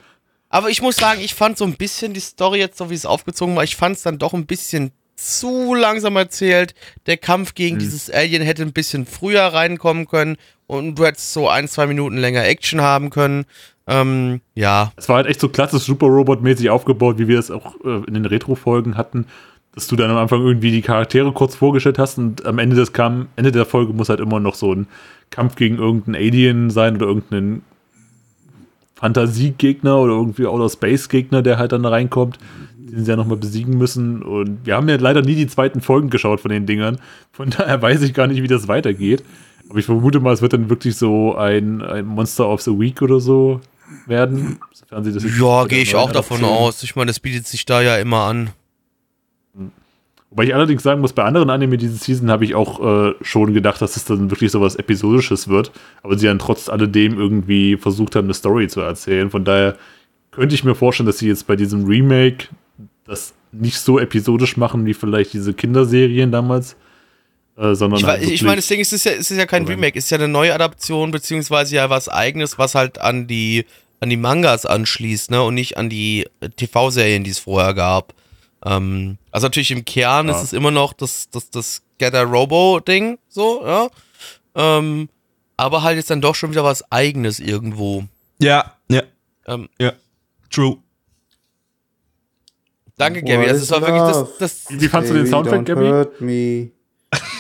Aber ich muss sagen, ich fand so ein bisschen die Story jetzt, so wie es aufgezogen war, ich fand es dann doch ein bisschen zu langsam erzählt. Der Kampf gegen dieses Alien hätte ein bisschen früher reinkommen können und du hättest so ein, zwei Minuten länger Action haben können. Ähm, ja. Es war halt echt so klassisch Super Robot-mäßig aufgebaut, wie wir es auch äh, in den Retro-Folgen hatten, dass du dann am Anfang irgendwie die Charaktere kurz vorgestellt hast und am Ende des kam, Ende der Folge muss halt immer noch so ein Kampf gegen irgendeinen Alien sein oder irgendeinen Fantasiegegner oder irgendwie Outer Space-Gegner, der halt dann da reinkommt, den sie ja nochmal besiegen müssen. Und wir haben ja leider nie die zweiten Folgen geschaut von den Dingern. Von daher weiß ich gar nicht, wie das weitergeht. Aber ich vermute mal, es wird dann wirklich so ein, ein Monster of the Week oder so werden. Sofern sie das jetzt Ja, gehe ich auch davon aus. Ich meine, das bietet sich da ja immer an. Wobei ich allerdings sagen muss, bei anderen Anime diese Season habe ich auch äh, schon gedacht, dass es dann wirklich so was Episodisches wird. Aber sie dann trotz alledem irgendwie versucht haben, eine Story zu erzählen. Von daher könnte ich mir vorstellen, dass sie jetzt bei diesem Remake das nicht so episodisch machen wie vielleicht diese Kinderserien damals. Äh, sondern Ich, halt ich meine, das Ding ist, es ist ja, es ist ja kein Remake, es ist ja eine Neuadaption, beziehungsweise ja was eigenes, was halt an die, an die Mangas anschließt, ne? Und nicht an die äh, TV-Serien, die es vorher gab. Ähm, also natürlich im Kern Ja. ist es immer noch das, das, das Gather Robo-Ding, so, ja. Ähm, aber halt jetzt dann doch schon wieder was eigenes irgendwo. Ja, ja, Ähm, ja. True. danke, Gabby. Das ist war wirklich das, das Wie fandst du den Soundtrack, don't Gabby? hurt me.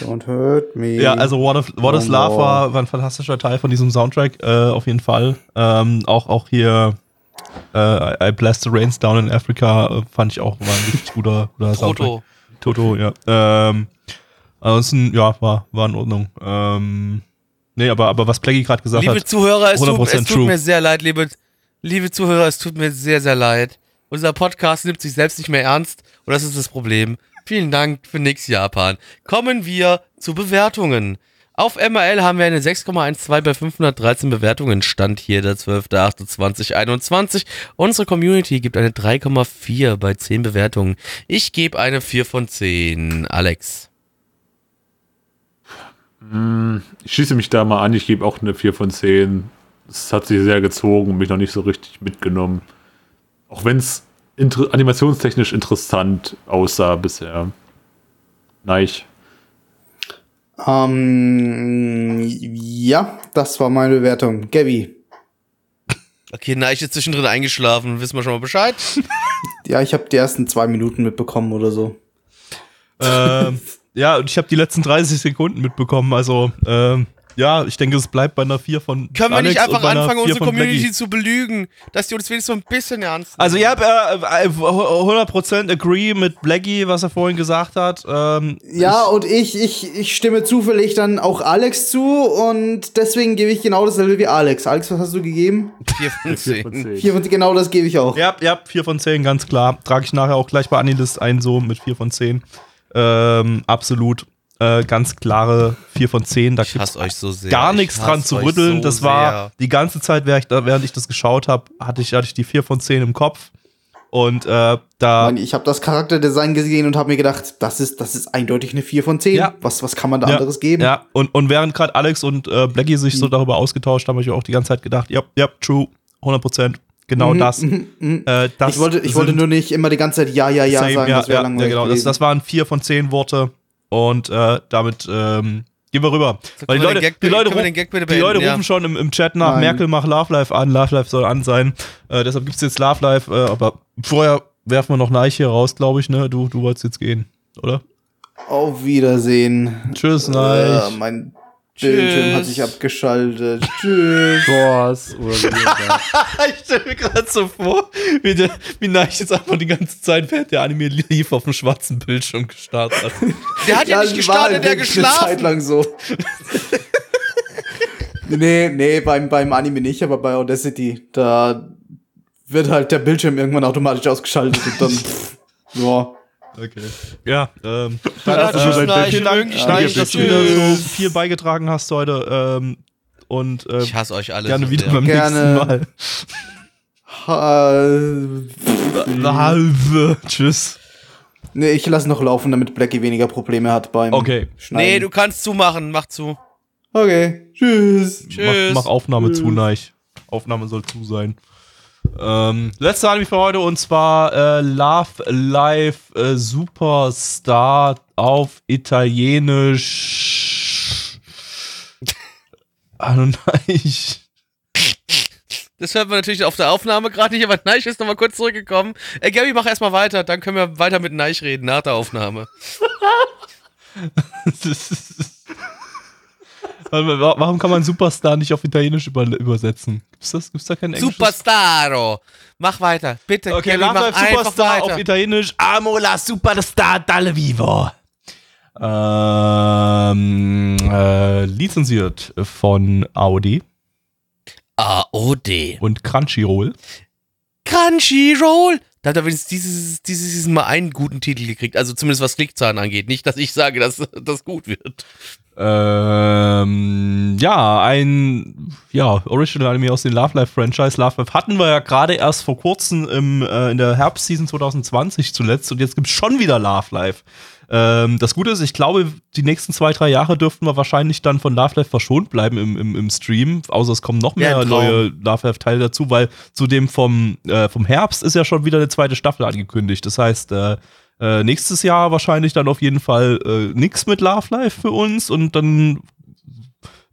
Don't hurt me. Ja, also What, if, What is No Love war, war ein fantastischer Teil von diesem Soundtrack, äh, auf jeden Fall. Ähm, auch, auch hier äh, I Bless the Rains Down in Africa äh, fand ich auch war ein richtig guter, guter. Foto. Toto, ja. Ähm, ansonsten, ja, war, war in Ordnung. Ähm, nee, aber, aber was Plaggy gerade gesagt Liebe hat, Zuhörer, es tut, 100% es tut mir sehr leid, liebe, liebe Zuhörer, es tut mir sehr, sehr leid. Unser Podcast nimmt sich selbst nicht mehr ernst und das ist das Problem. Vielen Dank für nix Japan. Kommen wir zu Bewertungen. Auf MRL haben wir eine 6,12 bei 513 Bewertungen. Stand hier der 12.08.2021. Unsere Community gibt eine 3,4 bei 10 Bewertungen. Ich gebe eine 4 von 10. Alex. Ich schließe mich da mal an, ich gebe auch eine 4 von 10. Es hat sich sehr gezogen und mich noch nicht so richtig mitgenommen. Auch wenn es animationstechnisch interessant aussah bisher. Nein. Ähm, ja, das war meine Bewertung. Gabby. Okay, na, ich ist zwischendrin eingeschlafen. Wissen wir schon mal Bescheid? Ja, ich habe die ersten zwei Minuten mitbekommen oder so. ähm, ja, und ich habe die letzten 30 Sekunden mitbekommen, also, ähm, ja, ich denke, es bleibt bei einer 4 von Können wir Alex nicht und einfach anfangen, 4 unsere von Community Blackie. zu belügen, dass die uns wenigstens so ein bisschen ernst Also ja, äh, äh, 100% agree mit Blackie, was er vorhin gesagt hat. Ähm, Ja, und ich, ich, ich stimme zufällig dann auch Alex zu und deswegen gebe ich genau dasselbe wie Alex. Alex, was hast du gegeben? 4 von 10. Hier und genau das gebe ich auch. Ja, ja, 4 von 10, ganz klar. Trage ich nachher auch gleich bei Anilist ein, so mit 4 von 10. Ähm, absolut. Äh, ganz klare 4 von 10. Da Ich gibt's hasse euch so sehr. gar Ich nichts dran zu rütteln. so das war sehr. die ganze Zeit, während ich, da- während ich das geschaut habe, hatte ich, hatte ich die 4 von 10 im Kopf. Und äh, da. Mann, Ich habe das Charakterdesign gesehen und habe mir gedacht, das ist, das ist eindeutig eine 4 von 10. Ja. Was, was kann man da ja, anderes geben? Ja, und, und während gerade Alex und äh, Blackie sich Mhm. so darüber ausgetauscht haben, habe ich auch die ganze Zeit gedacht, ja, ja, true, 100%. Genau Mhm, das. mhm, mhm. Äh, das ich wollte, ich wollte nur nicht immer die ganze Zeit ja, ja, ja Same, sagen, ja, das wäre ja, ja, langweilig. genau. Das, das waren vier von zehn Worte. Und äh, damit ähm, gehen wir rüber. Weil die Leute, Gag- die Leute, können wir ru- den Gag bitte die Leute beenden, ja? rufen schon im, im Chat nach Nein. Merkel mach Love Life an. Love Life soll an sein. Äh, deshalb gibt es jetzt Love Life. Äh, aber vorher werfen wir noch Neich hier raus, glaube ich. Ne? Du, du wolltest jetzt gehen, oder? Auf Wiedersehen. Tschüss, Äh, Neich. mein Bildschirm hat sich abgeschaltet. Tschüss. Boss ich stelle mir gerade so vor, wie, der, wie Neich jetzt einfach die ganze Zeit, während der Anime lief, auf dem schwarzen Bildschirm gestartet hat. Der hat ja, nicht das war gestartet, der wirklich Eine Zeit geschlafen. lang so. nee, nee, beim, beim Anime nicht, aber bei Audacity, da wird halt der Bildschirm irgendwann automatisch ausgeschaltet und dann, ja. Okay. Ja, ähm, du tschüss, dein Neich, vielen Dank, nicht. dass du Tschüss. wieder so viel beigetragen hast heute. Ähm, und äh, Ich hasse euch alle. gerne wieder beim Gerne. nächsten Mal. Halbe. Tschüss. nee, ich lasse noch laufen, damit Blackie weniger Probleme hat beim Okay. Schneiden. Nee, du kannst zumachen, mach zu. Okay, tschüss. Tschüss. Mach, mach Aufnahme zu, Neich. Aufnahme soll zu sein. Ähm, letzte Anime für heute und zwar äh, Love Life äh, Superstar auf Italienisch. Hallo Neich. Das hört man natürlich auf der Aufnahme gerade nicht, aber Neich ist nochmal kurz zurückgekommen. Ey, Gabby, mach erstmal weiter, dann können wir weiter mit Neich reden nach der Aufnahme. Warte mal, Warum kann man Superstar nicht auf Italienisch über, übersetzen? Gibt's das? Gibt's da kein Englisches? Superstaro. Mach weiter, bitte. Okay, Love mach Superstar auf weiter. Italienisch. Amo la Superstar dalle vivo. Ähm, äh, lizenziert von Audi AOD. und Crunchyroll. Crunchyroll. Da hat er wenigstens dieses, dieses Season mal einen guten Titel gekriegt. Also zumindest was Klickzahlen angeht. Nicht, dass ich sage, dass das gut wird. Ähm, ja, ein ja, Original Anime aus dem Love Life Franchise. Love Life hatten wir ja gerade erst vor kurzem im, äh, in der Herbstseason 2020 zuletzt und jetzt gibt's schon wieder Love Life. Ähm, das Gute ist, ich glaube, die nächsten zwei, drei Jahre dürften wir wahrscheinlich dann von Love Life verschont bleiben im, im, im Stream, außer es kommen noch mehr Traum. neue Love Life Teile dazu, weil zudem vom, äh, vom Herbst ist ja schon wieder eine zweite Staffel angekündigt. Das heißt, äh, äh, nächstes Jahr wahrscheinlich dann auf jeden Fall äh, nix mit Love Life für uns und dann,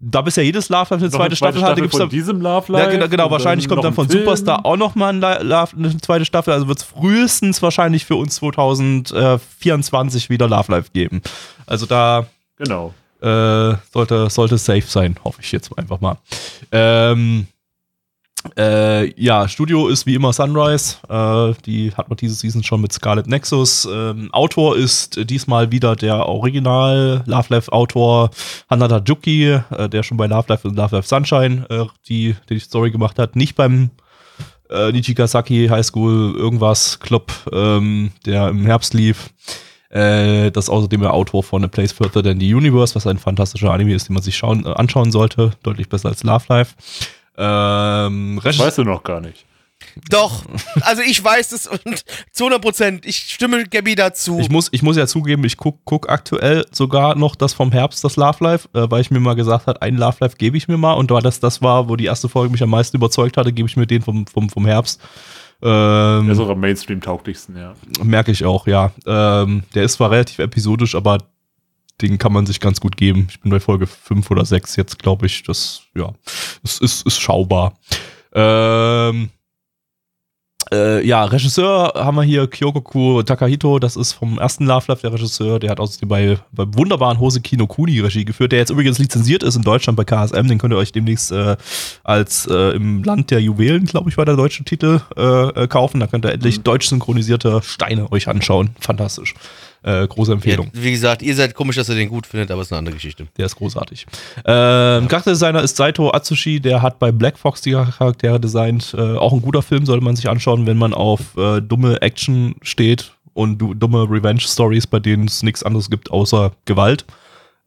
da bisher jedes Love Life eine Noch zweite, Staffel hatte, gibt's von da, diesem Love ja, Life. genau, genau und wahrscheinlich kommt dann von Film. Superstar auch noch mal ein eine zweite Staffel, also wird es frühestens wahrscheinlich für uns 2024 wieder Love Life geben. Also da Genau. äh, sollte, sollte safe sein, hoffe ich jetzt einfach mal. Ähm, äh, ja, Studio ist wie immer Sunrise. Äh, die hat man diese Season schon mit Scarlet Nexus. Ähm, Autor ist äh, diesmal wieder der Original Love Life Autor Hanada Juki, äh, der schon bei Love Life und Love Life Sunshine äh, die, die Story gemacht hat. Nicht beim äh, Nichigasaki High School irgendwas Club, ähm, der im Herbst lief. Äh, das ist außerdem der Autor von A Place Further Than the Universe, was ein fantastischer Anime ist, den man sich schauen, äh, anschauen sollte. Deutlich besser als Love Life. Ähm, Das Regis- weißt du noch gar nicht. Doch, also ich weiß es und zu 100 Prozent. Ich stimme Gabby dazu. Ich muss, ich muss ja zugeben, ich guck, guck aktuell sogar noch das vom Herbst, das Love Life, äh, weil ich mir mal gesagt habe, ein Love Life gebe ich mir mal und da das das war, wo die erste Folge mich am meisten überzeugt hatte, gebe ich mir den vom, vom, vom Herbst. Ähm, Der ist auch am Mainstream-tauglichsten, ja. Merke ich auch, ja. Ähm, der ist zwar relativ episodisch, aber den kann man sich ganz gut geben. Ich bin bei Folge 5 oder 6 jetzt, glaube ich. Das, ja, es ist, ist schaubar. Ähm, Äh, ja, Regisseur haben wir hier Kyokoku Takahito, das ist vom ersten Love Life der Regisseur, der hat außerdem bei, bei wunderbaren Hose Kino Kuni Regie geführt, der jetzt übrigens lizenziert ist in Deutschland bei KSM, den könnt ihr euch demnächst äh, als äh, im Land der Juwelen, glaube ich, war der deutsche Titel, äh, äh, kaufen. Da könnt ihr endlich deutsch synchronisierte Steine euch anschauen. Fantastisch. Äh, große Ja, Empfehlung. wie gesagt, ihr seid komisch, dass ihr den gut findet, aber ist eine andere Geschichte. Der ist großartig. Ähm, Charakterdesigner ist Saito Atsushi, der hat bei Black Fox die Charaktere designt. Äh, auch ein guter Film, sollte man sich anschauen, wenn man auf äh, dumme Action steht und du, dumme Revenge-Stories, bei denen es nichts anderes gibt außer Gewalt.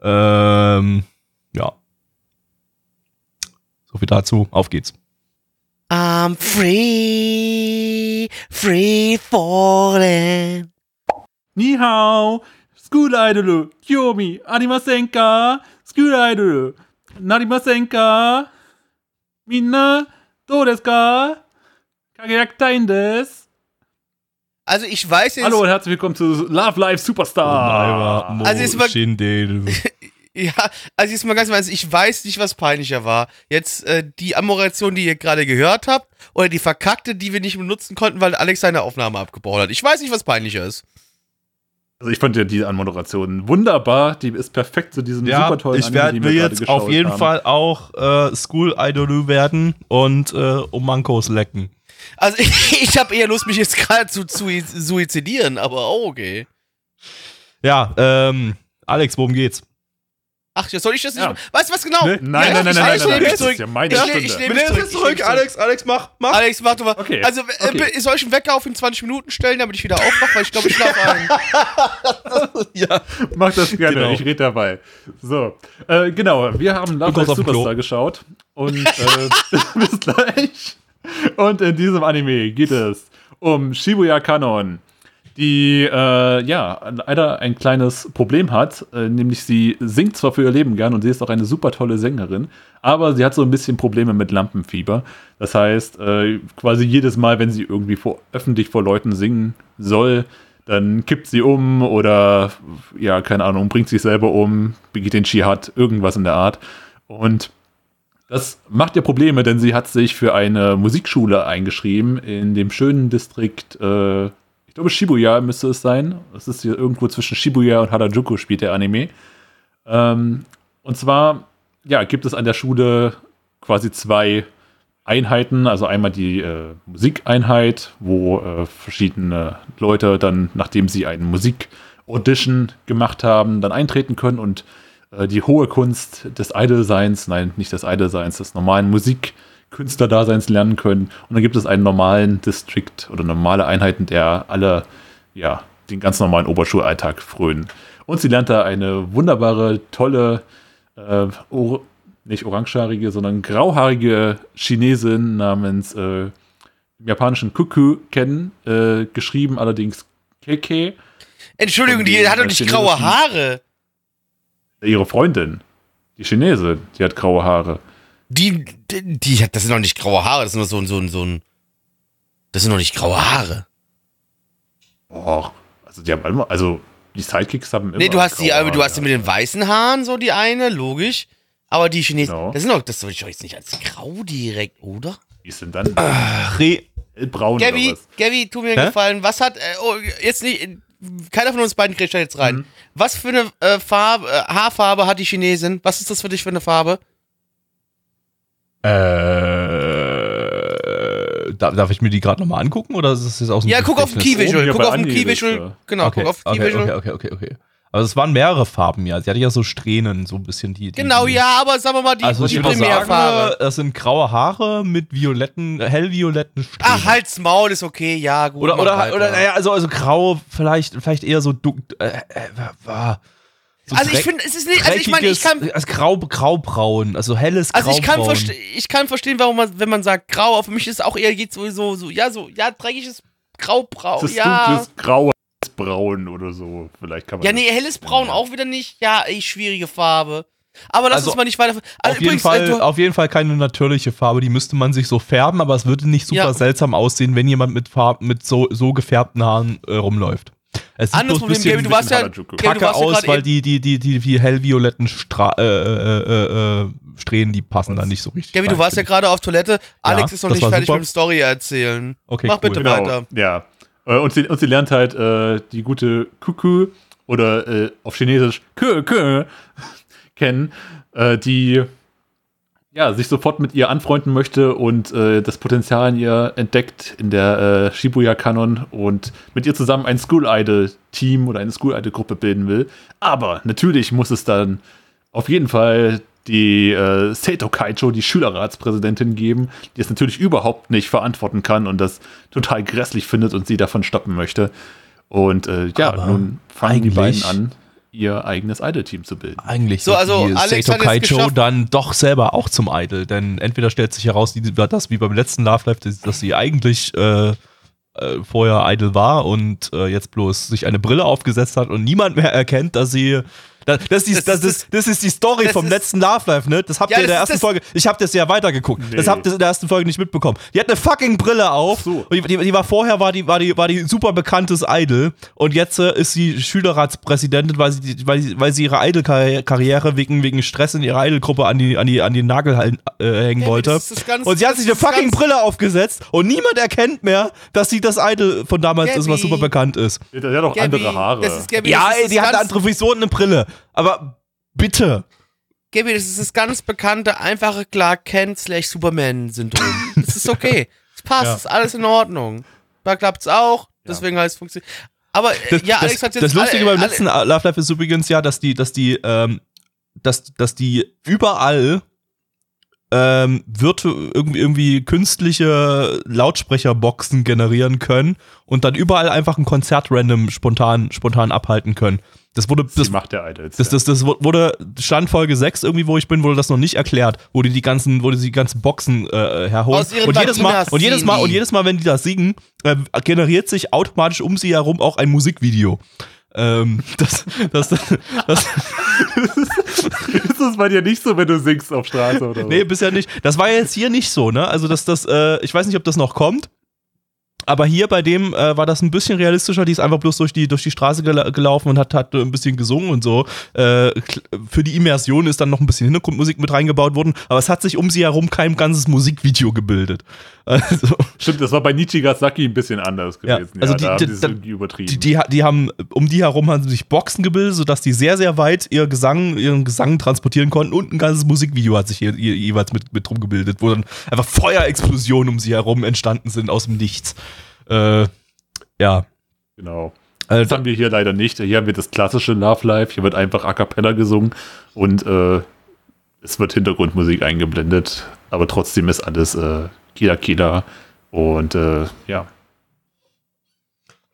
Ähm, ja. So viel dazu. Auf geht's. I'm free, free falling. Ni hao, School Idol, Kyomi, Arimasenka, School Idol, Narimasenka, Minna, do desu ka? Kageyakitain desu. Also ich weiß jetzt, Hallo und herzlich willkommen zu Love Live Superstar. Also jetzt mal- ja, also jetzt mal ganz mal, ich weiß nicht, was peinlicher war. Jetzt äh, die Amoration, die ihr gerade gehört habt, oder die verkackte, die wir nicht benutzen konnten, weil Alex seine Aufnahme abgebrochen hat. Ich weiß nicht, was peinlicher ist. Also ich fand ja diese Anmoderation wunderbar. Die ist perfekt zu diesem Ja, super tollen ich werde wir jetzt auf jeden haben. Fall auch äh, School Idol werden und äh, um Mankos lecken. Also ich, ich habe eher Lust, mich jetzt gerade zu, zu suizidieren, aber oh, okay. Ja, ähm, Alex, worum geht's? Ach, ja, soll ich das nicht? Ja. Weißt du was genau? Ne? Nein, Ja, nein, nein, ich- nein, ich nein, nehme nein, mich das zurück. ist ja meine Ich, Stunde. ich zurück. ich nehme mich zurück. Alex, Alex, mach, mach. Alex, mach doch mal. Okay, Also, äh, okay. soll ich einen Wecker auf in 20 Minuten stellen, damit ich wieder aufwache? Weil ich glaube, ich schlafe ein. ja. Mach das gerne, Genau. ich rede dabei. So, äh, genau, wir haben Love. Superstar geschaut und äh, bis gleich. Und in diesem Anime geht es um Shibuya Kanon, die äh, ja leider ein kleines Problem hat, äh, nämlich sie singt zwar für ihr Leben gern und sie ist auch eine super tolle Sängerin, aber sie hat so ein bisschen Probleme mit Lampenfieber. Das heißt, äh, quasi jedes Mal, wenn sie irgendwie vor, öffentlich vor Leuten singen soll, dann kippt sie um oder, ja, keine Ahnung, bringt sich selber um, begeht den Dschihad, irgendwas in der Art. Und das macht ihr Probleme, denn sie hat sich für eine Musikschule eingeschrieben in dem schönen Distrikt, äh, ich glaube Shibuya müsste es sein. Das ist hier irgendwo zwischen Shibuya und Harajuku spielt der Anime. Ähm, und zwar, ja, gibt es an der Schule quasi zwei Einheiten, also einmal die äh, Musikeinheit, wo äh, verschiedene Leute dann, nachdem sie einen Musik-Audition gemacht haben, dann eintreten können und äh, die hohe Kunst des Idolseins, nein, nicht des Idolseins, des normalen Musikkünstlerdaseins lernen können. Und dann gibt es einen normalen District oder normale Einheiten, der alle, ja, den ganz normalen Oberschulalltag frönen. Und sie lernt da eine wunderbare, tolle, äh, or nicht orangehaarige, sondern grauhaarige Chinesin namens äh, im japanischen Kuku kennen, äh, geschrieben allerdings Keke, Entschuldigung, die den, hat doch äh, nicht graue Haare. ihre Freundin, die Chinese, die hat graue Haare. Die, die, die hat, das sind doch nicht graue Haare, das sind doch so ein, so ein, so ein. Das sind doch nicht graue Haare. Och, also die haben immer, also die Sidekicks haben immer. Nee, du hast die, aber du hast die mit den weißen Haaren, so die eine, logisch. Aber die Chinesen, Genau. das sind doch, das würde ich doch jetzt nicht als grau direkt, oder? Die sind dann Re braun Gabby, oder was? Gabby, tu mir einen Hä? Gefallen, was hat, äh, oh, jetzt nicht, keiner von uns beiden kriegt da jetzt rein. Mhm. Was für eine äh, Farbe, äh, Haarfarbe hat die Chinesin? Was ist das für dich für eine Farbe? Äh, darf, darf ich mir die gerade nochmal angucken oder ist das jetzt aus dem Ja, guck auf den Gedächtnis? Oben Key-Visual, hier guck auf den Andi Key-Visual, Liste. genau, Okay, guck auf okay, Key-Visual. okay, okay, okay, okay. Also es waren mehrere Farben ja. Sie hatte ja so Strähnen, so ein bisschen die. die Genau, die, ja, aber sagen wir mal, die, Also ich die würde sagen, Primärfarbe. das sind graue Haare mit violetten, hellvioletten Strähnen. Ach, halt's Maul, ist okay, ja, gut. Oder, oder, weiter. oder, naja, also, also grau, vielleicht, vielleicht eher so, du, äh, äh, war. So Also ich finde, es ist nicht, also ich meine, ich kann, Also grau, graubraun, also helles also ich kann, Graubraun. verste ich kann verstehen, warum man, wenn man sagt grau, aber für mich ist es auch eher geht sowieso so, ja, so, ja, dreckiges Graubraun, Das ja. dunkles, graues Braun oder so. Vielleicht kann man. Ja, nee, helles Braun auch wieder nicht. Ja, ey, schwierige Farbe. Aber lass Also, uns mal nicht weiter. Also auf, jeden äh, Fall, du, auf jeden Fall keine natürliche Farbe, die müsste man sich so färben, aber es würde nicht super Ja. seltsam aussehen, wenn jemand mit Farben, mit so, so gefärbten Haaren äh, rumläuft. Es sieht Anderes Problem, bisschen Gaby, du warst ja, kacke aus, weil die, die, die, die, die hellvioletten Stra äh, äh, äh, äh, Strähnen, die passen da nicht so richtig. Gaby, du warst ja gerade auf Toilette. Alex ist noch das nicht fertig super. mit dem Story erzählen. Okay, Mach cool. bitte Genau, weiter. ja. Äh, Und sie, und sie lernt halt äh, die gute Kuku oder äh, auf Chinesisch Kö, Kö kennen, äh, die ja, sich sofort mit ihr anfreunden möchte und äh, das Potenzial in ihr entdeckt in der äh, Shibuya-Kanon und mit ihr zusammen ein School-Idol-Team oder eine School-Idol-Gruppe bilden will. Aber natürlich muss es dann auf jeden Fall die äh, Seito Kaicho, die Schülerratspräsidentin, geben, die es natürlich überhaupt nicht verantworten kann und das total grässlich findet und sie davon stoppen möchte. Und äh, ja, Aber nun fangen die beiden an, ihr eigenes Idol-Team zu bilden. Eigentlich So, also, Alex Seito Kaicho dann doch selber auch zum Idol, denn entweder stellt sich heraus, die, das wie beim letzten Love Life, dass dass sie eigentlich äh, äh, vorher Idol war und äh, jetzt bloß sich eine Brille aufgesetzt hat und niemand mehr erkennt, dass sie das, das, ist, die, Das das, ist- das ist die Story das vom ist- letzten Love Life, ne? Das habt Ja, ihr in der das ersten das- Folge. Ich hab das ja weitergeguckt. Das Nee. habt ihr in der ersten Folge nicht mitbekommen. Die hat eine fucking Brille auf. so. Und die, die, die war vorher war die war die war die super bekanntes Idol und jetzt äh, ist sie Schülerratspräsidentin, weil sie die- weil sie, weil sie ihre Idol-Karriere wegen wegen Stress in ihrer Idol-Gruppe an die an die an den Nagel äh, hängen Ja, wollte. das ganz- und sie hat das sich eine fucking Brille aufgesetzt und niemand erkennt mehr, dass sie das Idol von damals ist, was Gabby. super bekannt ist. Der hat auch Gaby, andere Haare. Das ist Gaby, Ja, das ist ey, das die hat eine andere Frisur und eine Brille. Aber bitte. Gaby, das ist das ganz bekannte, einfache Clark Kent slash Superman-Syndrom. Das ist okay. Es passt, Ja. ist alles in Ordnung. Da klappt's auch, deswegen heißt es funktioniert. Aber äh, Das, ja, das, Alex hat jetzt das Lustige alle- beim alle- letzten Love Life ist übrigens ja, dass die, dass die, ähm, dass, dass die überall ähm, virtu irgendwie, irgendwie künstliche Lautsprecherboxen generieren können und dann überall einfach ein Konzert random spontan, spontan abhalten können. Das wurde, Sie das, macht der Idols. das, das, das wurde, Stand Folge 6 irgendwie, wo ich bin, wurde das noch nicht erklärt, wo die die ganzen, wo die die ganzen Boxen äh, herholen. Aus ihren Und jedes, Mal, und jedes Mal, und jedes Mal, wenn die das singen, äh, generiert sich automatisch um sie herum auch ein Musikvideo. Ähm, das, das, das, das, ist es bei dir nicht so, wenn du singst auf Straße oder so? nee, bisher nicht. Das war jetzt hier nicht so, ne? Also, dass das, äh, ich weiß nicht, ob das noch kommt. Aber hier bei dem äh, war das ein bisschen realistischer. Die ist einfach bloß durch die, durch die Straße gela gelaufen und hat, hat ein bisschen gesungen und so. Äh, für die Immersion ist dann noch ein bisschen Hintergrundmusik mit reingebaut worden. Aber es hat sich um sie herum kein ganzes Musikvideo gebildet. Also, Stimmt, das war bei Nichigasaki ein bisschen anders Ja, gewesen. also Ja, die- da die- übertrieben. die, die, die haben, um die herum haben sich Boxen gebildet, sodass die sehr, sehr weit ihr Gesang, ihren Gesang transportieren konnten und ein ganzes Musikvideo hat sich hier, hier jeweils mit, mit drum gebildet, wo dann einfach Feuerexplosionen um sie herum entstanden sind aus dem Nichts. Äh, ja. genau. Äh, Das haben wir hier leider nicht. Hier haben wir das klassische Love Life. Hier wird einfach A Cappella gesungen und äh, es wird Hintergrundmusik eingeblendet. Aber trotzdem ist alles äh, Kila Kila. Und äh, ja.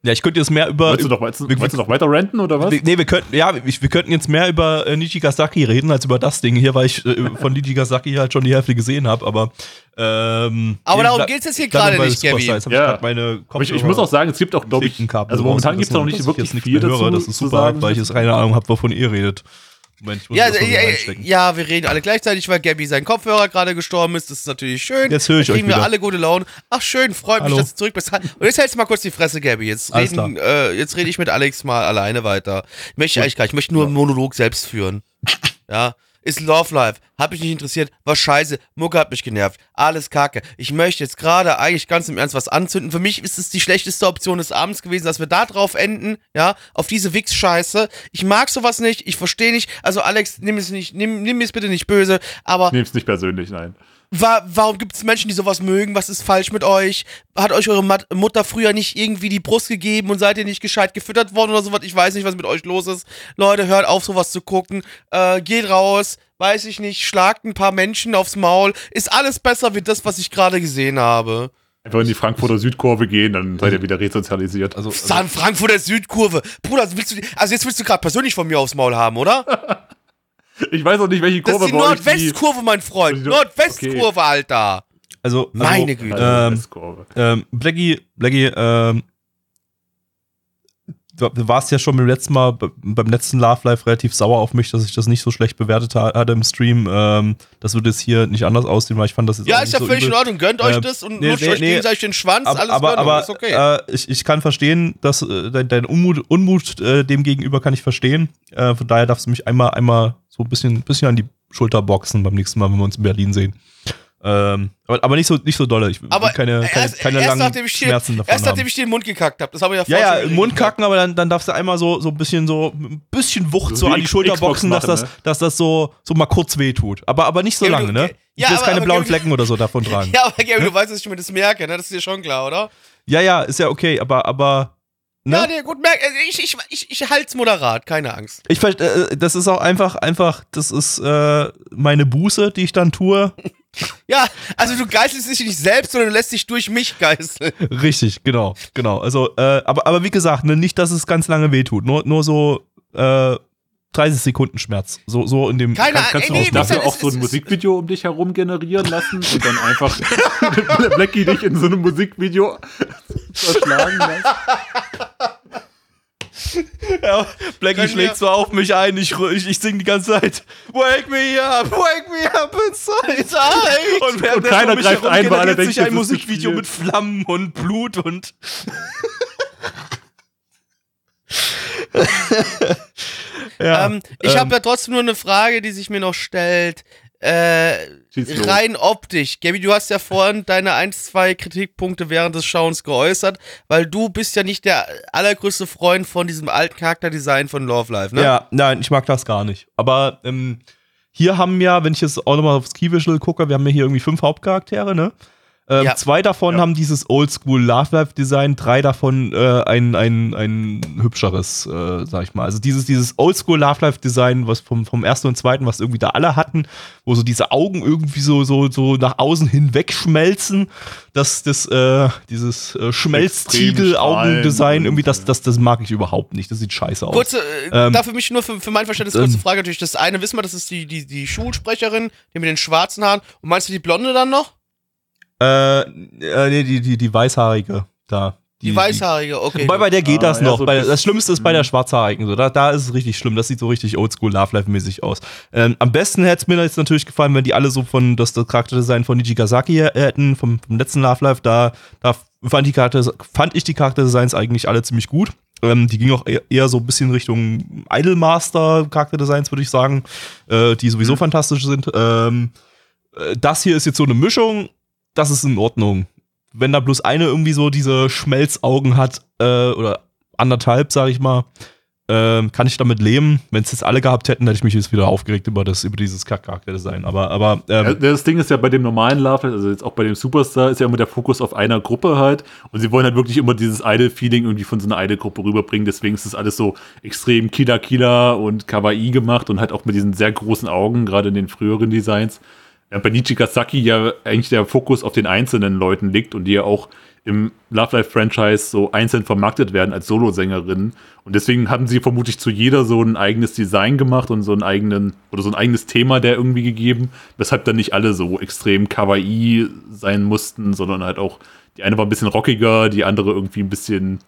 Ja, ich könnte jetzt mehr über. Wolltest du noch, wolltest, wir- wolltest du noch weiter renten oder was? Nee, wir könnten, ja, wir, wir könnten jetzt mehr über äh, Nichigasaki reden als über das Ding hier, weil ich äh, von Nichigasaki halt schon die Hälfte gesehen habe, aber ähm, Aber darum ble- geht's jetzt hier gerade nicht, hab Ja. ich ich, ich muss auch sagen, es gibt auch, glaube ich, also momentan gibt es noch nicht ich wirklich viel mehr dazu höre. Das ist super, sagen. weil ich jetzt keine Ahnung habe, wovon ihr redet. Moment, ich muss Ja, das ja, einstecken. ja, wir reden alle gleichzeitig, weil Gabby sein Kopfhörer gerade gestorben ist. Das ist natürlich schön. Jetzt höre ich Da kriegen euch wir wieder. alle gute Laune. Ach schön, freut mich, Hallo. dass du zurück bist. Und jetzt hältst du mal kurz die Fresse, Gabby. Jetzt reden, äh, jetzt rede ich mit Alex mal alleine weiter. Möchte ich eigentlich gar nicht. Ich möchte nur einen Monolog selbst führen. Ja. Ist Love Life. Hat mich nicht interessiert. War scheiße. Mucke hat mich genervt. Alles kacke. Ich möchte jetzt gerade eigentlich ganz im Ernst was anzünden. Für mich ist es die schlechteste Option des Abends gewesen, dass wir da drauf enden. Ja. Auf diese Wix-Scheiße. Ich mag sowas nicht. Ich verstehe nicht. Also, Alex, nimm es nicht, nimm, nimm es bitte nicht böse. Aber Nehm's nicht persönlich, nein. Wa warum gibt es Menschen, die sowas mögen? Was ist falsch mit euch? Hat euch eure Mat Mutter früher nicht irgendwie die Brust gegeben und seid ihr nicht gescheit gefüttert worden oder sowas? Ich weiß nicht, was mit euch los ist. Leute, hört auf, sowas zu gucken. Äh, geht raus, weiß ich nicht, schlagt ein paar Menschen aufs Maul. Ist alles besser wie das, was ich gerade gesehen habe. Einfach in die Frankfurter Südkurve gehen, dann seid ihr wieder resozialisiert. Also, San Frankfurter Südkurve. Bruder, also willst du, also jetzt willst du gerade persönlich von mir aufs Maul haben, oder? ich weiß auch nicht, welche Das Kurve ist die Nordwestkurve, mein Freund. Nordwestkurve, Alter. also, also Meine Güte. Ähm, ähm, Blackie, Blackie, ähm, du warst ja schon beim letzten Mal, beim letzten Love Life relativ sauer auf mich, dass ich das nicht so schlecht bewertet hatte im Stream. Ähm, das würde jetzt hier nicht anders aussehen, weil ich fand das jetzt Ja, auch ist ja so völlig übel. in Ordnung. Gönnt euch Äh, das und nee, lutscht nee, euch nee. gegenseitig den Schwanz. aber, alles aber, aber ist okay. äh, ich, ich kann verstehen, dass äh, dein, dein Unmut, Unmut äh, dem gegenüber kann ich verstehen. Äh, von daher darfst du mich einmal, einmal so ein bisschen, bisschen an die Schulter boxen beim nächsten Mal, wenn wir uns in Berlin sehen. Ähm, aber, aber nicht so nicht so dolle. Ich will aber keine, keine, erst, keine erst langen nachdem ich dir, Schmerzen davon erst nachdem haben. ich dir den Mund gekackt habe. Das habe ich ja Ja, vorher ja, im Mund kacken, aber dann, dann darfst du einmal so, so ein bisschen so, ein bisschen Wucht So so an die Schulter Xbox boxen, dass, machen, das, ne? dass das so, so mal kurz weh tut. Aber, aber nicht so Ja, lange, du- ne? Ich ja, will jetzt aber- keine aber blauen Gavin- Flecken oder so davon tragen. Ja, aber Gavin, du weißt, dass ich mir das merke, ne? Das ist dir schon klar, oder? Ja, ja, ist ja okay, aber, aber, ne? Ja, nee, gut, merk, also ich, ich, ich, ich halt's moderat, keine Angst. Ich ver- äh, das ist auch einfach, einfach, das ist äh, meine Buße, die ich dann tue. Ja, also du geißelst dich nicht selbst, sondern du lässt dich durch mich geißeln. Richtig, genau, genau. Also, äh, aber, aber wie gesagt, ne, nicht, dass es ganz lange wehtut. Nur, nur so äh, 30 Sekunden Schmerz. So, so in dem. Keine Kann, Ahnung, kannst du ey, auch nee, dafür auch so ein Musikvideo um dich herum generieren lassen und dann einfach Blackie dich in so einem Musikvideo verschlagen lassen? Ja, Blackie Können schlägt so auf mich ein, ich, ich, ich sing die ganze Zeit Wake me up, wake me up inside. Und, währenddessen keiner um greift ein, weil alle generiert sich ein Musikvideo mit. Flammen und Blut und. ja, ähm, ich ähm, habe ja trotzdem nur eine Frage, die sich mir noch stellt. Äh, rein optisch. Gabi, du hast ja vorhin deine ein, zwei Kritikpunkte während des Schauens geäußert, weil du bist ja nicht der allergrößte Freund von diesem alten Charakterdesign von Love Life, ne? Ja, nein, ich mag das gar nicht. Aber ähm, hier haben ja, wenn ich jetzt auch nochmal aufs Key Visual gucke, wir haben ja hier irgendwie fünf Hauptcharaktere, ne? Ähm, Ja. Zwei davon Ja. haben dieses Oldschool Love Life Design, drei davon äh, ein, ein, ein hübscheres, äh, sag ich mal. Also dieses, dieses Oldschool Love Life Design, was vom, vom ersten und zweiten, was irgendwie da alle hatten, wo so diese Augen irgendwie so, so, so nach außen hinweg schmelzen, das, das, äh, dieses äh, Schmelztiegel-Augendesign, irgendwie, das, das, das mag ich überhaupt nicht. Das sieht scheiße aus. Kurze, äh, Ähm, da für mich nur für, für mein Verständnis kurze ähm, Frage natürlich. Das eine wissen wir, das ist die, die, die Schulsprecherin, die mit den schwarzen Haaren. Und meinst du die Blonde dann noch? Äh, äh, nee, die, die, die weißhaarige da. Die, weißhaarige, okay. Wobei bei der geht Ah, das ja, noch. so bei, das Schlimmste ist bei der schwarzhaarigen. So. Da, da ist es richtig schlimm. Das sieht so richtig oldschool Love Life-mäßig aus. Ähm, am besten hätte es mir jetzt natürlich gefallen, wenn die alle so von das, das Charakterdesign von Nijigasaki hätten, vom, vom letzten Love Life. Da, da fand, die Charakter, fand ich die Charakterdesigns eigentlich alle ziemlich gut. Ähm, die ging auch eher, eher so ein bisschen Richtung Idolmaster Charakterdesigns, würde ich sagen, äh, die sowieso Mhm. fantastisch sind. Ähm, äh, das hier ist jetzt so eine Mischung. Das ist in Ordnung. Wenn da bloß eine irgendwie so diese Schmelzaugen hat, äh, oder anderthalb, sag ich mal, ähm, kann ich damit leben. Wenn es jetzt alle gehabt hätten, hätte ich mich jetzt wieder aufgeregt über, das, über dieses Kack-Charakterdesign. Aber, aber ähm, Ja, das Ding ist ja bei dem normalen Love, also jetzt auch bei dem Superstar, ist ja immer der Fokus auf einer Gruppe halt. Und sie wollen halt wirklich immer dieses Idol-Feeling irgendwie von so einer Idol-Gruppe rüberbringen. Deswegen ist das alles so extrem Killer-Killer und Kawaii gemacht und halt auch mit diesen sehr großen Augen, gerade in den früheren Designs. Ja, bei Nichigasaki ja eigentlich der Fokus auf den einzelnen Leuten liegt und die ja auch im Love Life Franchise so einzeln vermarktet werden als Solosängerinnen. Und deswegen haben sie vermutlich zu jeder so ein eigenes Design gemacht und so einen eigenen oder so ein eigenes Thema der irgendwie gegeben, weshalb dann nicht alle so extrem kawaii sein mussten, sondern halt auch die eine war ein bisschen rockiger, die andere irgendwie ein bisschen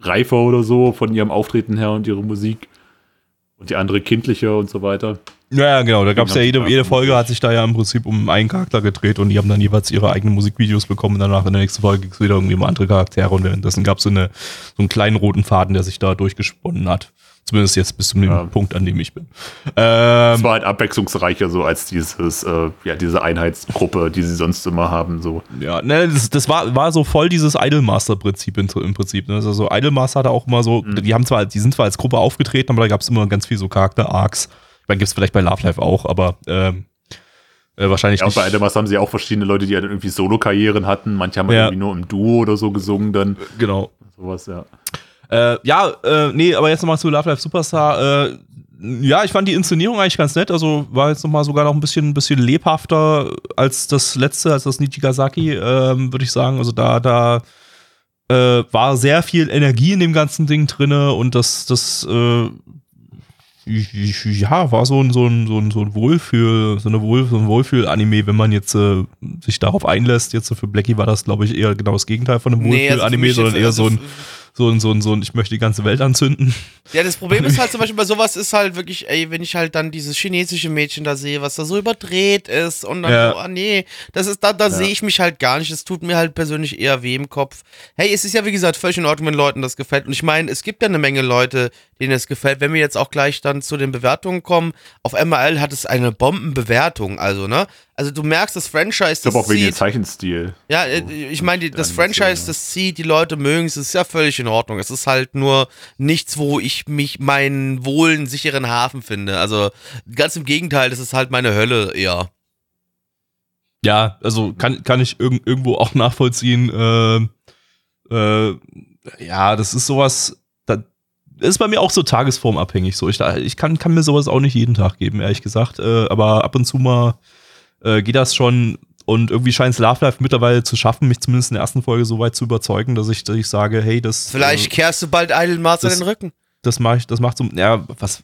reifer oder so von ihrem Auftreten her und ihrer Musik und die andere kindlicher und so weiter. Ja, genau. Da gab es ja jede, jede Folge hat sich da ja im Prinzip um einen Charakter gedreht und die haben dann jeweils ihre eigenen Musikvideos bekommen und danach in der nächsten Folge ging es wieder irgendwie um andere Charaktere und währenddessen gab es so, eine, so einen kleinen roten Faden, der sich da durchgesponnen hat. Zumindest jetzt bis zu dem Ja. Punkt, an dem ich bin. Ähm, Es war halt abwechslungsreicher so als dieses, äh, ja, diese Einheitsgruppe, die sie sonst immer haben. So. Ja, ne, das, das war, war so voll dieses Idolmaster-Prinzip im, im Prinzip. Ne? Also so Idolmaster hatte auch immer so, Mhm. die haben zwar, die sind zwar als Gruppe aufgetreten, aber da gab es immer ganz viel so Charakter-Arcs. Ich meine, gibt es vielleicht bei Love Life auch, aber ähm, äh, wahrscheinlich Ja, und nicht. bei Ademars haben sie auch verschiedene Leute, die halt irgendwie Solo-Karrieren hatten. Manche haben halt Ja. irgendwie nur im Duo oder so gesungen dann. genau. Sowas, ja. Äh, ja, äh, nee, aber jetzt nochmal zu Love Life Superstar. Äh, ja, ich fand die Inszenierung eigentlich ganz nett. Also war jetzt nochmal sogar noch ein bisschen, ein bisschen lebhafter als das letzte, als das Nichigasaki, ähm, würde ich sagen. Also da, da äh, war sehr viel Energie in dem ganzen Ding drinne und das, das, äh, ja, war so ein, so ein, so ein, so ein Wohlfühl, so eine Wohl, so ein Wohlfühl-Anime, wenn man jetzt äh, sich darauf einlässt. Jetzt so für Blackie war das, glaube ich, eher genau das Gegenteil von einem Nee, also Wohlfühl-Anime, sondern eher also so ein, so ein, so ein, so ein, ich möchte die ganze Welt anzünden. Ja, das Problem ist halt zum Beispiel bei sowas ist halt wirklich, ey, wenn ich halt dann dieses chinesische Mädchen da sehe, was da so überdreht ist und dann, Ja. so, ah nee, das ist, da, da sehe ich mich halt gar nicht. Das tut mir halt persönlich eher weh im Kopf. Hey, es ist ja wie gesagt völlig in Ordnung, wenn Leuten das gefällt. Und ich meine, es gibt ja eine Menge Leute, denen es gefällt. Wenn wir jetzt auch gleich dann zu den Bewertungen kommen, auf MRL hat es eine Bombenbewertung, also, ne? Also du merkst, das Franchise, Ich glaube das auch wegen dem Zeichenstil. ja, äh, ich meine, das Franchise, ja. das zieht, die Leute mögen es, ist ja völlig in Ordnung. Es ist halt nur nichts, wo ich mich meinen wohlen, sicheren Hafen finde. Also ganz im Gegenteil, das ist halt meine Hölle eher. Ja, also kann, kann ich irg irgendwo auch nachvollziehen. Äh, äh, ja, das ist sowas, das ist bei mir auch so tagesformabhängig. So. Ich, ich kann, kann mir sowas auch nicht jeden Tag geben, ehrlich gesagt. Äh, aber ab und zu mal äh, geht das schon. Und irgendwie scheint es Love Life mittlerweile zu schaffen, mich zumindest in der ersten Folge so weit zu überzeugen, dass ich, dass ich sage, hey, das. Vielleicht äh, kehrst du bald Idle Master das- den Rücken. das mache ich, das macht so, ja, was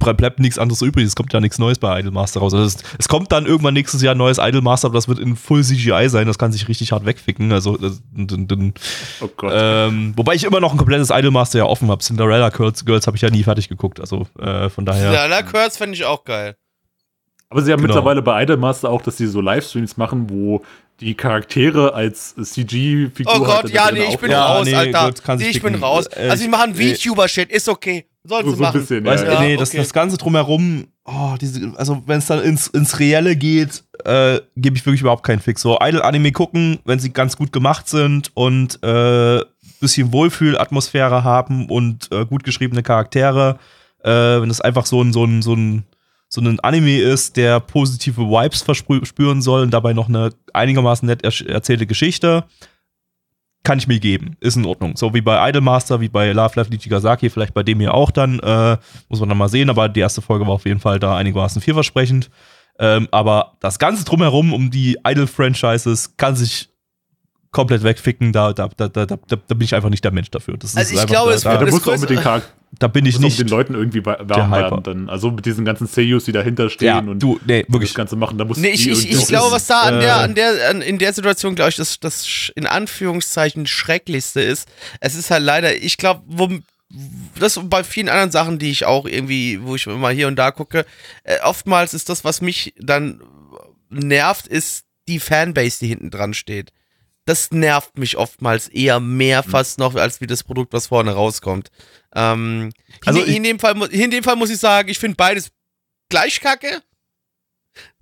ble- bleibt nichts anderes übrig. Es kommt ja nichts Neues bei Idolmaster raus. Also es, es kommt dann irgendwann nächstes Jahr ein neues Idolmaster, aber das wird in Full CGI sein. Das kann sich richtig hart wegficken. Also, das, d- d- Oh Gott. ähm, wobei ich immer noch ein komplettes Idolmaster ja offen habe. Cinderella Girls, Girls habe ich ja nie fertig geguckt. Also äh, von daher. Ja, na, Kurz fände ich auch geil. Aber sie haben genau. mittlerweile bei Idolmaster auch, dass sie so Livestreams machen, wo die Charaktere als CG-Figur Oh Gott, ja, nee, ich bin Ja, raus, nee, Alter. gut, kann nee, ich bin raus. Äh, also, die machen nee. VTuber-Shit, ist okay. Sollen so, sie so ein machen. bisschen. Weißt, ja, nee, das, okay. das Ganze drumherum, oh, diese, also wenn es dann ins, ins Reelle geht, äh, gebe ich wirklich überhaupt keinen Fix. So Idol-Anime gucken, wenn sie ganz gut gemacht sind und äh, bisschen Wohlfühlatmosphäre haben und äh, gut geschriebene Charaktere, äh, wenn es einfach so ein, so ein, so ein so ein Anime ist, der positive Vibes verspüren soll und dabei noch eine einigermaßen nett er erzählte Geschichte, kann ich mir geben. Ist in Ordnung. So wie bei Idolmaster, wie bei Love Life Nichigasaki, vielleicht bei dem hier auch dann. Äh, muss man dann mal sehen, aber die erste Folge war auf jeden Fall da einigermaßen vielversprechend. Ähm, aber das Ganze drumherum um die Idol-Franchises kann sich komplett wegficken. Da, da, da, da, da, da bin ich einfach nicht der Mensch dafür. Das Also ist ich einfach- glaube, da, es da, da das musst du auch mit den, da bin ich nicht den Leuten irgendwie warm Hyper. werden. Dann. Also mit diesen ganzen Seiyus, die dahinter stehen ja, und du, nee, das wirklich. Ganze machen. Da musst Nee, du ich, ich, ich glaube, was da an der, äh, an der, an, in der Situation, glaube ich, das, das in Anführungszeichen Schrecklichste ist. Es ist halt leider, ich glaube, wo, das bei vielen anderen Sachen, die ich auch irgendwie, wo ich immer hier und da gucke, äh, oftmals ist das, was mich dann nervt, ist die Fanbase, die hinten dran steht. Das nervt mich oftmals eher mehr Mhm. fast noch, als wie das Produkt, was vorne rauskommt. Ähm, Also in, in, dem Fall, in dem Fall muss ich sagen, ich finde beides gleich kacke.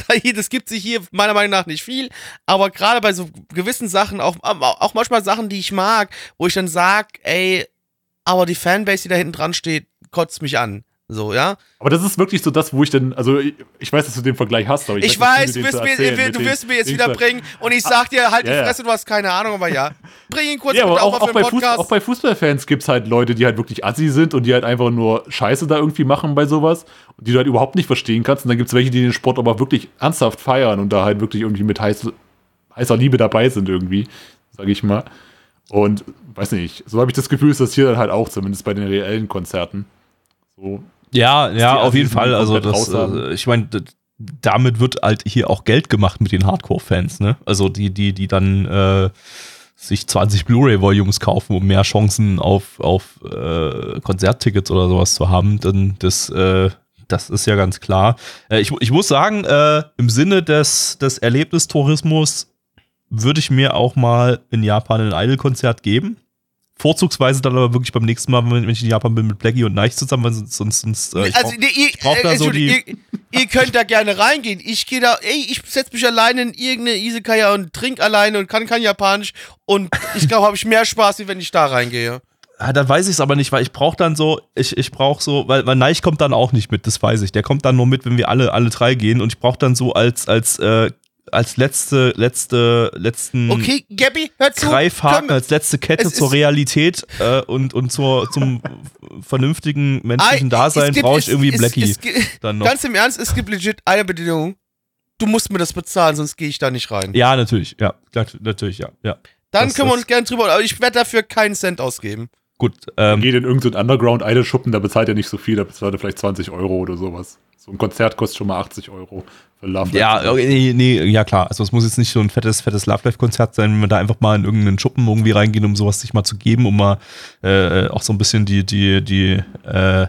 Das gibt sich hier meiner Meinung nach nicht viel, aber gerade bei so gewissen Sachen, auch, auch manchmal Sachen, die ich mag, wo ich dann sag, ey, aber die Fanbase, die da hinten dran steht, kotzt mich an. So, ja. Aber das ist wirklich so das, wo ich dann, also ich, ich weiß, dass du den Vergleich hast, aber ich, Ich weiß, weiß, du wirst mir, erzählen du wirst mir jetzt wieder bringen und ich sag dir, halt die Ja, ja. Fresse, du hast keine Ahnung, aber ja. Bring ihn kurz Ja, aber auch, auch, bei Fuß, auch bei Fußballfans gibt es halt Leute, die halt wirklich assi sind und die halt einfach nur Scheiße da irgendwie machen bei sowas und die du halt überhaupt nicht verstehen kannst. Und dann gibt es welche, die den Sport aber wirklich ernsthaft feiern und da halt wirklich irgendwie mit heiß, heißer Liebe dabei sind irgendwie, sage ich mal. Und weiß nicht, so habe ich das Gefühl, ist das hier dann halt auch, zumindest bei den reellen Konzerten. So, Ja, ja, auf jeden Fall. Also das, äh, ich meine, damit wird halt hier auch Geld gemacht mit den Hardcore-Fans, ne? Also die, die, die dann äh, sich 20 Blu-ray-Volumes kaufen, um mehr Chancen auf, auf äh, Konzerttickets oder sowas zu haben, dann das, äh, das ist ja ganz klar. Äh, ich, ich muss sagen, äh, im Sinne des, des Erlebnistourismus würde ich mir auch mal in Japan ein Idol-Konzert geben. Vorzugsweise dann aber wirklich beim nächsten Mal, wenn ich in Japan bin, mit Blackie und Neich zusammen, weil sonst, sonst, sonst äh, ich also, brauch- nee, ihr, brauch da äh, so Entschuldigung, ihr, ihr könnt da gerne reingehen. Ich gehe da, ey, ich setz mich alleine in irgendeine Isekaya und trink alleine und kann kein Japanisch. Und ich glaube, habe ich mehr Spaß, wie wenn ich da reingehe. Ah, dann weiß ich es aber nicht, weil ich brauche dann so, ich, ich brauche so, weil, weil Neich kommt dann auch nicht mit, das weiß ich. Der kommt dann nur mit, wenn wir alle, alle drei gehen und ich brauche dann so als, als, äh, als letzte, letzte, letzten Okay, Gabby, hör zu. Greifhaken, Komm, als letzte Kette Es zur Realität äh, und, und zur, zum vernünftigen menschlichen Ei, Dasein brauche ich irgendwie Blackie. Ganz im Ernst, es gibt legit eine Bedingung. Du musst mir das bezahlen, sonst gehe ich da nicht rein. Ja, natürlich, ja, klar, natürlich, ja, ja. Dann das- können wir uns gerne drüber, aber ich werde dafür keinen Cent ausgeben. Gut, ähm, geht in irgendeinen Underground-Idol-Schuppen, da bezahlt er nicht so viel, da bezahlt er vielleicht 20 Euro oder sowas. So ein Konzert kostet schon mal 80 Euro für Love Ja, okay, nee, nee, ja klar. Also es muss jetzt nicht so ein fettes, fettes Love Life Konzert sein, wenn wir da einfach mal in irgendeinen Schuppen irgendwie reingehen, um sowas sich mal zu geben, um mal äh, auch so ein bisschen die, die, die, äh,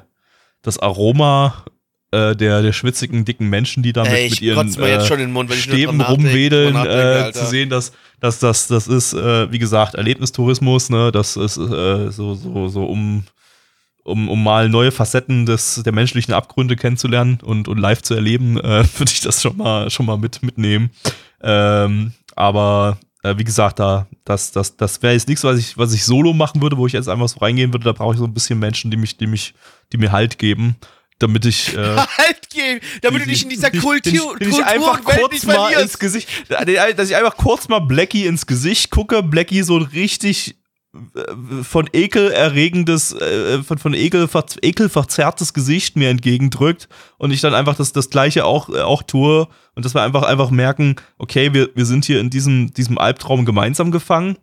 das Aroma äh, der, der schwitzigen, dicken Menschen, die da mit, Ey, mit ihren äh, schon in den Mund, Stäben rumwedeln, äh, zu sehen, dass, dass das, das ist, äh, wie gesagt, Erlebnistourismus, ne, das ist äh, so, so, so um, um, um mal neue Facetten des, der menschlichen Abgründe kennenzulernen und, und live zu erleben, äh, würde ich das schon mal, schon mal mit, mitnehmen. Ähm, aber äh, wie gesagt, da, das, das, das wäre jetzt nichts, was ich, was ich solo machen würde, wo ich jetzt einfach so reingehen würde. Da brauche ich so ein bisschen Menschen, die mich, die mich, die mir Halt geben, damit ich. Äh, Halt gehen, damit du dich in dieser Kultur, den ich, den ich einfach Welt kurz mal ins Gesicht, dass ich einfach kurz mal Blackie ins Gesicht gucke, Blackie so richtig von Ekel erregendes, äh, von, von Ekel, ver, Ekel verzerrtes Gesicht mir entgegendrückt und ich dann einfach das, das Gleiche auch, äh, auch tue und dass wir einfach, einfach merken, okay, wir, wir sind hier in diesem, diesem Albtraum gemeinsam gefangen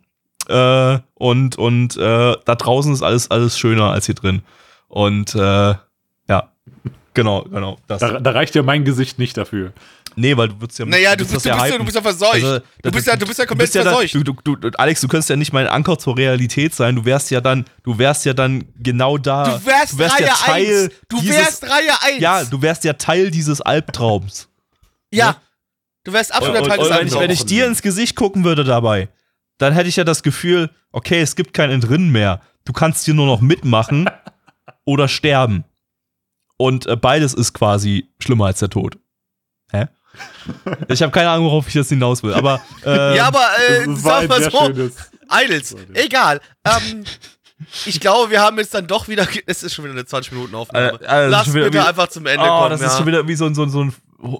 äh, und, und äh, da draußen ist alles, alles schöner als hier drin. Und äh, ja, genau, genau. Das. Da, da reicht ja mein Gesicht nicht dafür. Nee, weil du würdest ja. Naja, du würdest bist, du, bist ja, du bist ja verseucht. Also, du, bist ja, du bist ja komplett bist ja dann, verseucht. du, du, du, Alex, du könntest ja nicht mein Anker zur Realität sein. Du wärst ja dann, du wärst ja dann genau da. Du wärst, Reihe ja Teil 1. Du dieses, wärst Reihe 1. Ja, du wärst ja Teil dieses Albtraums. ja. Du wärst absoluter Teil des und wenn, Albtraums. ich dir ins Gesicht gucken würde dabei, dann hätte ich ja das Gefühl, okay, es gibt kein Entrinnen mehr. Du kannst hier nur noch mitmachen oder sterben. Und äh, beides ist quasi schlimmer als der Tod. Hä? Ich habe keine Ahnung, worauf ich jetzt hinaus will, aber äh, Ja, aber äh, Das sag ein mal so. Idols, egal. Ähm, ich glaube, wir haben jetzt dann doch wieder, es ist schon wieder eine 20-Minuten-Aufnahme. Äh, äh, Lass schon wieder bitte einfach zum Ende oh, kommen. das ja. ist schon wieder wie so ein, so ein, so ein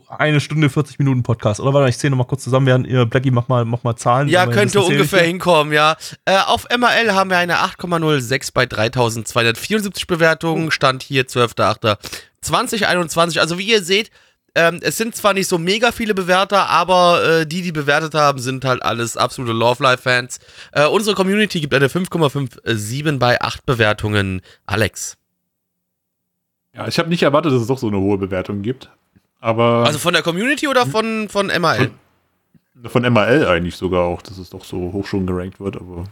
eine Stunde 40 Minuten Podcast. Oder warte, ich zähle noch mal kurz zusammen, während ihr Blackie mach mal, mach mal Zahlen. Ja, könnte das ungefähr hinkommen, ja. Äh, auf MRL haben wir eine 8,06 bei 3274 Bewertungen. Stand hier 12.08.2021. Also wie ihr seht, ähm, es sind zwar nicht so mega viele Bewerter, aber äh, die, die bewertet haben, sind halt alles absolute Love Life Fans. Äh, unsere Community gibt eine 5,57 bei 8 Bewertungen. Alex. Ja, ich habe nicht erwartet, dass es doch so eine hohe Bewertung gibt. Aber Also von der Community oder von, von MRL? von MRL eigentlich sogar auch, dass es doch so hoch schon gerankt wird. Aber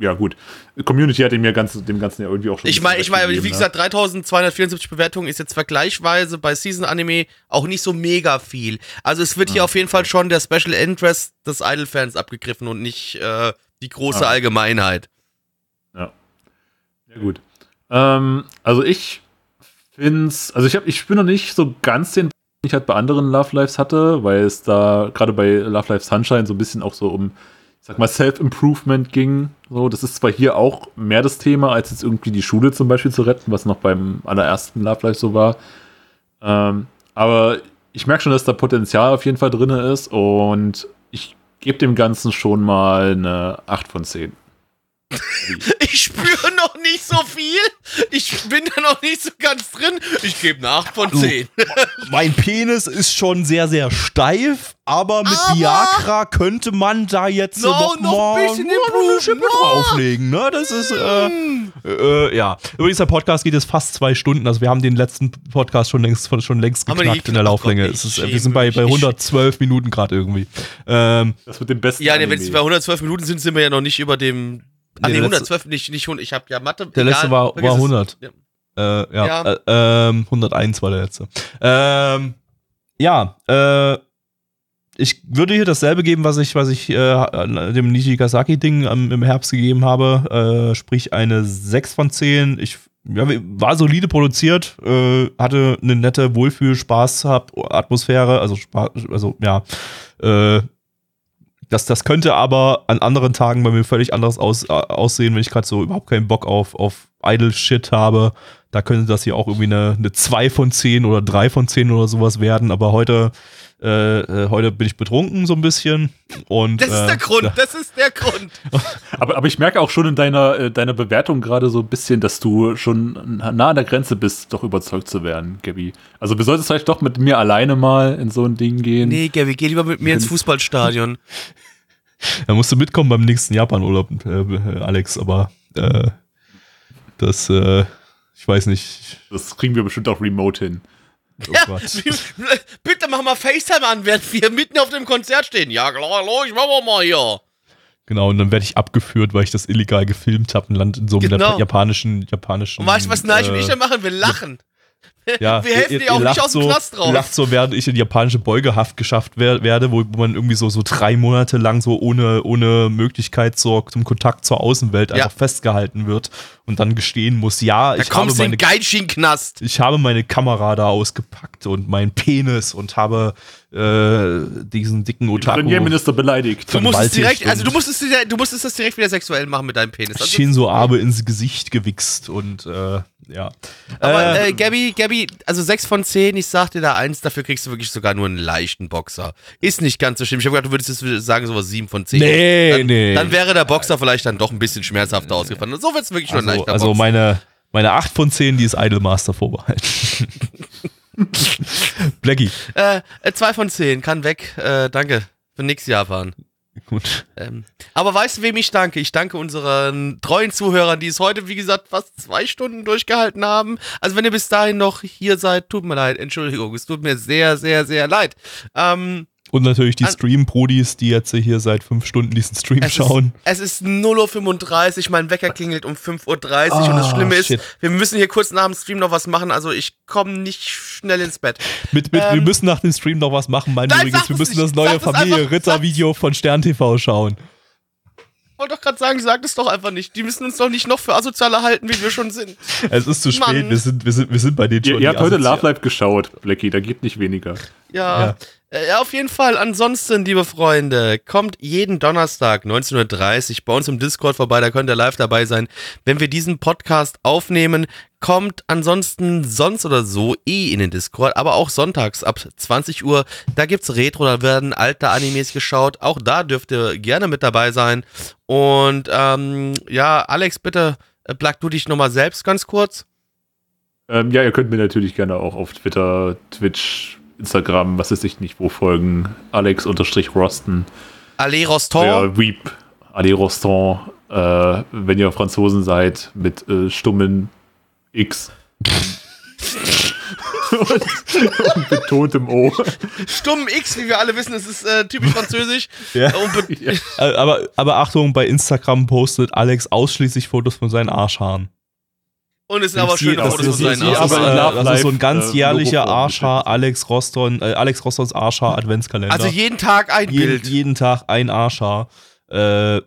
ja, gut. Community hat dem, ja ganz, dem Ganzen ja irgendwie auch schon. Ich ein meine, ich meine, recht wie gesagt, 3274 Bewertungen ist jetzt vergleichsweise bei Season Anime auch nicht so mega viel. Also es wird hier auf jeden Fall schon der Special Interest des Idol-Fans abgegriffen und nicht äh, die große Ah. Allgemeinheit. Ja, gut. Ähm, also ich find's, also ich habe, ich spüre noch nicht so ganz den, den ich halt bei anderen Love Lives hatte, weil es da gerade bei Love Life Sunshine so ein bisschen auch so um, sag mal, Self-Improvement ging. So, das ist zwar hier auch mehr das Thema, als jetzt irgendwie die Schule zum Beispiel zu retten, was noch beim allerersten Love Life so war. Ähm, aber ich merke schon, dass da Potenzial auf jeden Fall drin ist und ich gebe dem Ganzen schon mal eine 8 von 10. Ich spüre noch nicht so viel. Ich bin da noch nicht so ganz drin. Ich gebe eine 8 von 10. Mein Penis ist schon sehr, sehr steif, aber mit Aber- Viagra könnte man da jetzt No, noch, noch ein bisschen Schippe no. drauflegen. Ne? Das ist, äh, äh, ja. Übrigens, der Podcast geht jetzt fast zwei Stunden. Also wir haben den letzten Podcast schon längst, schon längst geknackt in der? Lauflänge. Gott, ist, wir sind bei, bei Ich- 112 Minuten gerade irgendwie. Ähm, Das mit dem besten Ja, wenn es bei 112 Minuten sind, sind wir ja noch nicht über dem. Ah, Nee, nee, der letzte- 112 nicht, nicht 100. Ich habe ja Mathe. der letzte war, war es. 100. Ja. Äh, ja, Ja. Äh, ähm, 101 war der letzte. Ähm, ja, äh, ich würde hier dasselbe geben, was ich, was ich äh, dem Nishigasaki-Ding am- im Herbst gegeben habe, äh, sprich eine 6 von 10. Ich ja, war solide produziert, äh, hatte eine nette Wohlfühl, Spaß, Atmosphäre, also, Spa also ja, äh, das, das könnte aber an anderen Tagen bei mir völlig anders aus, äh, aussehen, wenn ich gerade so überhaupt keinen Bock auf, auf Idle-Shit habe. Da könnte das hier auch irgendwie eine, eine 2 von 10 oder 3 von 10 oder sowas werden. Aber heute, äh, äh, heute bin ich betrunken so ein bisschen. Und, Das ist äh, der Grund, das ist der Grund. Aber, aber ich merke auch schon in deiner, äh, deiner Bewertung gerade so ein bisschen, dass du schon nah an der Grenze bist, doch überzeugt zu werden, Gabby. Also wir sollten vielleicht doch mit mir alleine mal in so ein Ding gehen. Nee, Gabby, geh lieber mit mir ins Fußballstadion. Da musst du mitkommen beim nächsten Japan-Urlaub, äh, Alex. Aber äh, das, äh, ich weiß nicht. Das kriegen wir bestimmt auch remote hin. Oh Ja, Gott. bitte mach mal FaceTime an, während wir mitten auf dem Konzert stehen. Ja, klar, hallo, ich mach mal hier. Genau, und dann werde ich abgeführt, weil ich das illegal gefilmt habe und land in so einem Genau. Jap- japanischen, japanischen. Und weißt du, was und äh, ich dann machen? Wir lachen. Ja, wir helfen ihr- dir auch nicht aus dem so, Knast raus. Lacht so, während ich in japanische Beugehaft geschafft wer werde, wo, wo man irgendwie so, so drei Monate lang so ohne, ohne Möglichkeit zur, zum Kontakt zur Außenwelt Ja. einfach festgehalten wird und dann gestehen muss, ja, Da ich habe, meine, den Geitschin-Knast. ich habe meine Kamera da ausgepackt und meinen Penis und habe äh, diesen dicken Otaku. Premierminister beleidigt. Du musst es vergewaltigt direkt, also du musstest, du musstest das direkt wieder sexuell machen mit deinem Penis. Also, Shinzo Abe ins Gesicht gewichst und äh, ja. aber Äh, äh, Gabby, Gabby, also 6 von 10, ich sag dir da eins, dafür kriegst du wirklich sogar nur einen leichten Boxer. Ist nicht ganz so schlimm. Ich habe gedacht, du würdest jetzt sagen, sowas 7 von 10. Nee, dann, nee. Dann wäre der Boxer vielleicht dann doch ein bisschen schmerzhafter ausgefallen. Und so wird es wirklich nur ein also, leichter also Boxer. meine, meine 8 von 10, die ist Idolmaster vorbehalten. Blackie. Äh, 2 von 10, kann weg. Äh, danke. Für nix, Japan. Gut. Ähm, aber weißt du, wem ich danke? Ich danke unseren treuen Zuhörern, die es heute, wie gesagt, fast zwei Stunden durchgehalten haben. Also wenn ihr bis dahin noch hier seid, tut mir leid, Entschuldigung, es tut mir sehr, sehr, sehr leid. Ähm, Und natürlich die Stream-Prodis, die jetzt hier seit 5 Stunden diesen Stream es, schauen. Ist, es ist 0.35 Uhr, mein Wecker klingelt um 5.30 Uhr und das Ah, Schlimme ist, shit. wir müssen hier kurz nach dem Stream noch was machen, also ich komme nicht schnell ins Bett. Mit, mit, wir ähm, müssen nach dem Stream noch was machen, mein Nein, übrigens. Wir müssen nicht. das neue. Familie-Ritter-Video von Stern TV schauen. Ich wollte doch gerade sagen, sag es doch einfach nicht. Die müssen uns doch nicht noch für asoziale halten, wie wir schon sind. Es ist zu spät, Mann. wir sind, wir, sind, wir sind bei Ihr, schon. ihr die habt heute Love Live geschaut, Blackie, da geht nicht weniger. Ja. Ja. Äh, Ja, auf jeden Fall. Ansonsten, liebe Freunde, kommt jeden Donnerstag 19.30 Uhr bei uns im Discord vorbei, da könnt ihr live dabei sein. Wenn wir diesen Podcast aufnehmen, kommt ansonsten sonst oder so eh in den Discord, aber auch sonntags ab 20 Uhr, da gibt's Retro, da werden alte Animes geschaut. Auch da dürft ihr gerne mit dabei sein. Und ähm, ja, Alex, bitte äh, plug du dich nochmal selbst ganz kurz. Ähm, ja, ihr könnt mir natürlich gerne auch auf Twitter, Twitch, Instagram, was weiß ich nicht, wo folgen. Alex-Rosten. Allez Roston. Ja, Weep, Allez Rostand. Äh, wenn ihr Franzosen seid, mit äh, stummen X. und, und betontem O. Stumm X, wie wir alle wissen, es ist äh, typisch französisch. Ja. Äh, Aber, aber Achtung, bei Instagram postet Alex ausschließlich Fotos von seinen Arschhaaren. Und es sind aber schöne ist- Fotos das von ist- seinen das ist, äh, Das ist so ein Life, ganz äh, jährlicher Arschhaar, Alex Roston, äh, Alex Rostons Arschhaar Adventskalender. Also jeden Tag ein jeden, Bild. jeden Tag ein Arschhaar. Äh,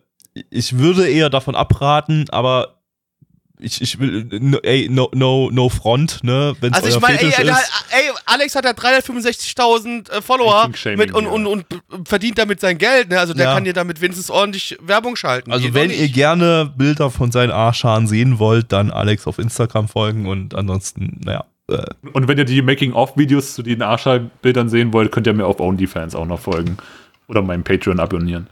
ich würde eher davon abraten, aber ich, ich will, no, ey, no, no, no front, ne, wenn es Also ich meine, ey, ey, ist. ey, Alex hat ja 365.000 äh, Follower mit, und, und, und verdient damit sein Geld. Ne? Also der Ja. kann dir damit wenigstens ordentlich Werbung schalten. Also wenn ihr gerne Bilder von seinen Arschhaaren sehen wollt, dann Alex auf Instagram folgen und ansonsten, naja. Äh, Und wenn ihr die Making-of-Videos zu den Arschbildern sehen wollt, könnt ihr mir auf OnlyFans auch noch folgen. Oder meinen Patreon abonnieren.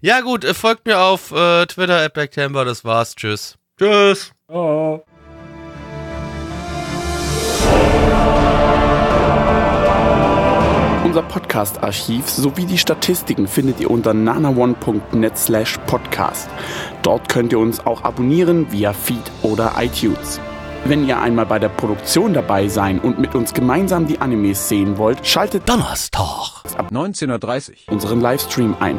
Ja gut, äh, folgt mir auf äh, Twitter, at Backtember, das war's. Tschüss. Tschüss. Oh. Unser Podcast-Archiv sowie die Statistiken findet ihr unter nanaone.net slash podcast. Dort könnt ihr uns auch abonnieren via Feed oder iTunes. Wenn ihr einmal bei der Produktion dabei sein und mit uns gemeinsam die Animes sehen wollt, schaltet Donnerstag. ab 19.30 Uhr. unseren Livestream ein.